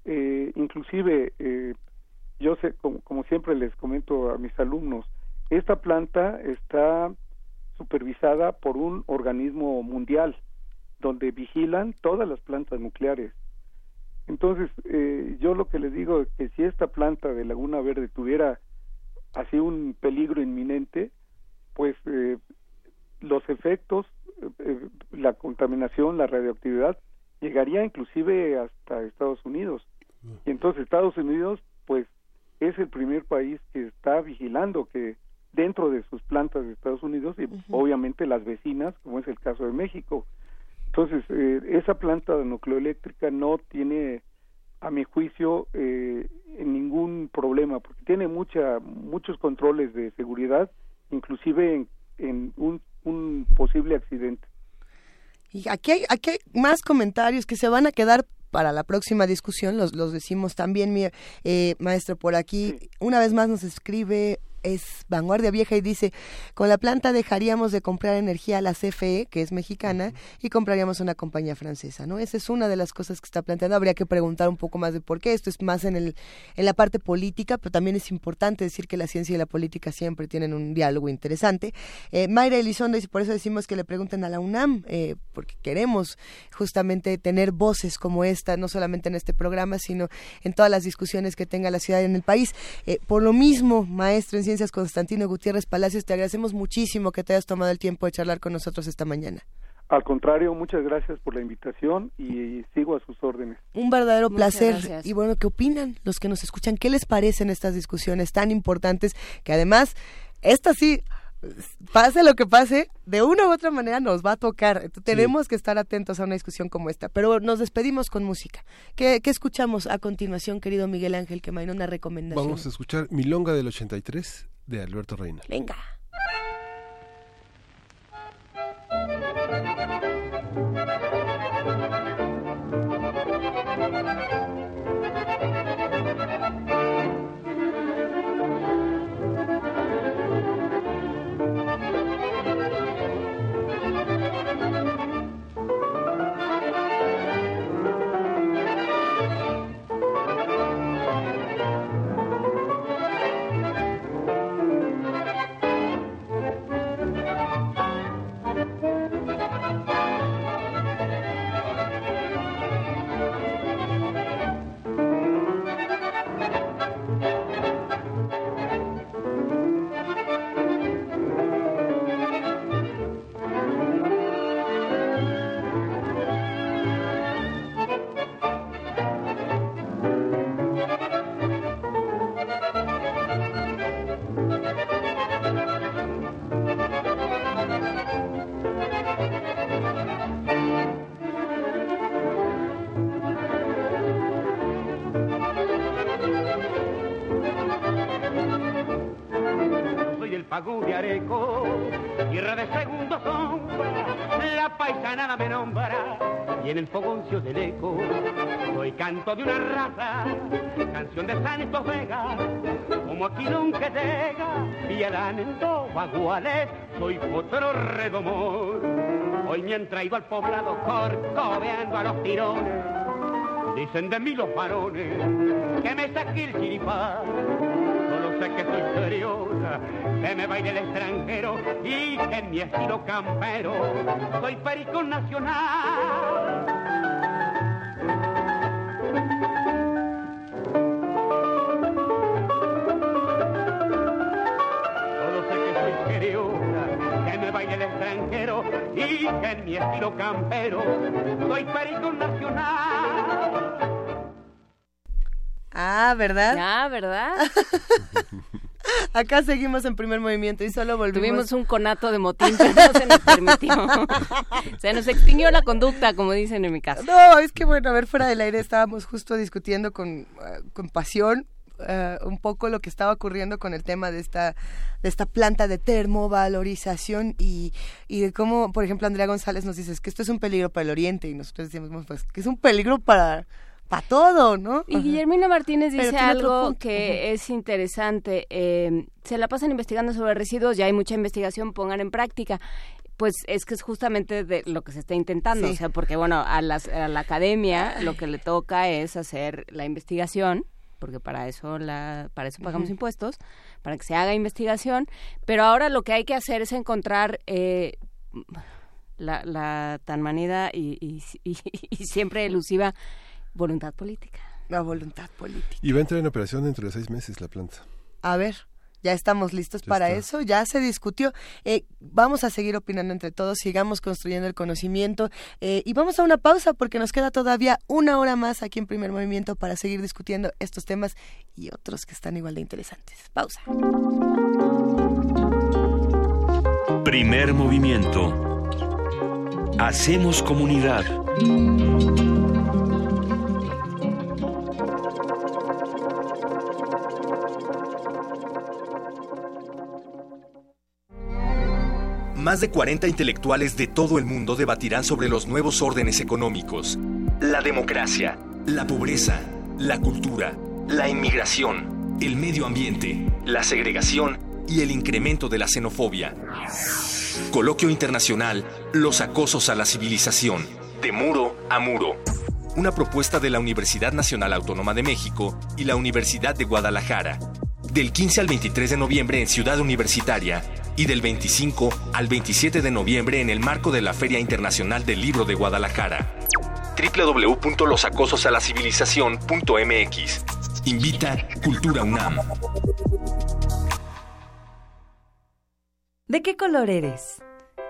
Eh, inclusive, eh, yo sé, como, como, siempre les comento a mis alumnos, esta planta está supervisada por un organismo mundial donde vigilan todas las plantas nucleares. Entonces, eh, yo lo que les digo es que si esta planta de Laguna Verde tuviera así un peligro inminente, pues eh, los efectos, eh, eh, la contaminación, la radioactividad, llegaría inclusive hasta Estados Unidos. Y entonces Estados Unidos, pues, es el primer país que está vigilando que dentro de sus plantas de Estados Unidos y obviamente las vecinas, como es el caso de México. Entonces, eh, esa planta nucleoeléctrica no tiene, a mi juicio, eh, ningún problema, porque tiene mucha, muchos controles de seguridad, inclusive en, en un, un posible accidente. Y aquí hay, aquí hay más comentarios que se van a quedar para la próxima discusión, los, los decimos también, mi, eh, maestro, por aquí. Una vez más nos escribe es vanguardia vieja y dice, con la planta dejaríamos de comprar energía a la CFE, que es mexicana, y compraríamos una compañía francesa, ¿no? Esa es una de las cosas que está planteando. Habría que preguntar un poco más de por qué. Esto es más en, el, en la parte política, pero también es importante decir que la ciencia y la política siempre tienen un diálogo interesante. Eh, Mayra Elizondo, y por eso decimos que le pregunten a la UNAM, eh, porque queremos justamente tener voces como esta, no solamente en este programa, sino en todas las discusiones que tenga la ciudad en el país. Eh, por lo mismo, maestro en Constantino Gutiérrez Palacios, te agradecemos muchísimo que te hayas tomado el tiempo de charlar con nosotros esta mañana. Al contrario, muchas gracias por la invitación y sigo a sus órdenes. Un verdadero placer. Y bueno, ¿qué opinan los que nos escuchan? ¿Qué les parecen estas discusiones tan importantes que además, esta sí, pase lo que pase, de una u otra manera nos va a tocar. Tenemos que estar atentos a una discusión como esta. Pero nos despedimos con música. ¿Qué, escuchamos a continuación, querido Miguel Ángel, que me una recomendación? Vamos a escuchar Milonga del 83 de Alberto Reina. Venga. Santos Vega, como aquí nunca llega, y en dos baguales, soy otro redomor. Hoy me han traído al poblado corcoveando a los tirones, dicen de mí los varones que me saqué el chiripá que soy seriosa, que me baile el extranjero y que en mi estilo campero soy perico nacional. Y que en mi estilo campero soy perico nacional. Ah, ¿verdad? Ah, ¿verdad? [laughs] Acá seguimos en primer movimiento y solo volvimos. Tuvimos un conato de motín, pero no se nos permitió. [laughs] se nos extinguió la conducta, como dicen en mi casa. No, es que bueno, a ver, fuera del aire estábamos justo discutiendo con, eh, con pasión eh, un poco lo que estaba ocurriendo con el tema de esta de esta planta de termovalorización y, y de cómo, por ejemplo, Andrea González nos dice que esto es un peligro para el Oriente y nosotros decimos pues que es un peligro para para todo, ¿no? Y Guillermino Martínez dice algo que es interesante. Eh, se la pasan investigando sobre residuos, ya hay mucha investigación, pongan en práctica pues es que es justamente de lo que se está intentando, o sea, porque bueno, a, las, a la academia lo que le toca es hacer la investigación, porque para eso la para eso pagamos impuestos, para que se haga investigación, pero ahora lo que hay que hacer es encontrar eh, la, la, tan manida y, y, y [laughs] siempre elusiva Voluntad política. La voluntad política. Y va a entrar en operación dentro de seis meses la planta. A ver, Ya estamos listos para eso, ya se discutió. Eh, vamos a seguir opinando entre todos, sigamos construyendo el conocimiento eh, y vamos a una pausa porque nos queda todavía una hora más aquí en Primer Movimiento para seguir discutiendo estos temas y otros que están igual de interesantes. Pausa. Primer movimiento. Hacemos comunidad. Más de 40 intelectuales de todo el mundo debatirán sobre los nuevos órdenes económicos, la democracia, la pobreza, la cultura, la inmigración, el medio ambiente, la segregación y el incremento de la xenofobia. Coloquio Internacional, Los acosos a la civilización, de muro a muro. Una propuesta de la Universidad Nacional Autónoma de México y la Universidad de Guadalajara. Del 15 al 23 de noviembre en Ciudad Universitaria y del 25 al 27 de noviembre en el marco de la Feria Internacional del Libro de Guadalajara. www.losacososalacivilizacion.mx Invita Cultura UNAM. ¿De qué color eres?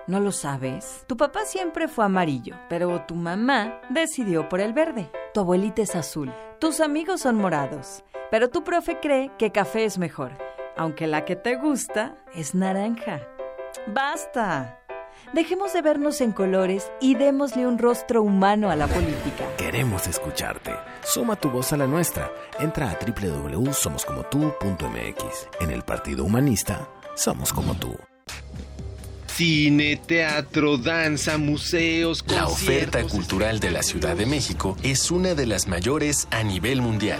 ¿No lo sabes? Tu papá siempre fue amarillo, pero tu mamá decidió por el verde. Tu abuelita es azul. Tus amigos son morados, pero tu profe cree que café es mejor, aunque la que te gusta es naranja. ¡Basta! Dejemos de vernos en colores y démosle un rostro humano a la política. Queremos escucharte. Suma tu voz a la nuestra. Entra a www.somoscomotu.mx. En el Partido Humanista, somos como tú. Cine, teatro, danza, museos, La oferta cultural de la Ciudad de México es una de las mayores a nivel mundial.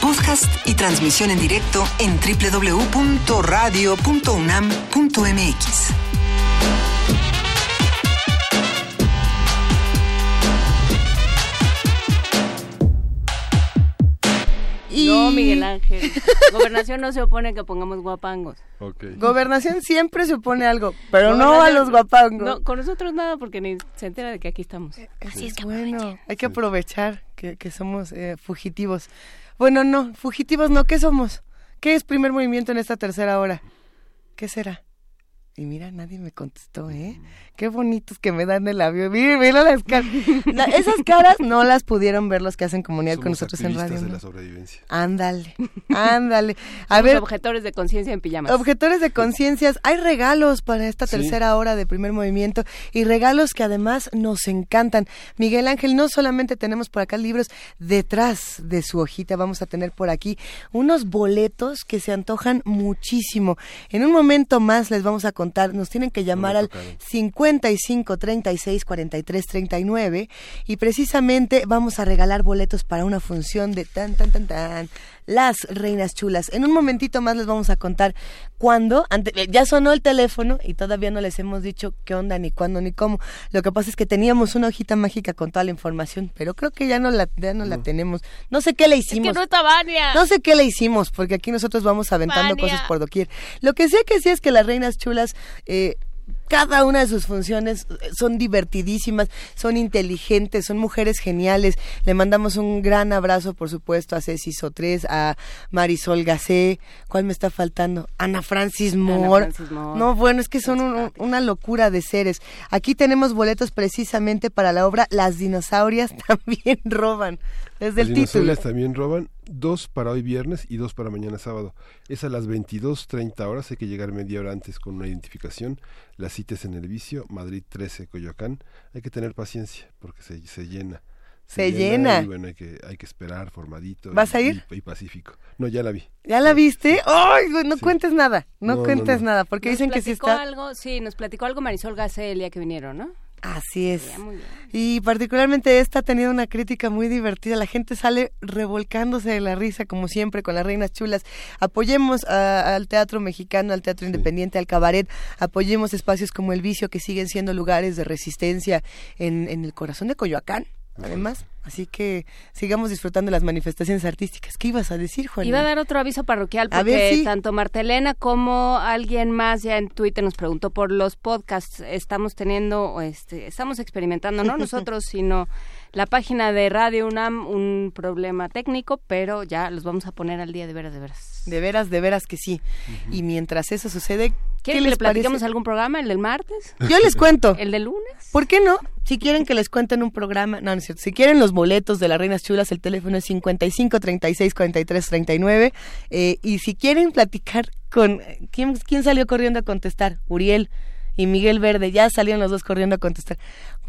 Podcast y transmisión en directo en www.radio.unam.mx. No, Miguel Ángel. [laughs] Gobernación no se opone a que pongamos guapangos. Gobernación siempre se opone a algo, pero no a los guapangos. No, con nosotros nada porque ni se entera de que aquí estamos. Así es que bueno, hay que aprovechar que, que somos eh, fugitivos. Bueno, no, fugitivos no, ¿qué somos? ¿Qué es primer movimiento en esta tercera hora? ¿Qué será? Y mira, nadie me contestó, ¿eh? Qué bonitos que me dan el avión. Mira, mira las caras. [laughs] La- esas caras no las pudieron ver los que hacen comunidad con Somos nosotros en radio. de ¿no? la sobrevivencia. Ándale, [laughs] ándale. A Somos ver, objetores de conciencia en pijamas. Objetores de conciencias, hay regalos para esta Sí. tercera hora de primer movimiento y regalos que además nos encantan. Miguel Ángel, no solamente tenemos por acá libros, detrás de su hojita vamos a tener por aquí unos boletos que se antojan muchísimo. En un momento más les vamos a contar, nos tienen que llamar al 55 36 43 39 y precisamente vamos a regalar boletos para una función de tan tan tan tan las reinas chulas. En un momentito más les vamos a contar cuándo. Ante, eh, ya sonó el teléfono y todavía no les hemos dicho qué onda, ni cuándo, ni cómo. Lo que pasa es que teníamos una hojita mágica con toda la información, pero creo que ya no la, ya no la tenemos. No sé qué le hicimos. Es que no está Vania. No sé qué le hicimos, porque aquí nosotros vamos aventando Vania. cosas por doquier. Lo que sé que sí es que las reinas chulas... Eh, cada una de sus funciones eh, son divertidísimas, son inteligentes, son mujeres geniales. Le mandamos un gran abrazo, por supuesto, a Ceci Sotres, a Marisol Gacé. ¿Cuál me está faltando? Ana Francis Moore. Francis Moore. No, bueno, es que son un- una locura de seres. Aquí tenemos boletos precisamente para la obra Las dinosaurias [laughs] también roban. Desde Las el título. también roban dos para hoy viernes y dos para mañana sábado. Es a las 22.30 horas, hay que llegar media hora antes con una identificación. La cita es en el vicio, Madrid 13, Coyoacán. Hay que tener paciencia porque se, se llena. Se llena. Y bueno, hay que, hay que esperar formadito. ¿Vas y- a ir? Y, y pacífico. No, ya la vi. ¿Ya la viste? ¡Ay! güey, no cuentes nada. No, No, no, cuentes no. nada, porque Nos dicen que sí platicó está. algo, sí, nos platicó algo Marisol Gacé el día que vinieron, ¿no? Así es. Ya, muy bien. Y particularmente esta ha tenido una crítica muy divertida. La gente sale revolcándose de la risa, como siempre, con las reinas chulas. Apoyemos a- al teatro mexicano, al teatro independiente, al cabaret. Apoyemos espacios como El Vicio, que siguen siendo lugares de resistencia en, en el corazón de Coyoacán, además. Así que sigamos disfrutando las manifestaciones artísticas. ¿Qué ibas a decir, Juan? Iba a dar otro aviso parroquial porque ver, sí. tanto Martelena como alguien más ya en Twitter nos preguntó por los podcasts. Estamos teniendo, este, estamos experimentando, no nosotros, [laughs] sino la página de Radio UNAM, un problema técnico, pero ya los vamos a poner al día de veras, de veras. De veras, de veras que sí. Y mientras eso sucede, ¿qué ¿Quieren que les le parece? algún programa? ¿El del martes? Yo les cuento. [laughs] ¿El del lunes? ¿Por qué no? Si quieren que les cuenten un programa, no, no es cierto. Si quieren los boletos de las Reinas Chulas, el teléfono es 55 36 43 39. Eh, y si quieren platicar con. ¿quién, ¿Quién salió corriendo a contestar? Uriel y Miguel Verde. Ya salieron los dos corriendo a contestar.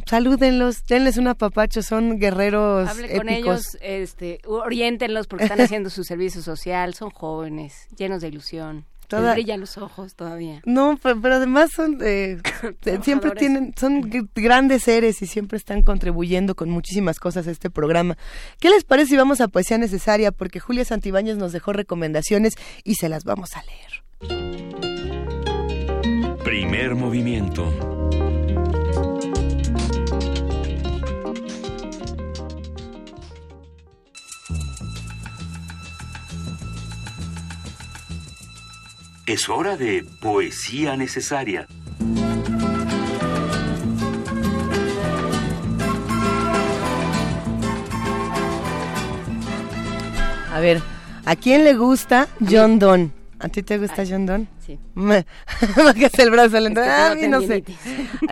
Salúdenlos, denles un apapacho, son guerreros. Hable con épicos. ellos, este, oriéntenlos porque están [laughs] haciendo su servicio social, son jóvenes, llenos de ilusión. Toda- brillan los ojos todavía. No, pe- pero, además son eh, [laughs] siempre tienen son grandes seres y siempre están contribuyendo con muchísimas cosas a este programa. ¿Qué les parece si vamos a poesía necesaria? Porque Julia Santibáñez nos dejó recomendaciones y se las vamos a leer. Primer movimiento. Es hora de poesía necesaria. A ver, ¿a quién le gusta John Donne? ¿A ti te gusta John Donne? Sí. [laughs] Hace el brazo. Es que Ah, no sé. [laughs]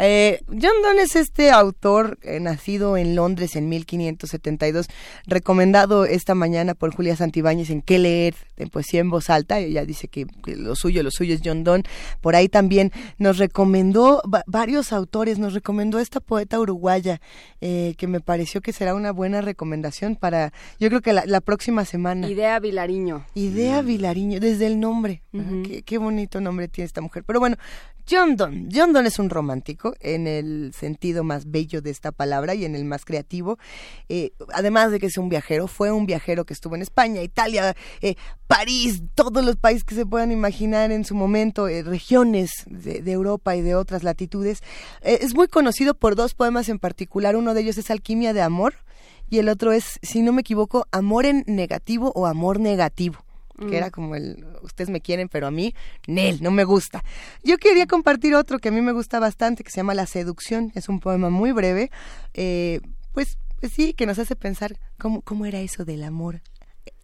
Eh, John Donne es este autor eh, nacido en Londres en 1572, recomendado esta mañana por Julia Santibáñez en qué leer en poesía en voz alta. Ella dice que, que lo suyo, lo suyo es John Donne. Por ahí también nos recomendó va- varios autores, nos recomendó esta poeta uruguaya eh, que me pareció que será una buena recomendación para, yo creo que la, la próxima semana. Idea Vilariño. Idea Vilariño, desde el nombre. qué, qué bonito nombre tiene esta mujer. Pero bueno, John Donne. John Donne es un romántico en el sentido más bello de esta palabra y en el más creativo. Eh, además de que es un viajero, fue un viajero que estuvo en España, Italia, eh, París, todos los países que se puedan imaginar en su momento, eh, regiones de, Europa y de otras latitudes. Es muy conocido por dos poemas en particular. Uno de ellos es Alquimia de Amor y el otro es, si no me equivoco, Amor en negativo o Amor negativo que Mm. era como el ustedes me quieren pero a mí Nel no me gusta yo quería compartir otro que a mí me gusta bastante que se llama La seducción es un poema muy breve eh, pues, pues sí que nos hace pensar cómo cómo era eso del amor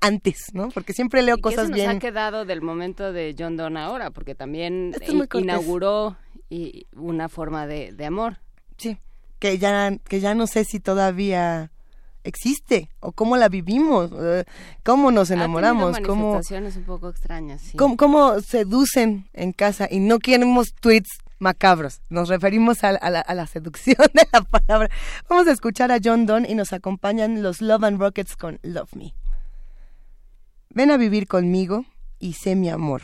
antes no porque siempre leo ¿Y cosas se nos bien ha quedado del momento de John Donne ahora? Porque también Esto inauguró y- una forma de, de amor. sí que ya que ya no sé si todavía existe o cómo la vivimos cómo nos enamoramos cómo un poco extrañas, sí. ¿Cómo, cómo seducen en casa? Y no queremos tweets macabros. Nos referimos a, a la, a la seducción de la palabra. Vamos a escuchar a John Donne y nos acompañan los Love and Rockets con Love Me. Ven a vivir conmigo y sé mi amor.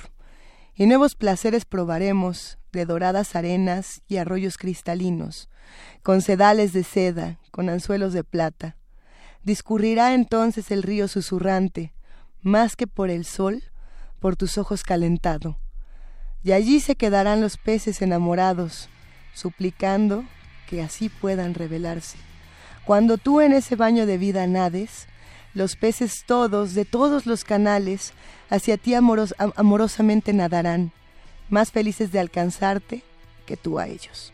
Y nuevos placeres probaremos de doradas arenas y arroyos cristalinos, con sedales de seda, con anzuelos de plata. Discurrirá entonces el río susurrante, más que por el sol, por tus ojos calentado. Y allí se quedarán los peces enamorados, suplicando que así puedan revelarse. Cuando tú en ese baño de vida nades, los peces todos, de todos los canales, hacia ti amoros- am- amorosamente nadarán, más felices de alcanzarte que tú a ellos.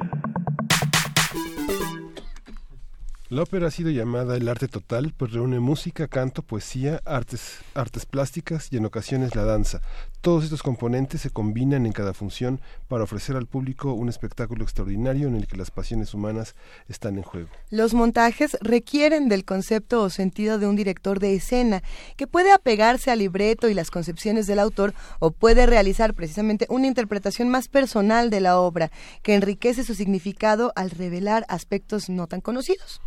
La ópera ha sido llamada el arte total, pues reúne música, canto, poesía, artes, artes plásticas y en ocasiones la danza. Todos estos componentes se combinan en cada función para ofrecer al público un espectáculo extraordinario en el que las pasiones humanas están en juego. Los montajes requieren del concepto o sentido de un director de escena, que puede apegarse al libreto y las concepciones del autor o puede realizar precisamente una interpretación más personal de la obra, que enriquece su significado al revelar aspectos no tan conocidos.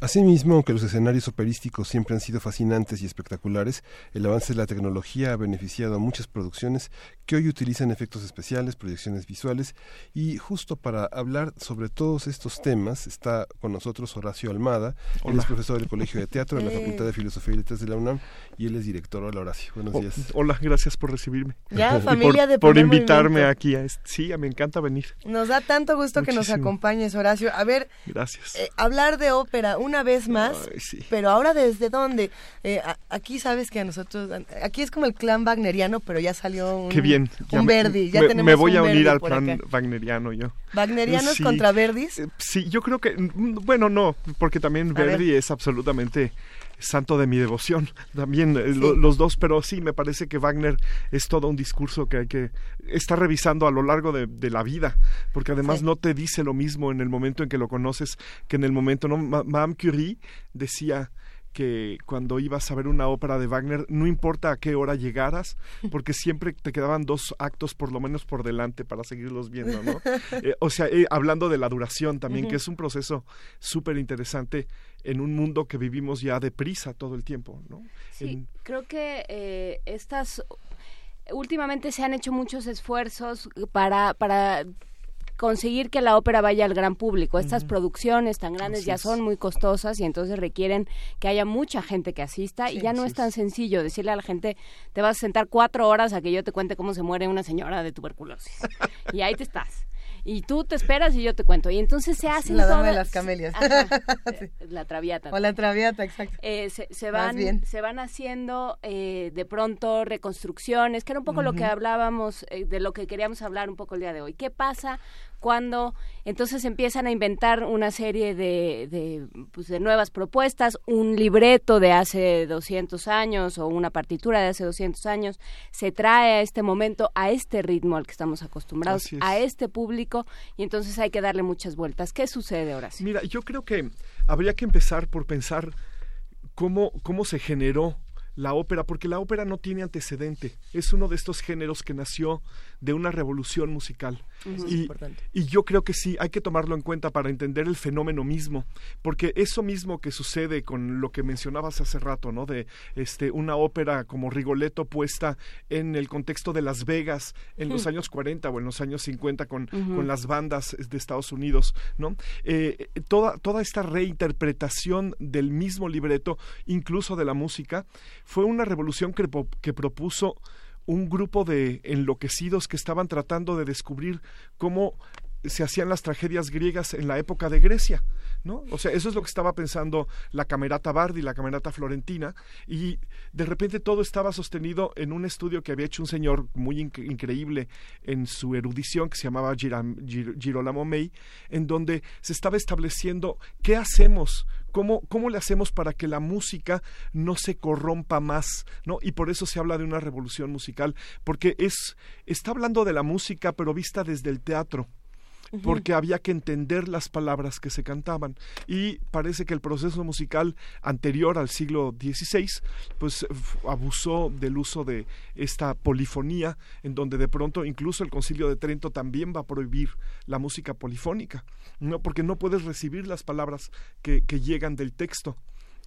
Asimismo, aunque los escenarios operísticos siempre han sido fascinantes y espectaculares, el avance de la tecnología ha beneficiado a muchas producciones que hoy utilizan efectos especiales, proyecciones visuales y justo para hablar sobre todos estos temas está con nosotros Horacio Almada, él Hola. es profesor del Colegio de Teatro de la [laughs] Eh. Facultad de Filosofía y Letras de la UNAM y él es director. Hola Horacio, buenos días. hola, gracias por recibirme. Ya, [laughs] familia por, de por invitarme Movimiento. aquí a este. Sí, me encanta venir. Nos da tanto gusto que nos acompañes, Horacio. A ver, Gracias. eh, hablar de ópera, una vez más, pero ahora desde dónde? Eh, aquí sabes que a nosotros, aquí es como el clan wagneriano, pero ya salió un, Qué bien. un Verdi, ya me, tenemos me voy un a unir al clan acá. wagneriano yo. ¿Wagnerianos Sí. contra Verdis? Eh, Sí, yo creo que, mm, bueno, no, porque también A ver. Verdi es absolutamente santo de mi devoción, [laughs] también eh, lo- los dos, pero sí, me parece que Wagner es todo un discurso que hay que estar revisando a lo largo de, de la vida, porque además Sí. no te dice lo mismo en el momento en que lo conoces que en el momento, ¿no? Ma- Madame Curie decía que cuando ibas a ver una ópera de Wagner, no importa a qué hora llegaras, [laughs] porque siempre te quedaban dos actos por lo menos por delante para seguirlos viendo, ¿no? [laughs] Eh, o sea, eh, hablando de la duración también, que es un proceso súper interesante en un mundo que vivimos ya deprisa todo el tiempo, ¿no? Sí, En- creo que eh, estas últimamente se han hecho muchos esfuerzos para para conseguir que la ópera vaya al gran público. Estas producciones tan grandes Así ya son muy costosas y entonces requieren que haya mucha gente que asista y ya no es tan sencillo decirle a la gente te vas a sentar cuatro horas a que yo te cuente cómo se muere una señora de tuberculosis [laughs] y ahí te estás. Y tú te esperas y yo te cuento. Y entonces se hacen La dama de todas- las camelias. Ajá, [laughs] eh, la traviata. O la traviata, exacto. Eh, se, se van bien. se van haciendo eh, de pronto reconstrucciones que era un poco lo que hablábamos eh, de lo que queríamos hablar un poco el día de hoy qué pasa cuando entonces empiezan a inventar una serie de, de, pues, de nuevas propuestas un libreto de hace 200 años o una partitura de hace 200 años se trae a este momento a este ritmo al que estamos acostumbrados es. a este público y entonces hay que darle muchas vueltas qué sucede ahora Mira, yo creo que habría que empezar por pensar cómo, cómo se generó la ópera, porque la ópera no tiene antecedente. Es uno de estos géneros que nació de una revolución musical. Y, importante. y yo creo que sí, hay que tomarlo en cuenta para entender el fenómeno mismo, porque eso mismo que sucede con lo que mencionabas hace rato, ¿no? De este una ópera como Rigoletto puesta en el contexto de Las Vegas en los Hmm. años 40 o en los años 50 con, con las bandas de Estados Unidos, ¿no? Eh, eh, toda, toda esta reinterpretación del mismo libreto, incluso de la música, fue una revolución que propuso un grupo de enloquecidos que estaban tratando de descubrir cómo se hacían las tragedias griegas en la época de Grecia, ¿no? O sea, eso es lo que estaba pensando la camerata Bardi, la camerata florentina, y de repente todo estaba sostenido en un estudio que había hecho un señor muy inc- increíble en su erudición, que se llamaba Girolamo May, en donde se estaba estableciendo qué hacemos, cómo, cómo le hacemos para que la música no se corrompa más, ¿no? Y por eso se habla de una revolución musical, porque es, está hablando de la música, pero vista desde el teatro Porque había que entender las palabras que se cantaban. Y parece que el proceso musical anterior al siglo XVI, pues abusó del uso de esta polifonía, en donde de pronto incluso el Concilio de Trento también va a prohibir la música polifónica, ¿no? porque no puedes recibir las palabras que llegan del texto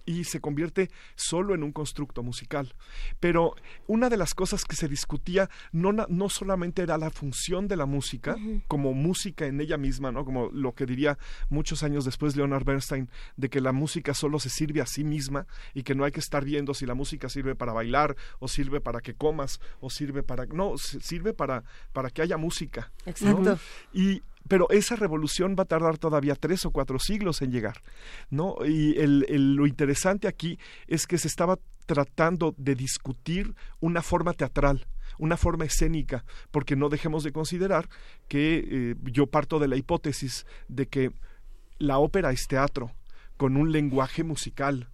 y se convierte solo en un constructo musical. Pero una de las cosas que se discutía no, no solamente era la función de la música, como música en ella misma, ¿no? como lo que diría muchos años después Leonard Bernstein, de que la música solo se sirve a sí misma y que no hay que estar viendo si la música sirve para bailar o sirve para que comas o sirve para... No, sirve para, para que haya música. ¿no? Exacto. Y pero esa revolución va a tardar todavía tres o cuatro siglos en llegar, ¿no? Y el, lo interesante aquí es que se estaba tratando de discutir una forma teatral, una forma escénica, porque no dejemos de considerar que eh, yo parto de la hipótesis de que la ópera es teatro, con un lenguaje musical,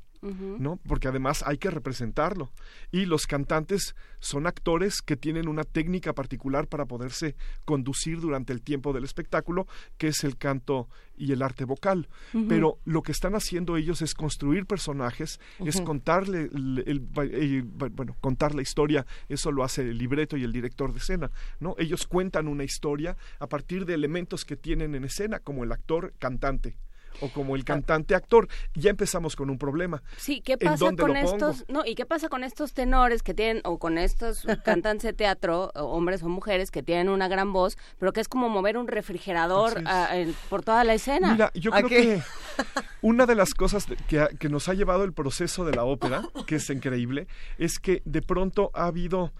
¿no? Porque además hay que representarlo. Y los cantantes son actores que tienen una técnica particular para poderse conducir durante el tiempo del espectáculo, que es el canto y el arte vocal. Pero lo que están haciendo ellos es construir personajes, es contarle el, el- el- bueno, contar la historia, eso lo hace el libreto y el director de escena, ¿no? Ellos cuentan una historia a partir de elementos que tienen en escena, como el actor cantante o como el cantante actor. Ya empezamos con un problema. Sí, ¿qué ¿En pasa con pongo? estos, no, y qué pasa con estos tenores que tienen o con estos [laughs] cantantes de teatro, hombres o mujeres que tienen una gran voz, pero que es como mover un refrigerador ah, por toda la escena? Mira, yo creo que [laughs] una de las cosas que, que nos ha llevado el proceso de la ópera, que es increíble, es que de pronto ha habido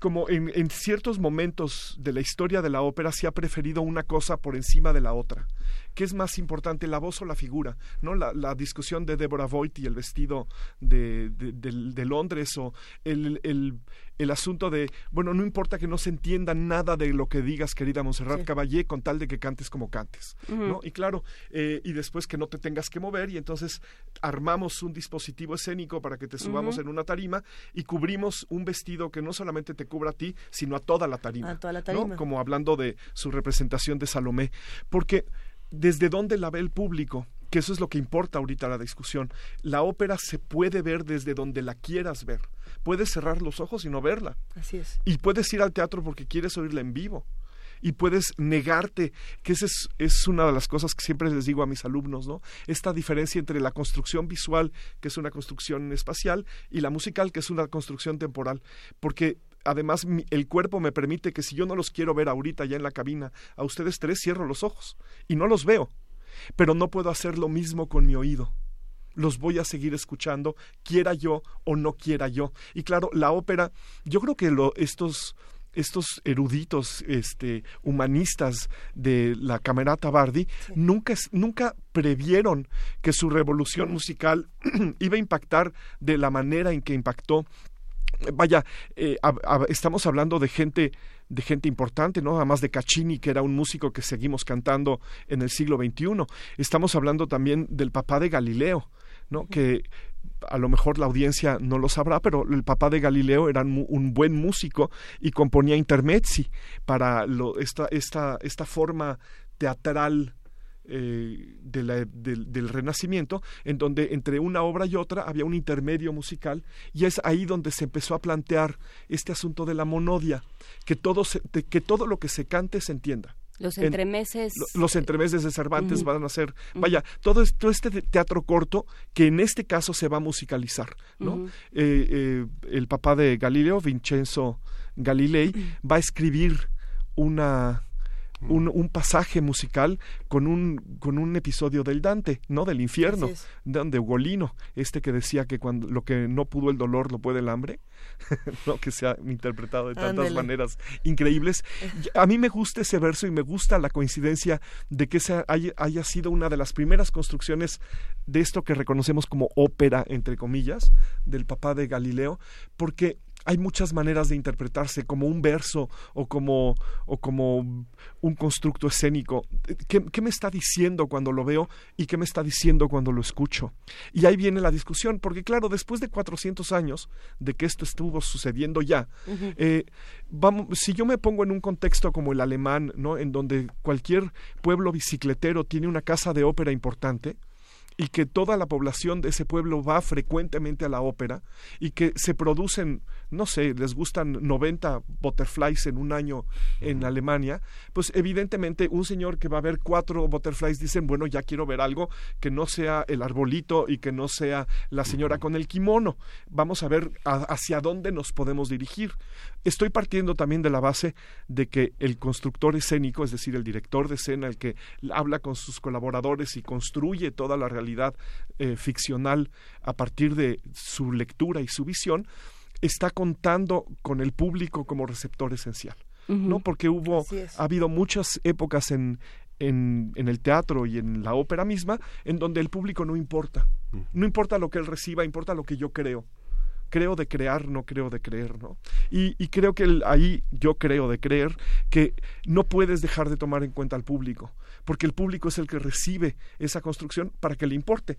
como en, en ciertos momentos de la historia de la ópera se ha preferido una cosa por encima de la otra, ¿qué es más importante, la voz o la figura? ¿No? La, la discusión de Deborah Voigt y el vestido de, de, de- de Londres o el, el, el asunto de, bueno, no importa que no se entienda nada de lo que digas, querida Montserrat Sí. Caballé, con tal de que cantes como cantes. ¿no? Y claro, eh, y después que no te tengas que mover y entonces armamos un dispositivo escénico para que te subamos en una tarima y cubrimos un vestido que no solamente te cubra a ti, sino a toda la tarima. A toda la ¿no? tarima. Como hablando de su representación de Salomé. Porque desde dónde la ve el público, que eso es lo que importa ahorita la discusión. La ópera se puede ver desde donde la quieras ver. Puedes cerrar los ojos y no verla. Así es. Y puedes ir al teatro porque quieres oírla en vivo. Y puedes negarte, que esa es, es una de las cosas que siempre les digo a mis alumnos, ¿no? Esta diferencia entre la construcción visual, que es una construcción espacial, y la musical, que es una construcción temporal. Porque además mi- el cuerpo me permite que si yo no los quiero ver ahorita ya en la cabina, a ustedes tres cierro los ojos y no los veo. Pero no puedo hacer lo mismo con mi oído los voy a seguir escuchando, quiera yo o no quiera yo. Y claro, la ópera, yo creo que lo, estos estos eruditos este humanistas de la camerata Bardi nunca nunca previeron que su revolución musical [clears throat] iba a impactar de la manera en que impactó vaya, eh, estamos hablando de gente de gente importante, ¿no? Además de Caccini, que era un músico que seguimos cantando en el siglo XXI. Estamos hablando también del papá de Galileo, ¿no? Que a lo mejor la audiencia no lo sabrá, pero el papá de Galileo era un buen músico y componía intermezzi para lo- esta, esta, esta forma teatral eh, de la- del, del Renacimiento, en donde entre una obra y otra había un intermedio musical, y es ahí donde se empezó a plantear este asunto de la monodia, que todo, se- de- que todo lo que se cante se entienda. Los En- entremeses. lo- los entremeses de Cervantes van a ser, vaya, todo, todo este te- teatro corto que en este caso se va a musicalizar, ¿no? Eh, eh, el papá de Galileo, Vincenzo Galilei, va a escribir una un, un pasaje musical con un con un episodio del Dante, ¿no? Del infierno, Así es. de, de Ugolino, este que decía que cuando lo que no pudo el dolor lo puede el hambre, [laughs] ¿no? Que se ha interpretado de tantas Ándale. maneras increíbles. Y A mí me gusta ese verso y me gusta la coincidencia de que esa haya, haya sido una de las primeras construcciones de esto que reconocemos como ópera, entre comillas, del papá de Galileo, porque hay muchas maneras de interpretarse como un verso o como, o como un constructo escénico. ¿Qué, qué me está diciendo cuando lo veo y qué me está diciendo cuando lo escucho? Y ahí viene la discusión, porque claro, después de 400 años de que esto estuvo sucediendo ya, eh, vamos, si yo me pongo en un contexto como el alemán, ¿no? en donde cualquier pueblo bicicletero tiene una casa de ópera importante, y que toda la población de ese pueblo va frecuentemente a la ópera y que se producen, no sé, les gustan 90 butterflies en un año en Alemania, pues evidentemente un señor que va a ver cuatro butterflies dicen, bueno, ya quiero ver algo que no sea el arbolito y que no sea la señora con el kimono. Vamos a ver a- hacia dónde nos podemos dirigir. Estoy partiendo también de la base de que el constructor escénico, es decir, el director de escena, el que habla con sus colaboradores y construye toda la realidad eh, ficcional a partir de su lectura y su visión, está contando con el público como receptor esencial. ¿no? Porque hubo, ha habido muchas épocas en, en, en el teatro y en la ópera misma en donde el público no importa. No importa lo que él reciba, importa lo que yo creo. Creo de crear, no creo de creer, ¿no? Y, y creo que ahí yo creo de creer que no puedes dejar de tomar en cuenta al público, porque el público es el que recibe esa construcción para que le importe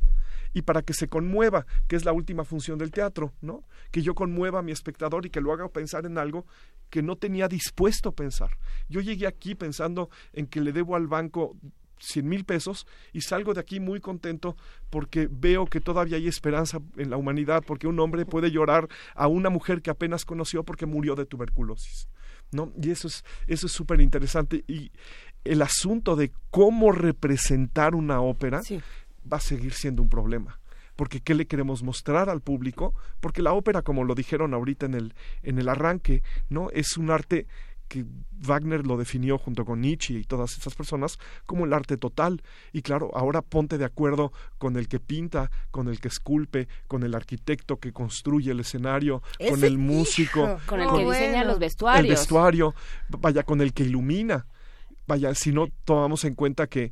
y para que se conmueva, que es la última función del teatro, ¿no? Que yo conmueva a mi espectador y que lo haga pensar en algo que no tenía dispuesto a pensar. Yo llegué aquí pensando en que le debo al banco cien mil pesos y salgo de aquí muy contento porque veo que todavía hay esperanza en la humanidad, porque un hombre puede llorar a una mujer que apenas conoció porque murió de tuberculosis. ¿No? Y eso es eso es súper interesante y el asunto de cómo representar una ópera va a seguir siendo un problema. Porque ¿qué le queremos mostrar al público? Porque la ópera, como lo dijeron ahorita en el, en el arranque, ¿no? Es un arte que Wagner lo definió junto con Nietzsche y todas esas personas como el arte total. Y claro, ahora ponte de acuerdo con el que pinta, con el que esculpe, con el arquitecto que construye el escenario, con el músico, hijo, Con el que diseña los el vestuarios. vestuario, vaya con el que ilumina. Vaya, si no tomamos en cuenta que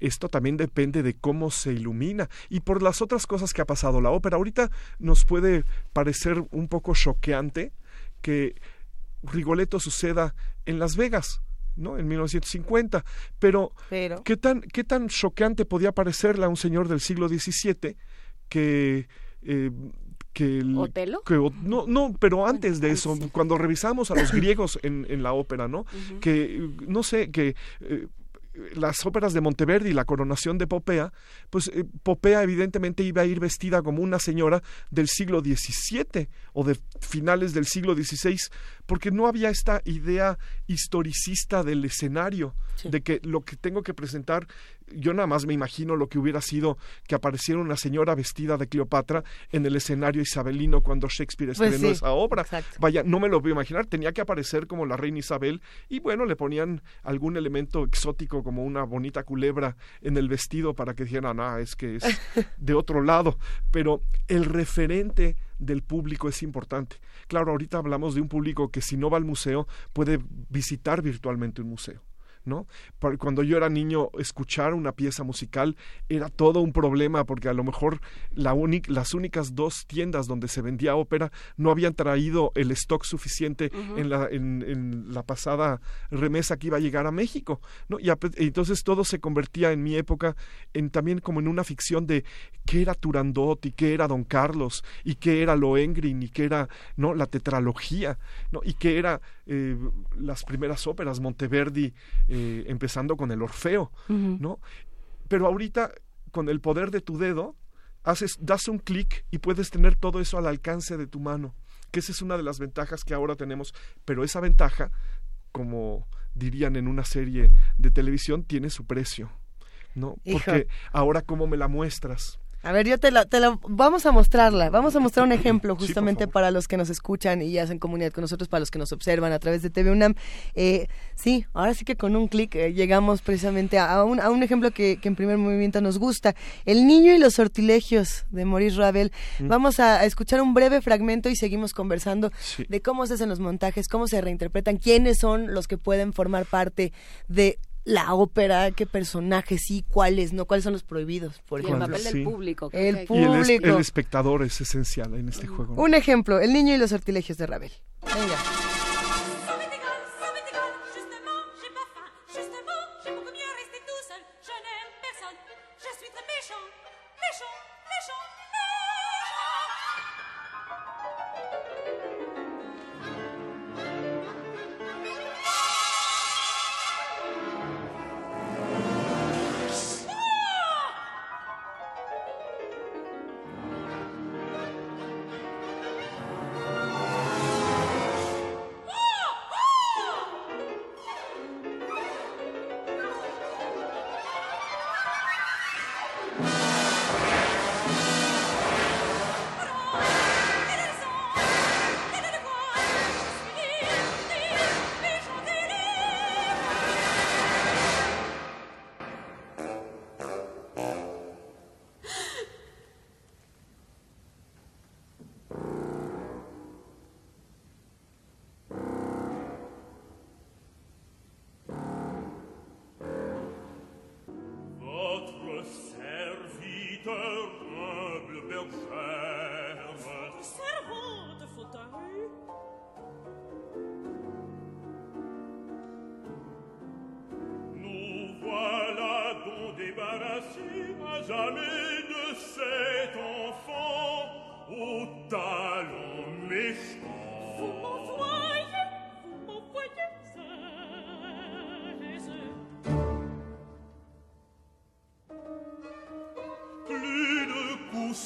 esto también depende de cómo se ilumina y por las otras cosas que ha pasado la ópera. Ahorita nos puede parecer un poco choqueante que Rigoletto suceda en Las Vegas. ¿no? en 1950, pero, Pero. ¿qué tan qué tan choqueante podía parecerle a un señor del siglo XVII que eh, que el- ¿Otelo? que no no pero antes de eso cuando revisamos a los [laughs] griegos en, en la ópera no que no sé que eh, las óperas de Monteverdi y la coronación de Popea, pues eh, Popea evidentemente iba a ir vestida como una señora del siglo XVII o de finales del siglo XVI, porque no había esta idea historicista del escenario, de que lo que tengo que presentar, yo nada más me imagino lo que hubiera sido que apareciera una señora vestida de Cleopatra en el escenario isabelino cuando Shakespeare Pues estrenó sí, esa obra. Vaya, no me lo puedo imaginar, tenía que aparecer como la reina Isabel y bueno, le ponían algún elemento exótico como una bonita culebra en el vestido para que dijeran, ah, es que es [laughs] de otro lado, pero el referente del público es importante. Claro, ahorita hablamos de un público que si no va al museo puede visitar virtualmente un museo. ¿No? Cuando yo era niño, escuchar una pieza musical era todo un problema porque a lo mejor la las únicas dos tiendas donde se vendía ópera no habían traído el stock suficiente en, la, en, en la pasada remesa que iba a llegar a México, ¿no? Y entonces todo se convertía en mi época en también como en una ficción de qué era Turandot y qué era Don Carlos y qué era Lohengrin y qué era no la tetralogía, ¿no? Y qué era eh, las primeras óperas Monteverdi eh, empezando con el Orfeo. ¿no? Pero ahorita con el poder de tu dedo haces das un clic y puedes tener todo eso al alcance de tu mano, que esa es una de las ventajas que ahora tenemos, pero esa ventaja como dirían en una serie de televisión tiene su precio. ¿No? Hijo. Porque ahora cómo me la muestras. A ver, yo te la, te la vamos a mostrarla, vamos a mostrar un ejemplo justamente para los que nos escuchan y hacen comunidad con nosotros, para los que nos observan a través de TV UNAM. Eh, sí, ahora sí que con un clic eh, llegamos precisamente a, a un, a un ejemplo que, que en primer movimiento nos gusta, El niño y los sortilegios de Maurice Ravel. Mm. Vamos a, a escuchar un breve fragmento y seguimos conversando Sí. de cómo se hacen los montajes, cómo se reinterpretan, quiénes son los que pueden formar parte de la ópera, qué personajes sí, cuáles no, cuáles son los prohibidos, por Y el papel del Sí. público. El hay- Y el, es- público. el espectador es esencial en este juego. ¿no? Un ejemplo, El niño y los sortilegios de Ravel. Venga.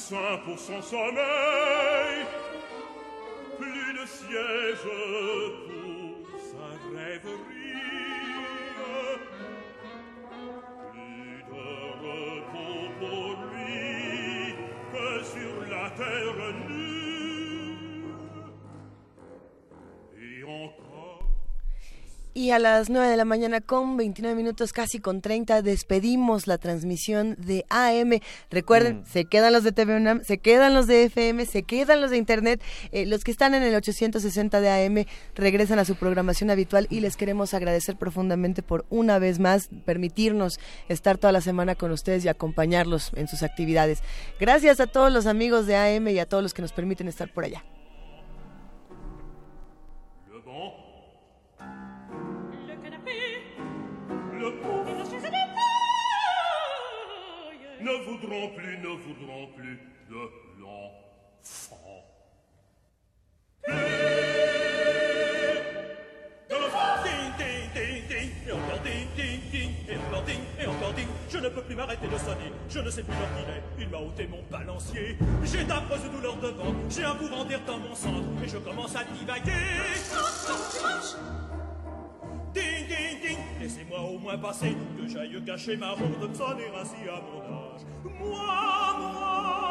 coussin pour son sommeil, plus de siège pour sa rêverie, plus de repos pour lui que sur la terre Y a las 9 de la mañana con 29 minutos, casi con 30, despedimos la transmisión de AM. Recuerden, Mm. se quedan los de TV UNAM, se quedan los de FM, se quedan los de Internet. Eh, los que están en el 860 de AM regresan a su programación habitual y les queremos agradecer profundamente por una vez más permitirnos estar toda la semana con ustedes y acompañarlos en sus actividades. Gracias a todos los amigos de AM y a todos los que nos permiten estar por allá. Ne voudrons plus, ne voudrons plus de l'enfant. De l'enfant. Ding, ding, ding, ding. Et encore ding, ding, ding. Et encore ding, et encore ding. Je ne peux plus m'arrêter de sonner. Je ne sais plus l'heure qu'il est. Il m'a ôté mon balancier. J'ai d'affreuses douleurs de ventre. J'ai un courant d'air dans mon centre. Et je commence à divaguer. Ding, ding, ding, laissez-moi au moins passer, que j'aille cacher ma ronde, sonner ainsi à mon âge. Moi, moi,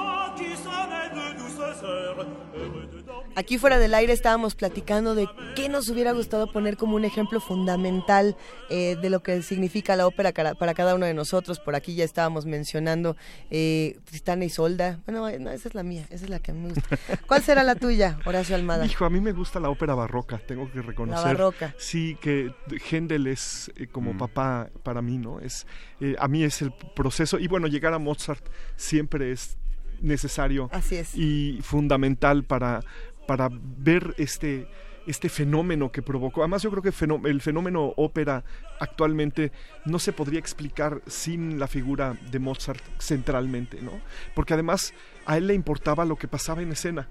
Aquí fuera del aire estábamos platicando de qué nos hubiera gustado poner como un ejemplo fundamental eh, de lo que significa la ópera para cada uno de nosotros. Por aquí ya estábamos mencionando eh, Tristana y Solda. Bueno, no, esa es la mía, esa es la que a mí me gusta. ¿Cuál será la tuya, Horacio Almada? Hijo, a mí me gusta la ópera barroca, tengo que reconocer. barroca. Sí, que Händel es eh, como Mm. papá para mí, ¿no? Es eh, a mí es el proceso y bueno, llegar a Mozart siempre es necesario Así es. y fundamental para para ver este este fenómeno que provocó. Además, yo creo que el fenómeno ópera actualmente no se podría explicar sin la figura de Mozart centralmente, ¿no? Porque además a él le importaba lo que pasaba en escena.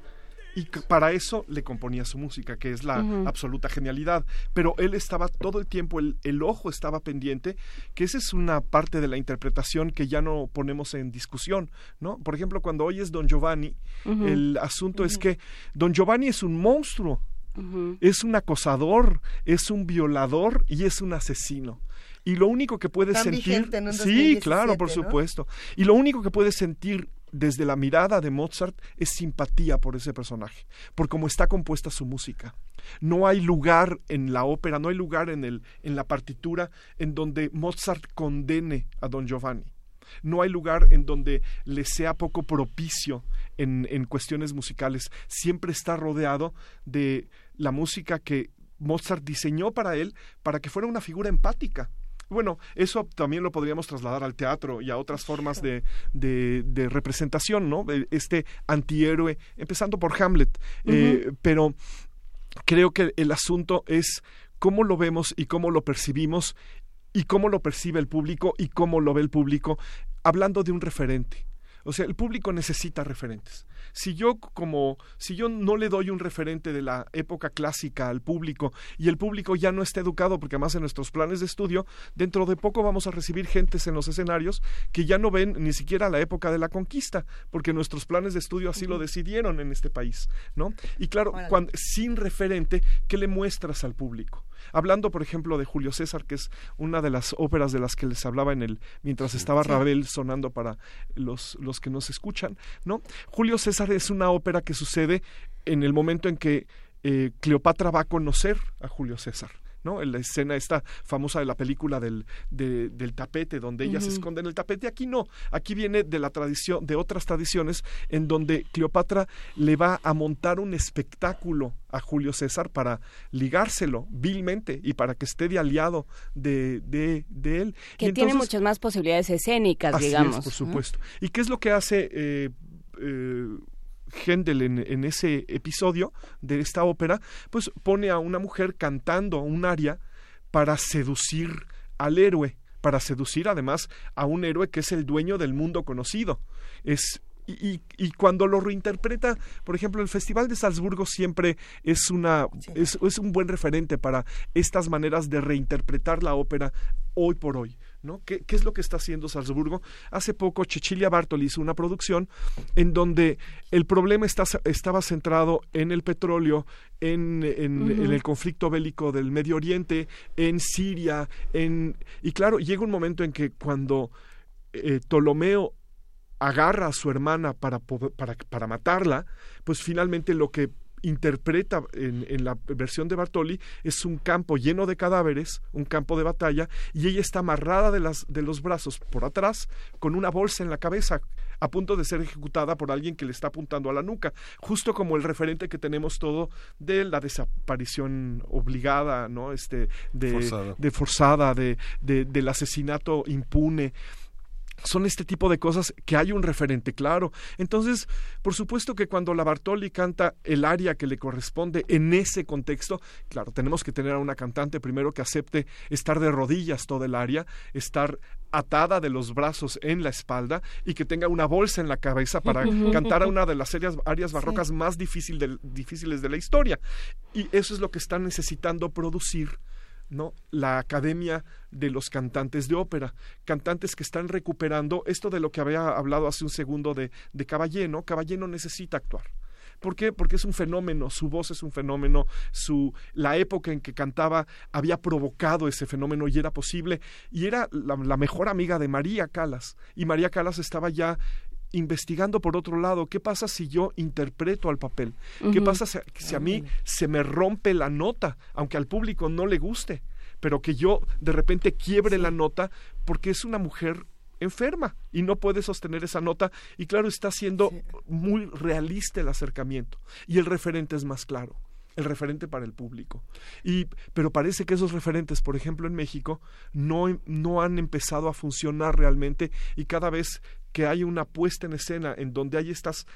Y para eso le componía su música, que es la absoluta genialidad. Pero él estaba todo el tiempo, el, el ojo estaba pendiente, que esa es una parte de la interpretación que ya no ponemos en discusión, ¿no? Por ejemplo, cuando oyes Don Giovanni, el asunto es que Don Giovanni es un monstruo, es un acosador, es un violador y es un asesino. Y lo único que puedes Tan sentir... en sí, claro, por 2017, ¿no? supuesto. Y lo único que puedes sentir desde la mirada de Mozart es simpatía por ese personaje, por cómo está compuesta su música. No hay lugar en la ópera, no hay lugar en, el, en la partitura en donde Mozart condene a Don Giovanni. No hay lugar en donde le sea poco propicio en, en cuestiones musicales. Siempre está rodeado de la música que Mozart diseñó para él para que fuera una figura empática. Bueno, eso también lo podríamos trasladar al teatro y a otras formas de, de- de representación, ¿no? Este antihéroe, empezando por Hamlet. Eh, pero creo que el asunto es cómo lo vemos y cómo lo percibimos y cómo lo percibe el público y cómo lo ve el público, hablando de un referente. O sea, el público necesita referentes. Si yo como si yo no le doy un referente de la época clásica al público y el público ya no está educado porque además en nuestros planes de estudio dentro de poco vamos a recibir gentes en los escenarios que ya no ven ni siquiera la época de la conquista porque nuestros planes de estudio así lo decidieron en este país, ¿no? Y claro, Órale. cuan- sin referente, ¿qué le muestras al público? Hablando, por ejemplo, de Julio César, que es una de las óperas de las que les hablaba en el mientras estaba. Ravel sonando para los, los que nos escuchan, ¿no? Julio César es una ópera que sucede en el momento en que eh, Cleopatra va a conocer a Julio César. ¿no? En la escena esta famosa de la película del, de- del tapete, donde ella se esconde en el tapete. Aquí no, aquí viene de la tradición, de otras tradiciones, en donde Cleopatra le va a montar un espectáculo a Julio César para ligárselo vilmente y para que esté de aliado de, de, de él. Que Y tiene entonces- muchas más posibilidades escénicas, Así digamos. es, por supuesto. ¿Y qué es lo que hace eh, Händel en, en ese episodio de esta ópera? Pues pone a una mujer cantando un aria para seducir al héroe, para seducir además a un héroe que es el dueño del mundo conocido. Es y, y- y cuando lo reinterpreta, por ejemplo, el Festival de Salzburgo siempre es una es, es un buen referente para estas maneras de reinterpretar la ópera hoy por hoy. ¿No? ¿Qué, qué es lo que está haciendo Salzburgo? Hace poco Cecilia Bartoli hizo una producción en donde el problema está- estaba centrado en el petróleo, en, en- Ujú. en el conflicto bélico del Medio Oriente, en Siria, en y claro, llega un momento en que cuando eh, Ptolomeo agarra a su hermana para, para matarla, pues finalmente lo que interpreta en, en, la versión de Bartoli es un campo lleno de cadáveres, un campo de batalla, y ella está amarrada de, las, de los brazos por atrás con una bolsa en la cabeza a punto de ser ejecutada por alguien que le está apuntando a la nuca, justo como el referente que tenemos todo de la desaparición obligada, ¿no? Este, de Forzada. de forzada, de, de, del asesinato impune son este tipo de cosas que hay un referente claro. Entonces, por supuesto que cuando la Bartoli canta el aria que le corresponde en ese contexto, claro, tenemos que tener a una cantante primero que acepte estar de rodillas todo el aria, estar atada de los brazos en la espalda y que tenga una bolsa en la cabeza para [laughs] cantar a una de las arias barrocas más difícil de, difíciles de la historia. Y eso es lo que están necesitando producir la Academia de los Cantantes de Ópera, cantantes que están recuperando esto de lo que había hablado hace un segundo de, de Caballeno, Caballeno necesita actuar. ¿Por qué? Porque es un fenómeno, su voz es un fenómeno, su, la época en que cantaba había provocado ese fenómeno y era posible, y era la, la mejor amiga de María Calas, y María Calas estaba ya investigando por otro lado, ¿qué pasa si yo interpreto al papel? ¿Qué pasa si, si a mí se me rompe la nota, aunque al público no le guste, pero que yo de repente quiebre la nota porque es una mujer enferma y no puede sostener esa nota y claro está siendo muy realista el acercamiento y el referente es más claro el referente para el público. Y pero parece que esos referentes por ejemplo en México no no han empezado a funcionar realmente y cada vez que hay una puesta en escena en donde hay estas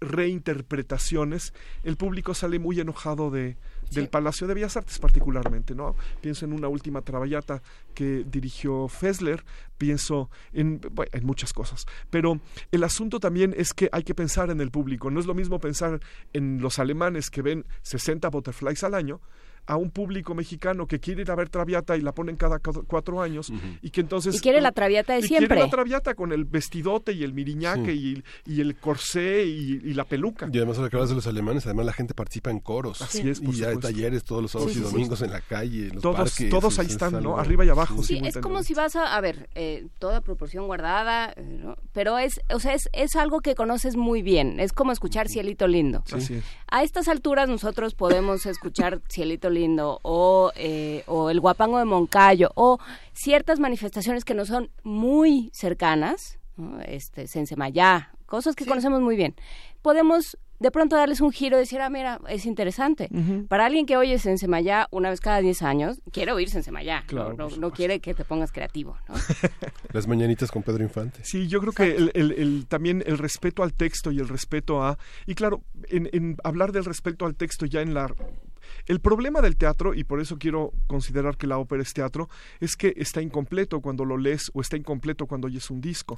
reinterpretaciones, el público sale muy enojado de, del Palacio de Bellas Artes particularmente, ¿no? Pienso en una última traballata que dirigió Fessler, pienso en, bueno, en muchas cosas, pero el asunto también es que hay que pensar en el público, no es lo mismo pensar en los alemanes que ven 60 butterflies al año, a un público mexicano que quiere ir a ver Traviata y la ponen cada cu- cuatro años y que entonces Y quiere la Traviata de y siempre. quiere la Traviata con el vestidote y el miriñaque y, y el corsé y, y la peluca Y además, ahora que hablas de los alemanes, además la gente participa en coros. Así es, por Y hay supuesto. talleres todos los sábados Sí, y sí, sí. domingos en la calle, en los Todos- parques. todos ahí es- es están, ¿no? Arriba y abajo, Sí, es como si vas a, a ver, eh, toda proporción guardada, eh, ¿no? pero es, o sea, es, es algo que conoces muy bien, es como escuchar Cielito Lindo. Así es. A estas alturas nosotros podemos escuchar Cielito Lindo o, eh, o El Guapango de Moncayo o ciertas manifestaciones que nos son muy cercanas, ¿no? este, Sensemayá, cosas que conocemos muy bien. Podemos de pronto darles un giro y decir, ah, mira, es interesante. Para alguien que oye Sensemayá una vez cada 10 años, quiere oír Sensemayá, ¿no? Claro, no, no quiere que te pongas creativo. ¿no? [laughs] Las mañanitas con Pedro Infante. Sí, yo creo que el, el- el- también el respeto al texto y el respeto a... Y claro, en, en hablar del respeto al texto ya en la... El problema del teatro, y por eso quiero considerar que la ópera es teatro, es que está incompleto cuando lo lees o está incompleto cuando oyes un disco.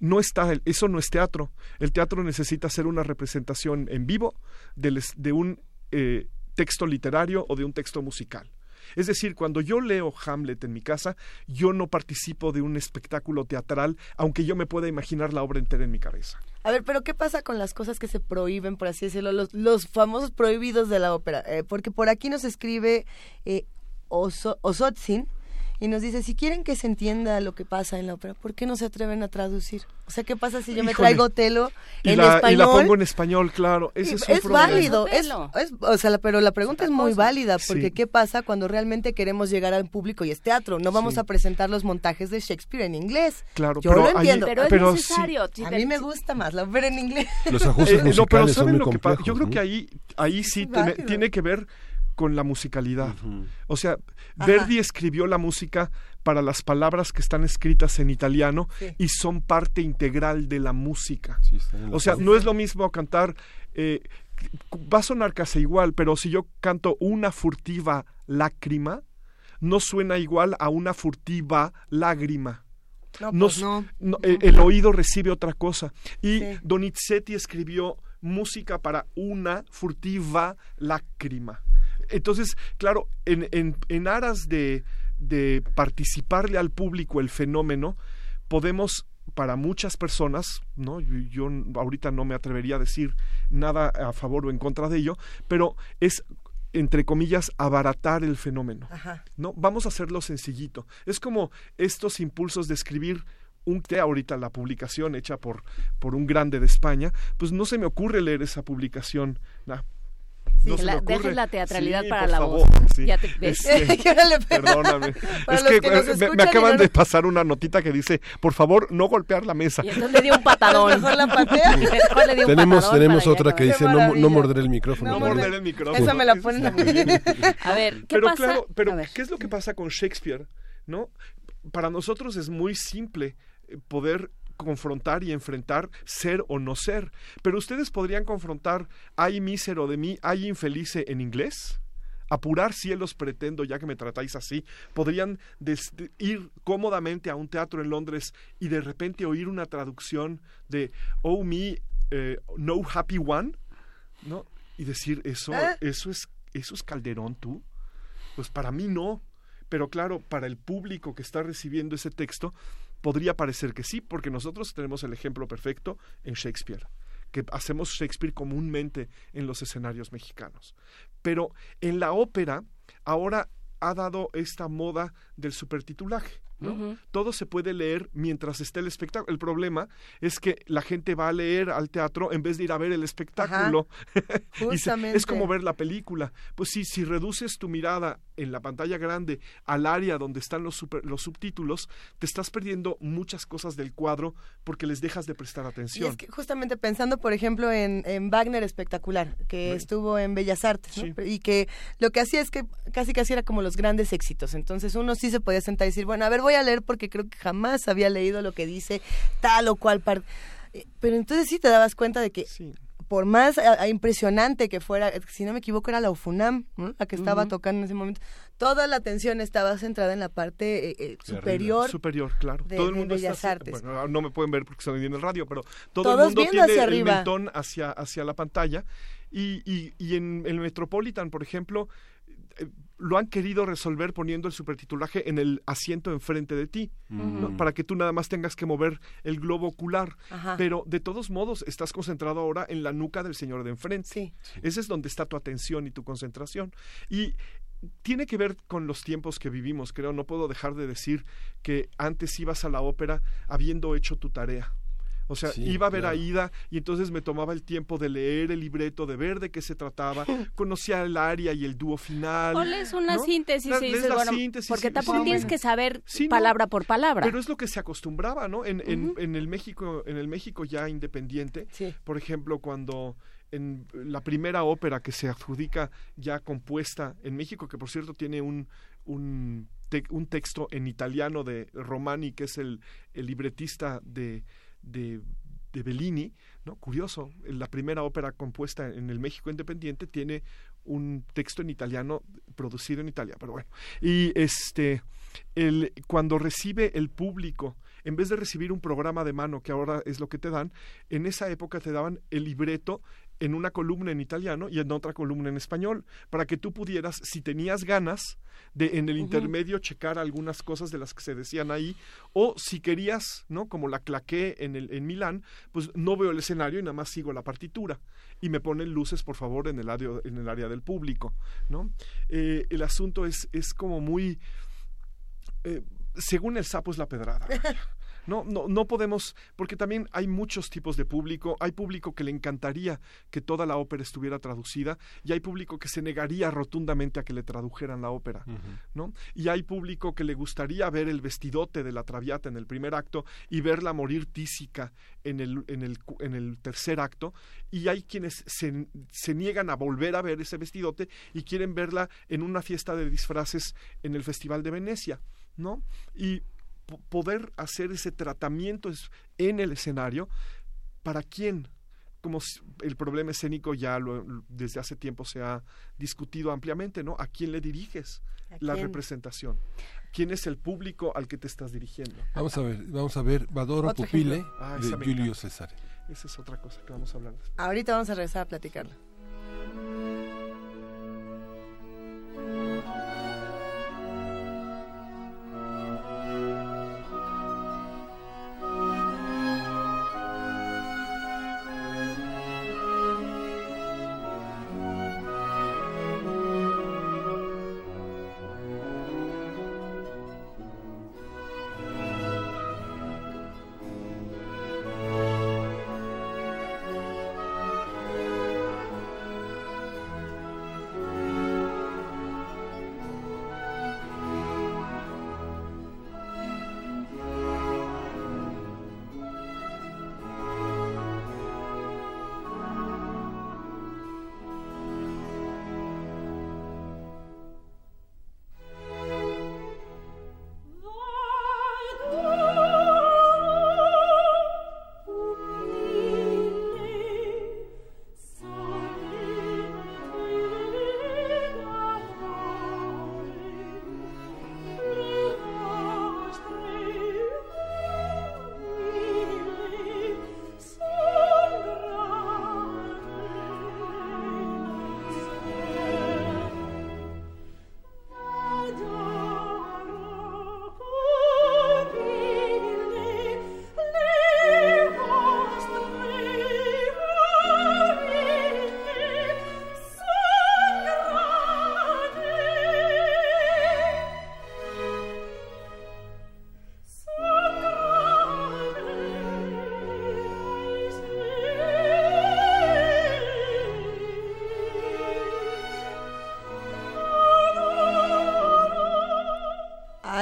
No está, eso no es teatro. El teatro necesita ser una representación en vivo de un eh, texto literario o de un texto musical. Es decir, cuando yo leo Hamlet en mi casa, yo no participo de un espectáculo teatral, aunque yo me pueda imaginar la obra entera en mi cabeza. A ver, pero ¿qué pasa con las cosas que se prohíben, por así decirlo, los, los famosos prohibidos de la ópera? Eh, porque por aquí nos escribe eh, Oso- Osotzin y nos dice, si quieren que se entienda lo que pasa en la ópera, ¿por qué no se atreven a traducir? O sea, ¿qué pasa si yo me traigo Telo Y en la, español? y la pongo en español, claro. Ese Y es, un es problema. válido, es, es- o sea, la- pero la pregunta es muy válida, porque Sí. ¿qué pasa cuando realmente queremos llegar al público y es teatro? No vamos Sí. a presentar los montajes de Shakespeare en inglés. Claro, Yo pero lo ahí- entiendo. Pero es pero sí. necesario, sí, A mí me gusta más la ópera en inglés. Los ajustes Eh, no, pero musicales son ¿saben muy lo que pasa? complejos, Yo creo que ahí, ahí sí tiene que ver con la musicalidad. O sea, Verdi escribió la música para las palabras que están escritas en italiano Sí. y son parte integral de la música. o sea, no es lo mismo cantar, eh, va a sonar casi igual, pero si yo canto una furtiva lágrima, no suena igual a una furtiva lágrima. No, pues no. no, eh, el oído recibe otra cosa. Y Sí. Donizetti escribió música para una furtiva lágrima. Entonces, claro, en, en, en aras de, de participarle al público el fenómeno, podemos para muchas personas, ¿no? Yo, yo ahorita no me atrevería a decir nada a favor o en contra de ello, pero es entre comillas abaratar el fenómeno. Ajá. No, vamos a hacerlo sencillito. Es como estos impulsos de escribir un té ahorita la publicación hecha por por un grande de España, pues no se me ocurre leer esa publicación. nah. No se la- me ocurre. dejes la teatralidad Sí, para por la favor, voz. sí. Ya te- ves. Este, [laughs] perdóname. [laughs] Para es que, que eh, me- me, acaban no de pasar una notita que dice, por favor, no golpear la mesa. Y entonces le dio un patadón. [laughs] Mejor la patea. Mejor le dio un Tenemos, patadón tenemos otra que dice no, no morder el micrófono. No ¿verdad? morder el micrófono. Esa me la ponen a mí. muy bien. A ver, ¿qué pero pasa? claro, pero. ¿qué es lo que pasa con Shakespeare? ¿No? Para nosotros es muy simple poder confrontar y enfrentar ser o no ser. Pero ustedes podrían confrontar hay mísero de mí, hay infelice en inglés. Apurar cielos pretendo, ya que me tratáis así. Podrían ir cómodamente a un teatro en Londres y de repente oír una traducción de Oh me, eh, no happy one, ¿no? Y decir, eso, ¿Eh? eso es, eso es Calderón tú. Pues para mí no. Pero claro, para el público que está recibiendo ese texto, podría parecer que sí, porque nosotros tenemos el ejemplo perfecto en Shakespeare, que hacemos Shakespeare comúnmente en los escenarios mexicanos. Pero en la ópera, ahora ha dado esta moda del supertitulaje. ¿No? Todo se puede leer mientras esté el espectáculo. El problema es que la gente va a leer al teatro en vez de ir a ver el espectáculo. [laughs] Y se- es como ver la película. Pues sí, si reduces tu mirada en la pantalla grande al área donde están los, super- los subtítulos, te estás perdiendo muchas cosas del cuadro porque les dejas de prestar Y atención. es que justamente pensando, por ejemplo, en, en Wagner espectacular, que Sí. estuvo en Bellas Artes, ¿no? y que lo que hacía es que casi casi era como los grandes éxitos. Entonces uno sí se podía sentar y decir, bueno, a ver, voy a leer porque creo que jamás había leído lo que dice tal o cual parte. Eh, Pero entonces sí te dabas cuenta de que por más a- a impresionante que fuera, eh, si no me equivoco era la UFUNAM, ¿no? la que estaba tocando en ese momento, toda la atención estaba centrada en la parte eh, eh, superior. Superior, claro. de- todo el mundo Bellas está Artes. Bueno, no me pueden ver porque estoy viendo el radio, pero todo Todos el mundo viendo tiene hacia el mentón hacia, hacia la pantalla. Y, y, y en el Metropolitan, por ejemplo, eh, lo han querido resolver poniendo el supertitulaje en el asiento enfrente de ti, para que tú nada más tengas que mover el globo ocular. Ajá. Pero de todos modos estás concentrado ahora en la nuca del señor de enfrente. Ese es donde está tu atención y tu concentración. Y tiene que ver con los tiempos que vivimos, creo. No puedo dejar de decir que antes ibas a la ópera habiendo hecho tu tarea. O sea, Sí, iba a ver a claro. Ida y entonces me tomaba el tiempo de leer el libreto, de ver de qué se trataba, [laughs] conocía el aria y el dúo final. O lees una ¿no? síntesis La- y lees dices, la bueno, síntesis porque tampoco sí, tienes que saber Sí, no. palabra por palabra. Pero es lo que se acostumbraba, ¿no? En, en, en el México, en el México ya independiente, por ejemplo, cuando en la primera ópera que se adjudica ya compuesta en México, que por cierto tiene un, un, te- un texto en italiano de Romani, que es el, el libretista de, de, de Bellini, ¿no? Curioso, la primera ópera compuesta en el México independiente tiene un texto en italiano producido en Italia, pero bueno. Y este el, cuando recibe el público, en vez de recibir un programa de mano, que ahora es lo que te dan, en esa época te daban el libreto en una columna en italiano y en otra columna en español, para que tú pudieras, si tenías ganas, de en el intermedio checar algunas cosas de las que se decían ahí, o si querías, ¿no? Como la claqué en, el, en Milán, pues no veo el escenario y nada más sigo la partitura. Y me ponen luces, por favor, en el área, en el área del público, ¿no? Eh, el asunto es, es como muy eh, según el sapo es la pedrada. [laughs] No, no, no podemos, porque también hay muchos tipos de público. Hay público que le encantaría que toda la ópera estuviera traducida y hay público que se negaría rotundamente a que le tradujeran la ópera, ¿no? Y hay público que le gustaría ver el vestidote de la Traviata en el primer acto y verla morir tísica en el, en el, en el tercer acto. Y hay quienes se, se niegan a volver a ver ese vestidote y quieren verla en una fiesta de disfraces en el Festival de Venecia, ¿no? Y poder hacer ese tratamiento es- en el escenario, ¿para quién? Como el problema escénico ya lo- desde hace tiempo se ha discutido ampliamente, ¿no? ¿A quién le diriges ¿A la quién? representación? ¿Quién es el público al que te estás dirigiendo? Vamos a ver, vamos a ver Vadoro Otro Pupile. Ah, de Julio. César. Esa es otra cosa que vamos a hablar. después. Ahorita vamos a regresar a platicarlo.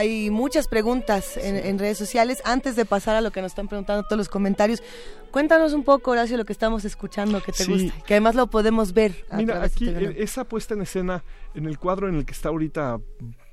Hay muchas preguntas en, en redes sociales. Antes de pasar a lo que nos están preguntando todos los comentarios, cuéntanos un poco, Horacio, lo que estamos escuchando, que te Sí. gusta, que además lo podemos ver. a Mira, aquí eh, esa puesta en escena en el cuadro en el que está ahorita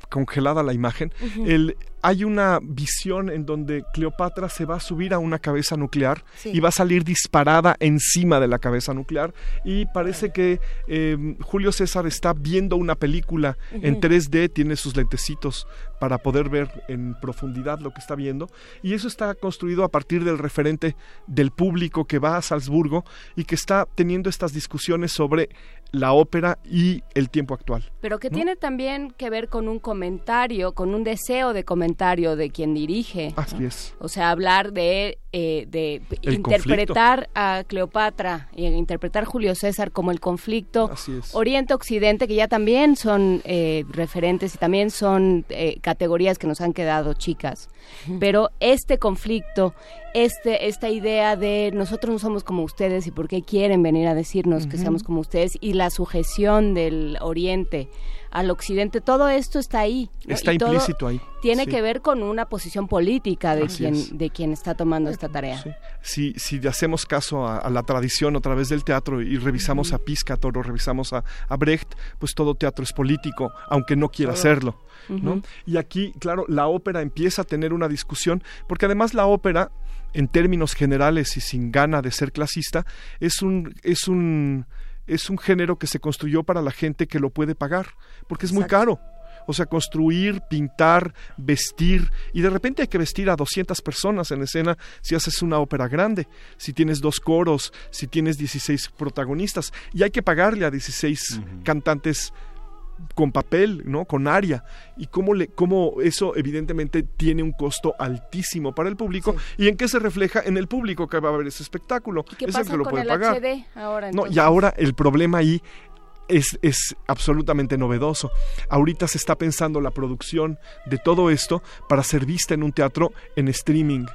congelada la imagen, el, hay una visión en donde Cleopatra se va a subir a una cabeza nuclear Sí. y va a salir disparada encima de la cabeza nuclear y parece que eh, Julio César está viendo una película en Ujú. 3D, tiene sus lentecitos para poder ver en profundidad lo que está viendo y eso está construido a partir del referente del público que va a Salzburgo y que está teniendo estas discusiones sobre la ópera y el tiempo actual. Pero que ¿no? tiene también que ver con un comentario, con un deseo de comentario de quien dirige. Así ¿no? es. O sea, hablar de, eh, de El interpretar a Cleopatra y interpretar Julio César como el conflicto. Oriente-Occidente, que ya también son eh, referentes y también son eh, categorías que nos han quedado chicas. Pero este conflicto, este, esta idea de nosotros no somos como ustedes y por qué quieren venir a decirnos que seamos como ustedes y la sujeción del Oriente al Occidente, todo esto está ahí. ¿no? Está Y todo implícito ahí, Tiene sí. que ver con una posición política de Así es. quien, de quien está tomando esta tarea. Si, si le hacemos caso a, a la tradición a través del teatro y revisamos a Piscator o revisamos a, a Brecht, pues todo teatro es político, aunque no quiera serlo. ¿no? Y aquí, claro, la ópera empieza a tener una discusión, porque además la ópera, en términos generales y sin gana de ser clasista, es un, es un, es un género que se construyó para la gente que lo puede pagar, porque es muy caro. O sea, construir, pintar, vestir, y de repente hay que vestir a 200 personas en escena si haces una ópera grande, si tienes dos coros, si tienes 16 protagonistas, y hay que pagarle a 16 cantantes con papel, ¿no? Con aria y cómo le cómo eso evidentemente tiene un costo altísimo para el público y en qué se refleja en el público que va a ver ese espectáculo, ¿Qué es el pasa que lo con puede el pagar. HD ahora? No, y ahora el problema ahí es, es absolutamente novedoso. Ahorita se está pensando la producción de todo esto para ser vista en un teatro en streaming,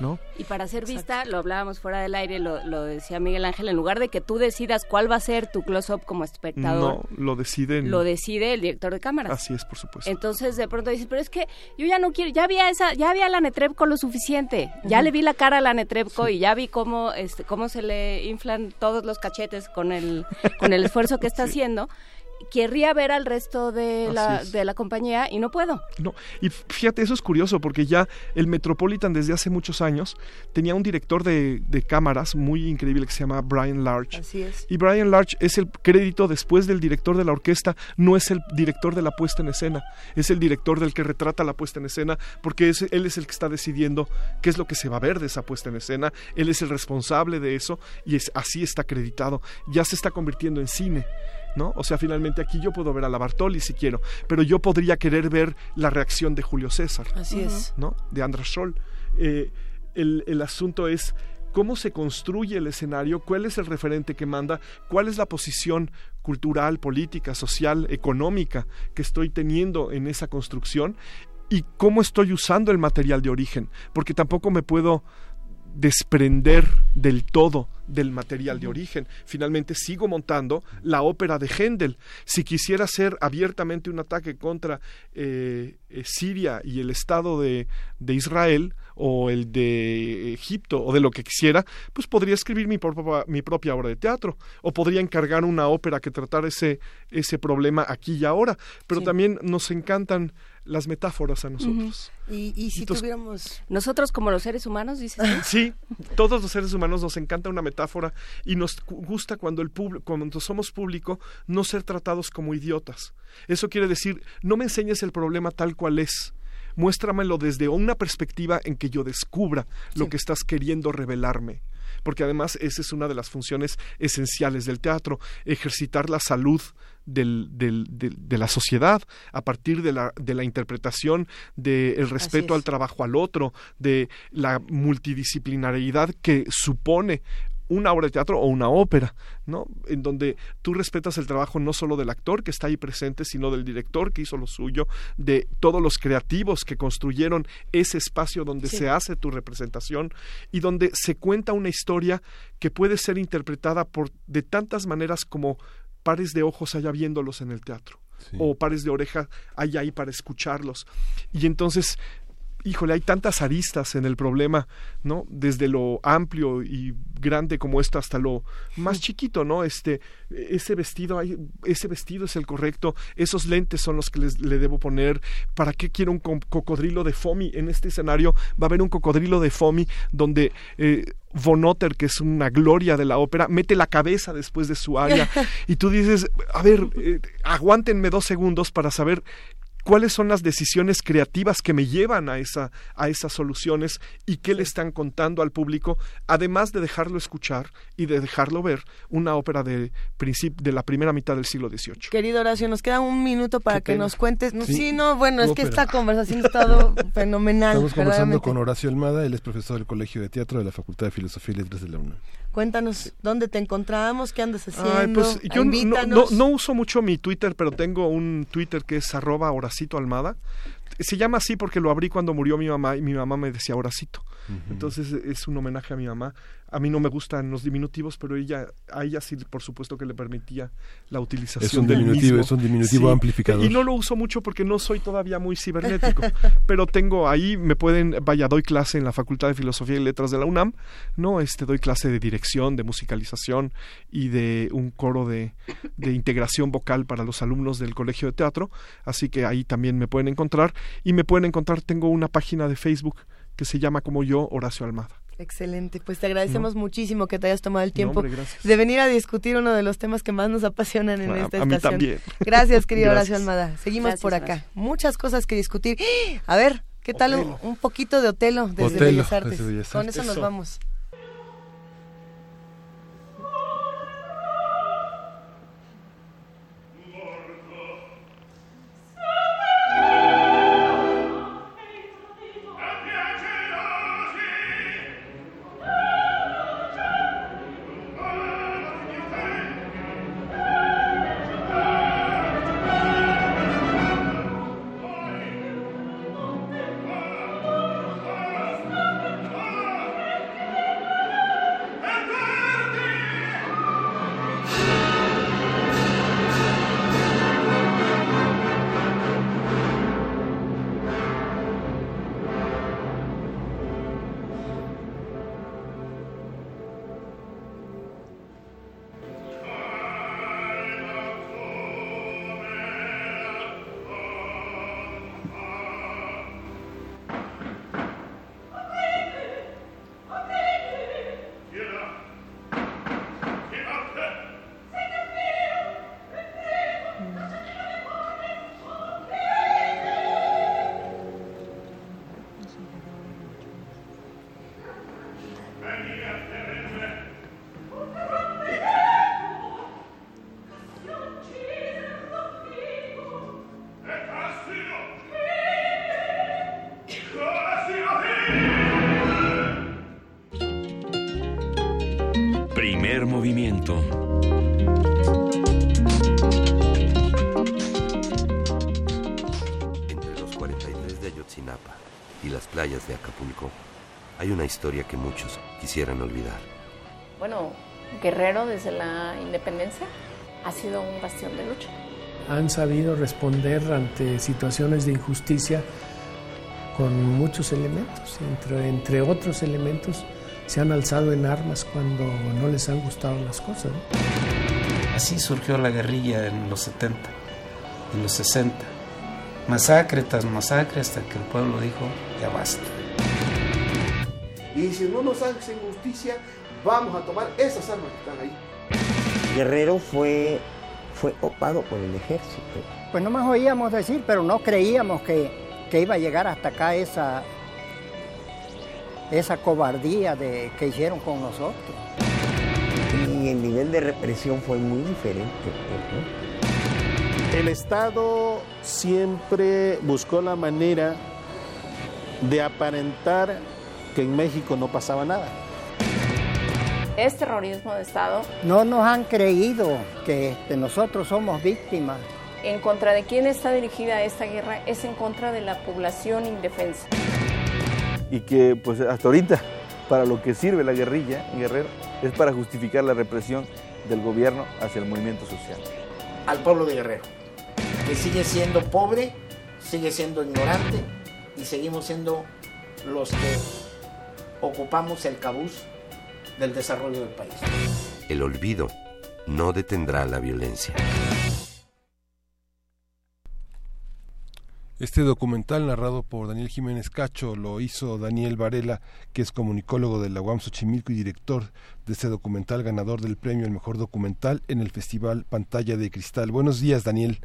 ¿no? Y para ser vista, lo hablábamos fuera del aire, lo, lo decía Miguel Ángel, en lugar de que tú decidas cuál va a ser tu close-up como espectador, No, lo deciden. lo decide el director de cámaras. Así es, por supuesto. Entonces de pronto dices, pero es que yo ya no quiero, ya vi a esa, ya vi a la Netrebko lo suficiente, ya le vi la cara a la Netrebko y ya vi cómo, este, cómo se le inflan todos los cachetes con el, con el esfuerzo que está haciendo. Querría ver al resto de la, de la compañía y no puedo. No, y fíjate, eso es curioso porque ya el Metropolitan desde hace muchos años tenía un director de, de cámaras muy increíble que se llama Brian Large. Así es. Y Brian Large es el crédito después del director de la orquesta, no es el director de la puesta en escena, es el director del que retrata la puesta en escena, porque es- él es el que está decidiendo qué es lo que se va a ver de esa puesta en escena, él es el responsable de eso y es, así está acreditado, ya se está convirtiendo en cine. ¿No? O sea, finalmente aquí yo puedo ver a la Bartoli si quiero, pero yo podría querer ver la reacción de Julio César. Así es. ¿no? De András Scholl. Eh, el, el asunto es cómo se construye el escenario, cuál es el referente que manda, cuál es la posición cultural, política, social, económica que estoy teniendo en esa construcción y cómo estoy usando el material de origen, porque tampoco me puedo desprender del todo del material de origen. Finalmente sigo montando la ópera de Händel. Si quisiera hacer abiertamente un ataque contra eh, eh, Siria y el Estado de, de Israel o el de Egipto o de lo que quisiera, pues podría escribir mi propia, mi propia obra de teatro o podría encargar una ópera que tratara ese, ese problema aquí y ahora. Pero Sí. también nos encantan las metáforas a nosotros. Y, y si Entonces- tuviéramos... Nosotros como los seres humanos, dices tú? Sí, todos los seres humanos nos encanta una metáfora y nos gusta cuando el público, cuando somos público, no ser tratados como idiotas. Eso quiere decir, no me enseñes el problema tal cual es. Muéstramelo desde una perspectiva en que yo descubra lo que estás queriendo revelarme. Porque además esa es una de las funciones esenciales del teatro, ejercitar la salud del, del- del- de la sociedad a partir de la, de la interpretación, del respeto es. al trabajo al otro, de la multidisciplinariedad que supone una obra de teatro o una ópera, ¿no? En donde tú respetas el trabajo no solo del actor que está ahí presente, sino del director que hizo lo suyo, de todos los creativos que construyeron ese espacio donde Sí. se hace tu representación y donde se cuenta una historia que puede ser interpretada por de tantas maneras como pares de ojos haya viéndolos en el teatro. o pares de oreja hay ahí para escucharlos. Y entonces híjole, hay tantas aristas en el problema, ¿no? Desde lo amplio y grande como esto hasta lo más chiquito, ¿no? Este, ese vestido, hay, ese vestido es el correcto, esos lentes son los que les, le debo poner, ¿para qué quiero un co- cocodrilo de Fomi? En este escenario va a haber un cocodrilo de Fomi donde... Eh, Von Otter, que es una gloria de la ópera, mete la cabeza después de su aria [laughs] y tú dices, a ver, eh, aguántenme dos segundos para saber cuáles son las decisiones creativas que me llevan a, esa, a esas soluciones y qué le están contando al público, además de dejarlo escuchar y de dejarlo ver una ópera de, de la primera mitad del siglo XVIII. Querido Horacio, nos queda un minuto para que nos cuentes. No, Sí. Sí, no, bueno, es que esta conversación ha estado [laughs] fenomenal. Estamos conversando con Horacio Almada, él es profesor del Colegio de Teatro de la Facultad de Filosofía y Letras de la UNAM. Cuéntanos dónde te encontramos, qué andas haciendo. Ay, pues yo no, no uso mucho mi Twitter, pero tengo un Twitter que es arroba Horacito Almada. Se llama así porque lo abrí cuando murió mi mamá y mi mamá me decía Horacito. Entonces es un homenaje a mi mamá. A mí no me gustan los diminutivos, pero ella, a ella sí, por supuesto que le permitía la utilización Es un del diminutivo, mismo. es un diminutivo amplificador. Y no lo uso mucho porque no soy todavía muy cibernético, [laughs] pero tengo ahí, me pueden, vaya, doy clase en la Facultad de Filosofía y Letras de la UNAM, ¿no? Este, doy clase de dirección, de musicalización y de un coro de, de integración vocal para los alumnos del Colegio de Teatro, así que ahí también me pueden encontrar y me pueden encontrar, tengo una página de Facebook que se llama como yo, Horacio Almada. Excelente, pues te agradecemos muchísimo que te hayas tomado el tiempo hombre, de venir a discutir uno de los temas que más nos apasionan en A- esta a mí estación. también. Gracias, querido [laughs] Gracias. Horacio Almada. Seguimos Gracias, por acá. Muchas cosas que discutir. A ver, ¿qué tal un, un poquito de Otelo desde Otelo, Bellas Artes? desde Bellas Con eso nos vamos. Historia que muchos quisieran olvidar. Bueno, Guerrero desde la independencia ha sido un bastión de lucha. han sabido responder ante situaciones de injusticia con muchos elementos. Entre, entre otros elementos, se han alzado en armas cuando no les han gustado las cosas. ¿no? Así surgió la guerrilla en los 70, en los 60. Masacre tras masacre hasta que el pueblo dijo, ya basta. Y si no nos hacen justicia, vamos a tomar esas armas que están ahí. Guerrero fue, fue opado por el ejército. Pues no más oíamos decir, pero no creíamos que, que iba a llegar hasta acá esa, esa cobardía de, que hicieron con nosotros. Y el nivel de represión fue muy diferente. pues, ¿no? El Estado siempre buscó la manera de aparentar que en México no pasaba nada. Es terrorismo de Estado. No nos han creído que este, nosotros somos víctimas. ¿En contra de quién está dirigida esta guerra? Es en contra de la población indefensa. y que pues hasta ahorita para lo que sirve la guerrilla en Guerrero es para justificar la represión del gobierno hacia el movimiento social. Al pueblo de Guerrero. que sigue siendo pobre, sigue siendo ignorante y seguimos siendo los que ocupamos el cabuz del desarrollo del país. El olvido no detendrá la violencia. Este documental narrado por Daniel Jiménez Cacho lo hizo Daniel Varela, que es comunicólogo de la UAM Xochimilco y director de este documental, ganador del premio al mejor documental en el Festival Pantalla de Cristal. Buenos días, Daniel.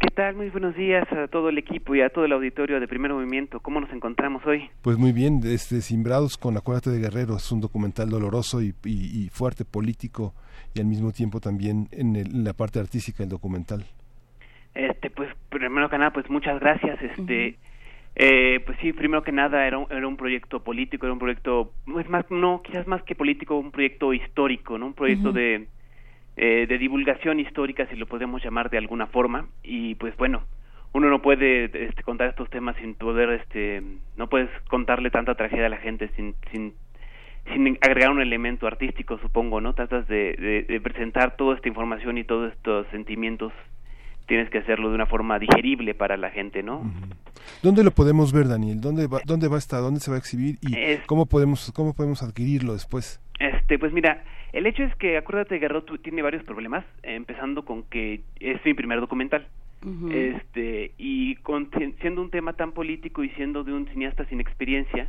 ¿Qué tal? Muy buenos días a todo el equipo y a todo el auditorio de Primer Movimiento. ¿Cómo nos encontramos hoy? Pues muy bien, este, Simbrados con Acuérdate de Guerrero es un documental doloroso y, y- y fuerte, político y al mismo tiempo también en, el- en la parte artística del documental. Este, pues primero que nada, pues muchas gracias. Este, eh, pues sí, primero que nada era un, era un proyecto político, era un proyecto, es más, no, quizás más que político, un proyecto histórico, ¿no? Un proyecto de eh, de divulgación histórica, si lo podemos llamar de alguna forma. Y pues bueno, uno no puede este, contar estos temas sin poder, este, no puedes contarle tanta tragedia a la gente sin, sin, sin agregar un elemento artístico, supongo, ¿no? Tratas de, de, de presentar toda esta información y todos estos sentimientos, tienes que hacerlo de una forma digerible para la gente, ¿no? ¿Dónde lo podemos ver, Daniel? ¿Dónde va, dónde va a estar? ¿Dónde se va a exhibir? ¿Y Es- cómo podemos cómo podemos adquirirlo después? Este, pues mira, el hecho es que acuérdate Guerrero tu- tiene varios problemas, eh, empezando con que es mi primer documental. Este, y con- siendo un tema tan político y siendo de un cineasta sin experiencia,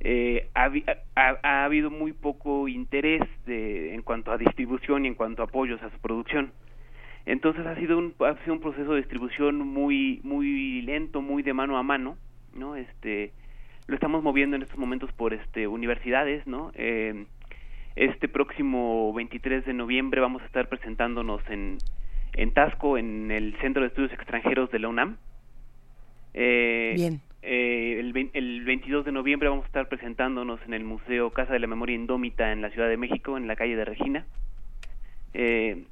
eh, ha, ha- ha habido muy poco interés de, en cuanto a distribución y en cuanto a apoyos a su producción. Entonces ha sido un ha sido un proceso de distribución muy muy lento, muy de mano a mano, ¿no? Este lo estamos moviendo en estos momentos por este universidades, ¿no? Eh, este próximo 23 de noviembre vamos a estar presentándonos en en Tasco en el Centro de Estudios Extranjeros de la UNAM. Eh, Bien. eh, el, el 22 de noviembre vamos a estar presentándonos en el Museo Casa de la Memoria Indómita en la Ciudad de México, en la calle de Regina. Eh,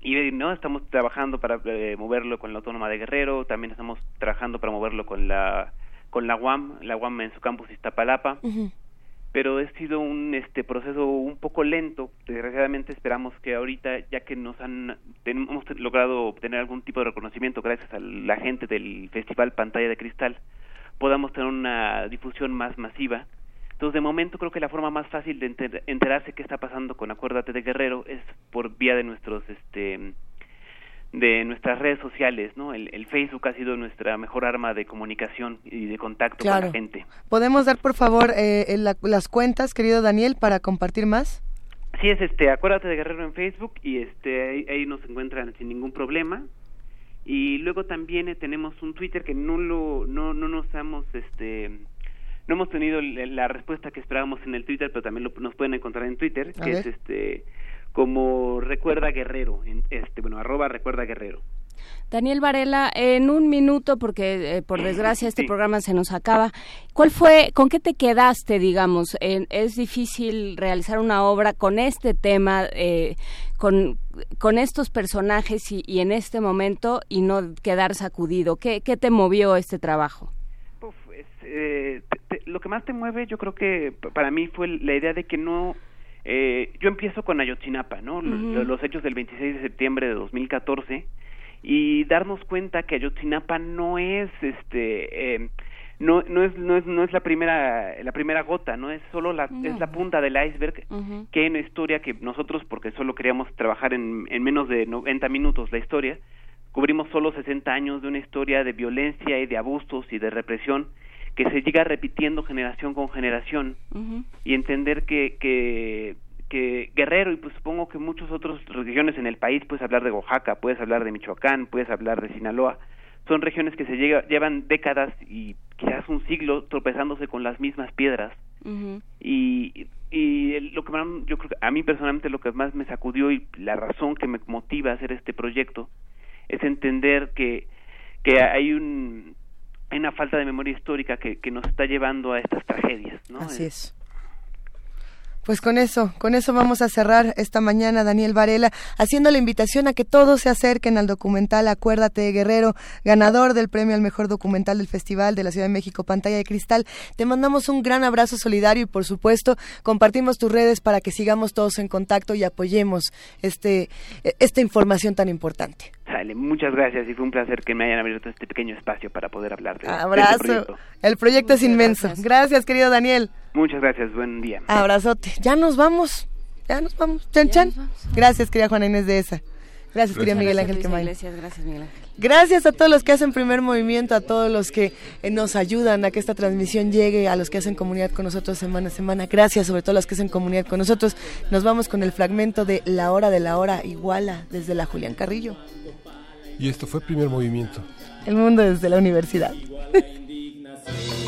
y no estamos trabajando para eh, moverlo con la Autónoma de Guerrero, también estamos trabajando para moverlo con la con la UAM, la UAM en su campus Iztapalapa, pero ha sido un este proceso un poco lento. Desgraciadamente esperamos que ahorita, ya que nos han hemos logrado obtener algún tipo de reconocimiento gracias a la gente del Festival Pantalla de Cristal, podamos tener una difusión más masiva. Entonces, de momento creo que la forma más fácil de enter- enterarse qué está pasando con Acuérdate de Guerrero es por vía de nuestros este de nuestras redes sociales, ¿no? El, el Facebook ha sido nuestra mejor arma de comunicación y de contacto con la gente. ¿Podemos dar, por favor, eh, la- las cuentas, querido Daniel, para compartir más? Sí, es este, acuérdate de Guerrero en Facebook y este ahí, ahí nos encuentran sin ningún problema. Y luego también eh, tenemos un Twitter que no lo no no nos hemos este no hemos tenido la respuesta que esperábamos en el Twitter, pero también lo- nos pueden encontrar en Twitter, A que ver. es este como recuerda Guerrero, en, este bueno, arroba recuerda Guerrero. Daniel Varela, en un minuto, porque eh, por desgracia este programa se nos acaba, ¿cuál fue, con qué te quedaste, digamos? Es difícil realizar una obra con este tema, eh, con, con estos personajes y, y en este momento y no quedar sacudido. ¿Qué, qué te movió este trabajo? eh, te- te- lo que más te mueve, yo creo que para mí fue la idea de que no. Eh, yo empiezo con Ayotzinapa, ¿no? Los- hechos del 26 de septiembre de 2014 y darnos cuenta que Ayotzinapa no es este. eh, no, no es no es no es la primera la primera gota no es solo la es la punta del iceberg que hay una historia que nosotros porque solo queríamos trabajar en, en menos de 90 minutos la historia cubrimos solo 60 años de una historia de violencia y de abusos y de represión que se llega repitiendo generación con generación. Y entender que, que, que Guerrero y pues supongo que muchas otras regiones en el país, puedes hablar de Oaxaca, puedes hablar de Michoacán, puedes hablar de Sinaloa, son regiones que se llega- llevan décadas y quizás un siglo tropezándose con las mismas piedras. Y, y lo que más, yo creo que a mí personalmente lo que más me sacudió y la razón que me motiva a hacer este proyecto es entender que que hay un hay una falta de memoria histórica que, que nos está llevando a estas tragedias ¿no? Así es. Pues con eso, con eso vamos a cerrar esta mañana, Daniel Varela, haciendo la invitación a que todos se acerquen al documental Acuérdate de Guerrero, ganador del premio al mejor documental del Festival de la Ciudad de México, Pantalla de Cristal. Te mandamos un gran abrazo solidario y por supuesto compartimos tus redes para que sigamos todos en contacto y apoyemos este, esta información tan importante. Sale, muchas gracias y fue un placer que me hayan abierto este pequeño espacio para poder hablar de, de este Abrazo. proyecto. El proyecto es inmenso. Gracias. querido Daniel. Muchas gracias, buen día. Abrazote. Ya nos vamos. Ya nos vamos. Chan, chan. Gracias, querida Juana Inés de esa. Gracias, querida Miguel Ángel Quemain. Iglesias, gracias Miguel Ángel. Gracias a todos los que hacen primer movimiento, a todos los que eh, nos ayudan a que esta transmisión llegue, a los que hacen comunidad con nosotros semana a semana. Gracias sobre todo a los que hacen comunidad con nosotros. Nos vamos con el fragmento de La Hora de la Hora Iguala desde la Julián Carrillo. Y esto fue primer movimiento. El mundo desde la universidad. [laughs]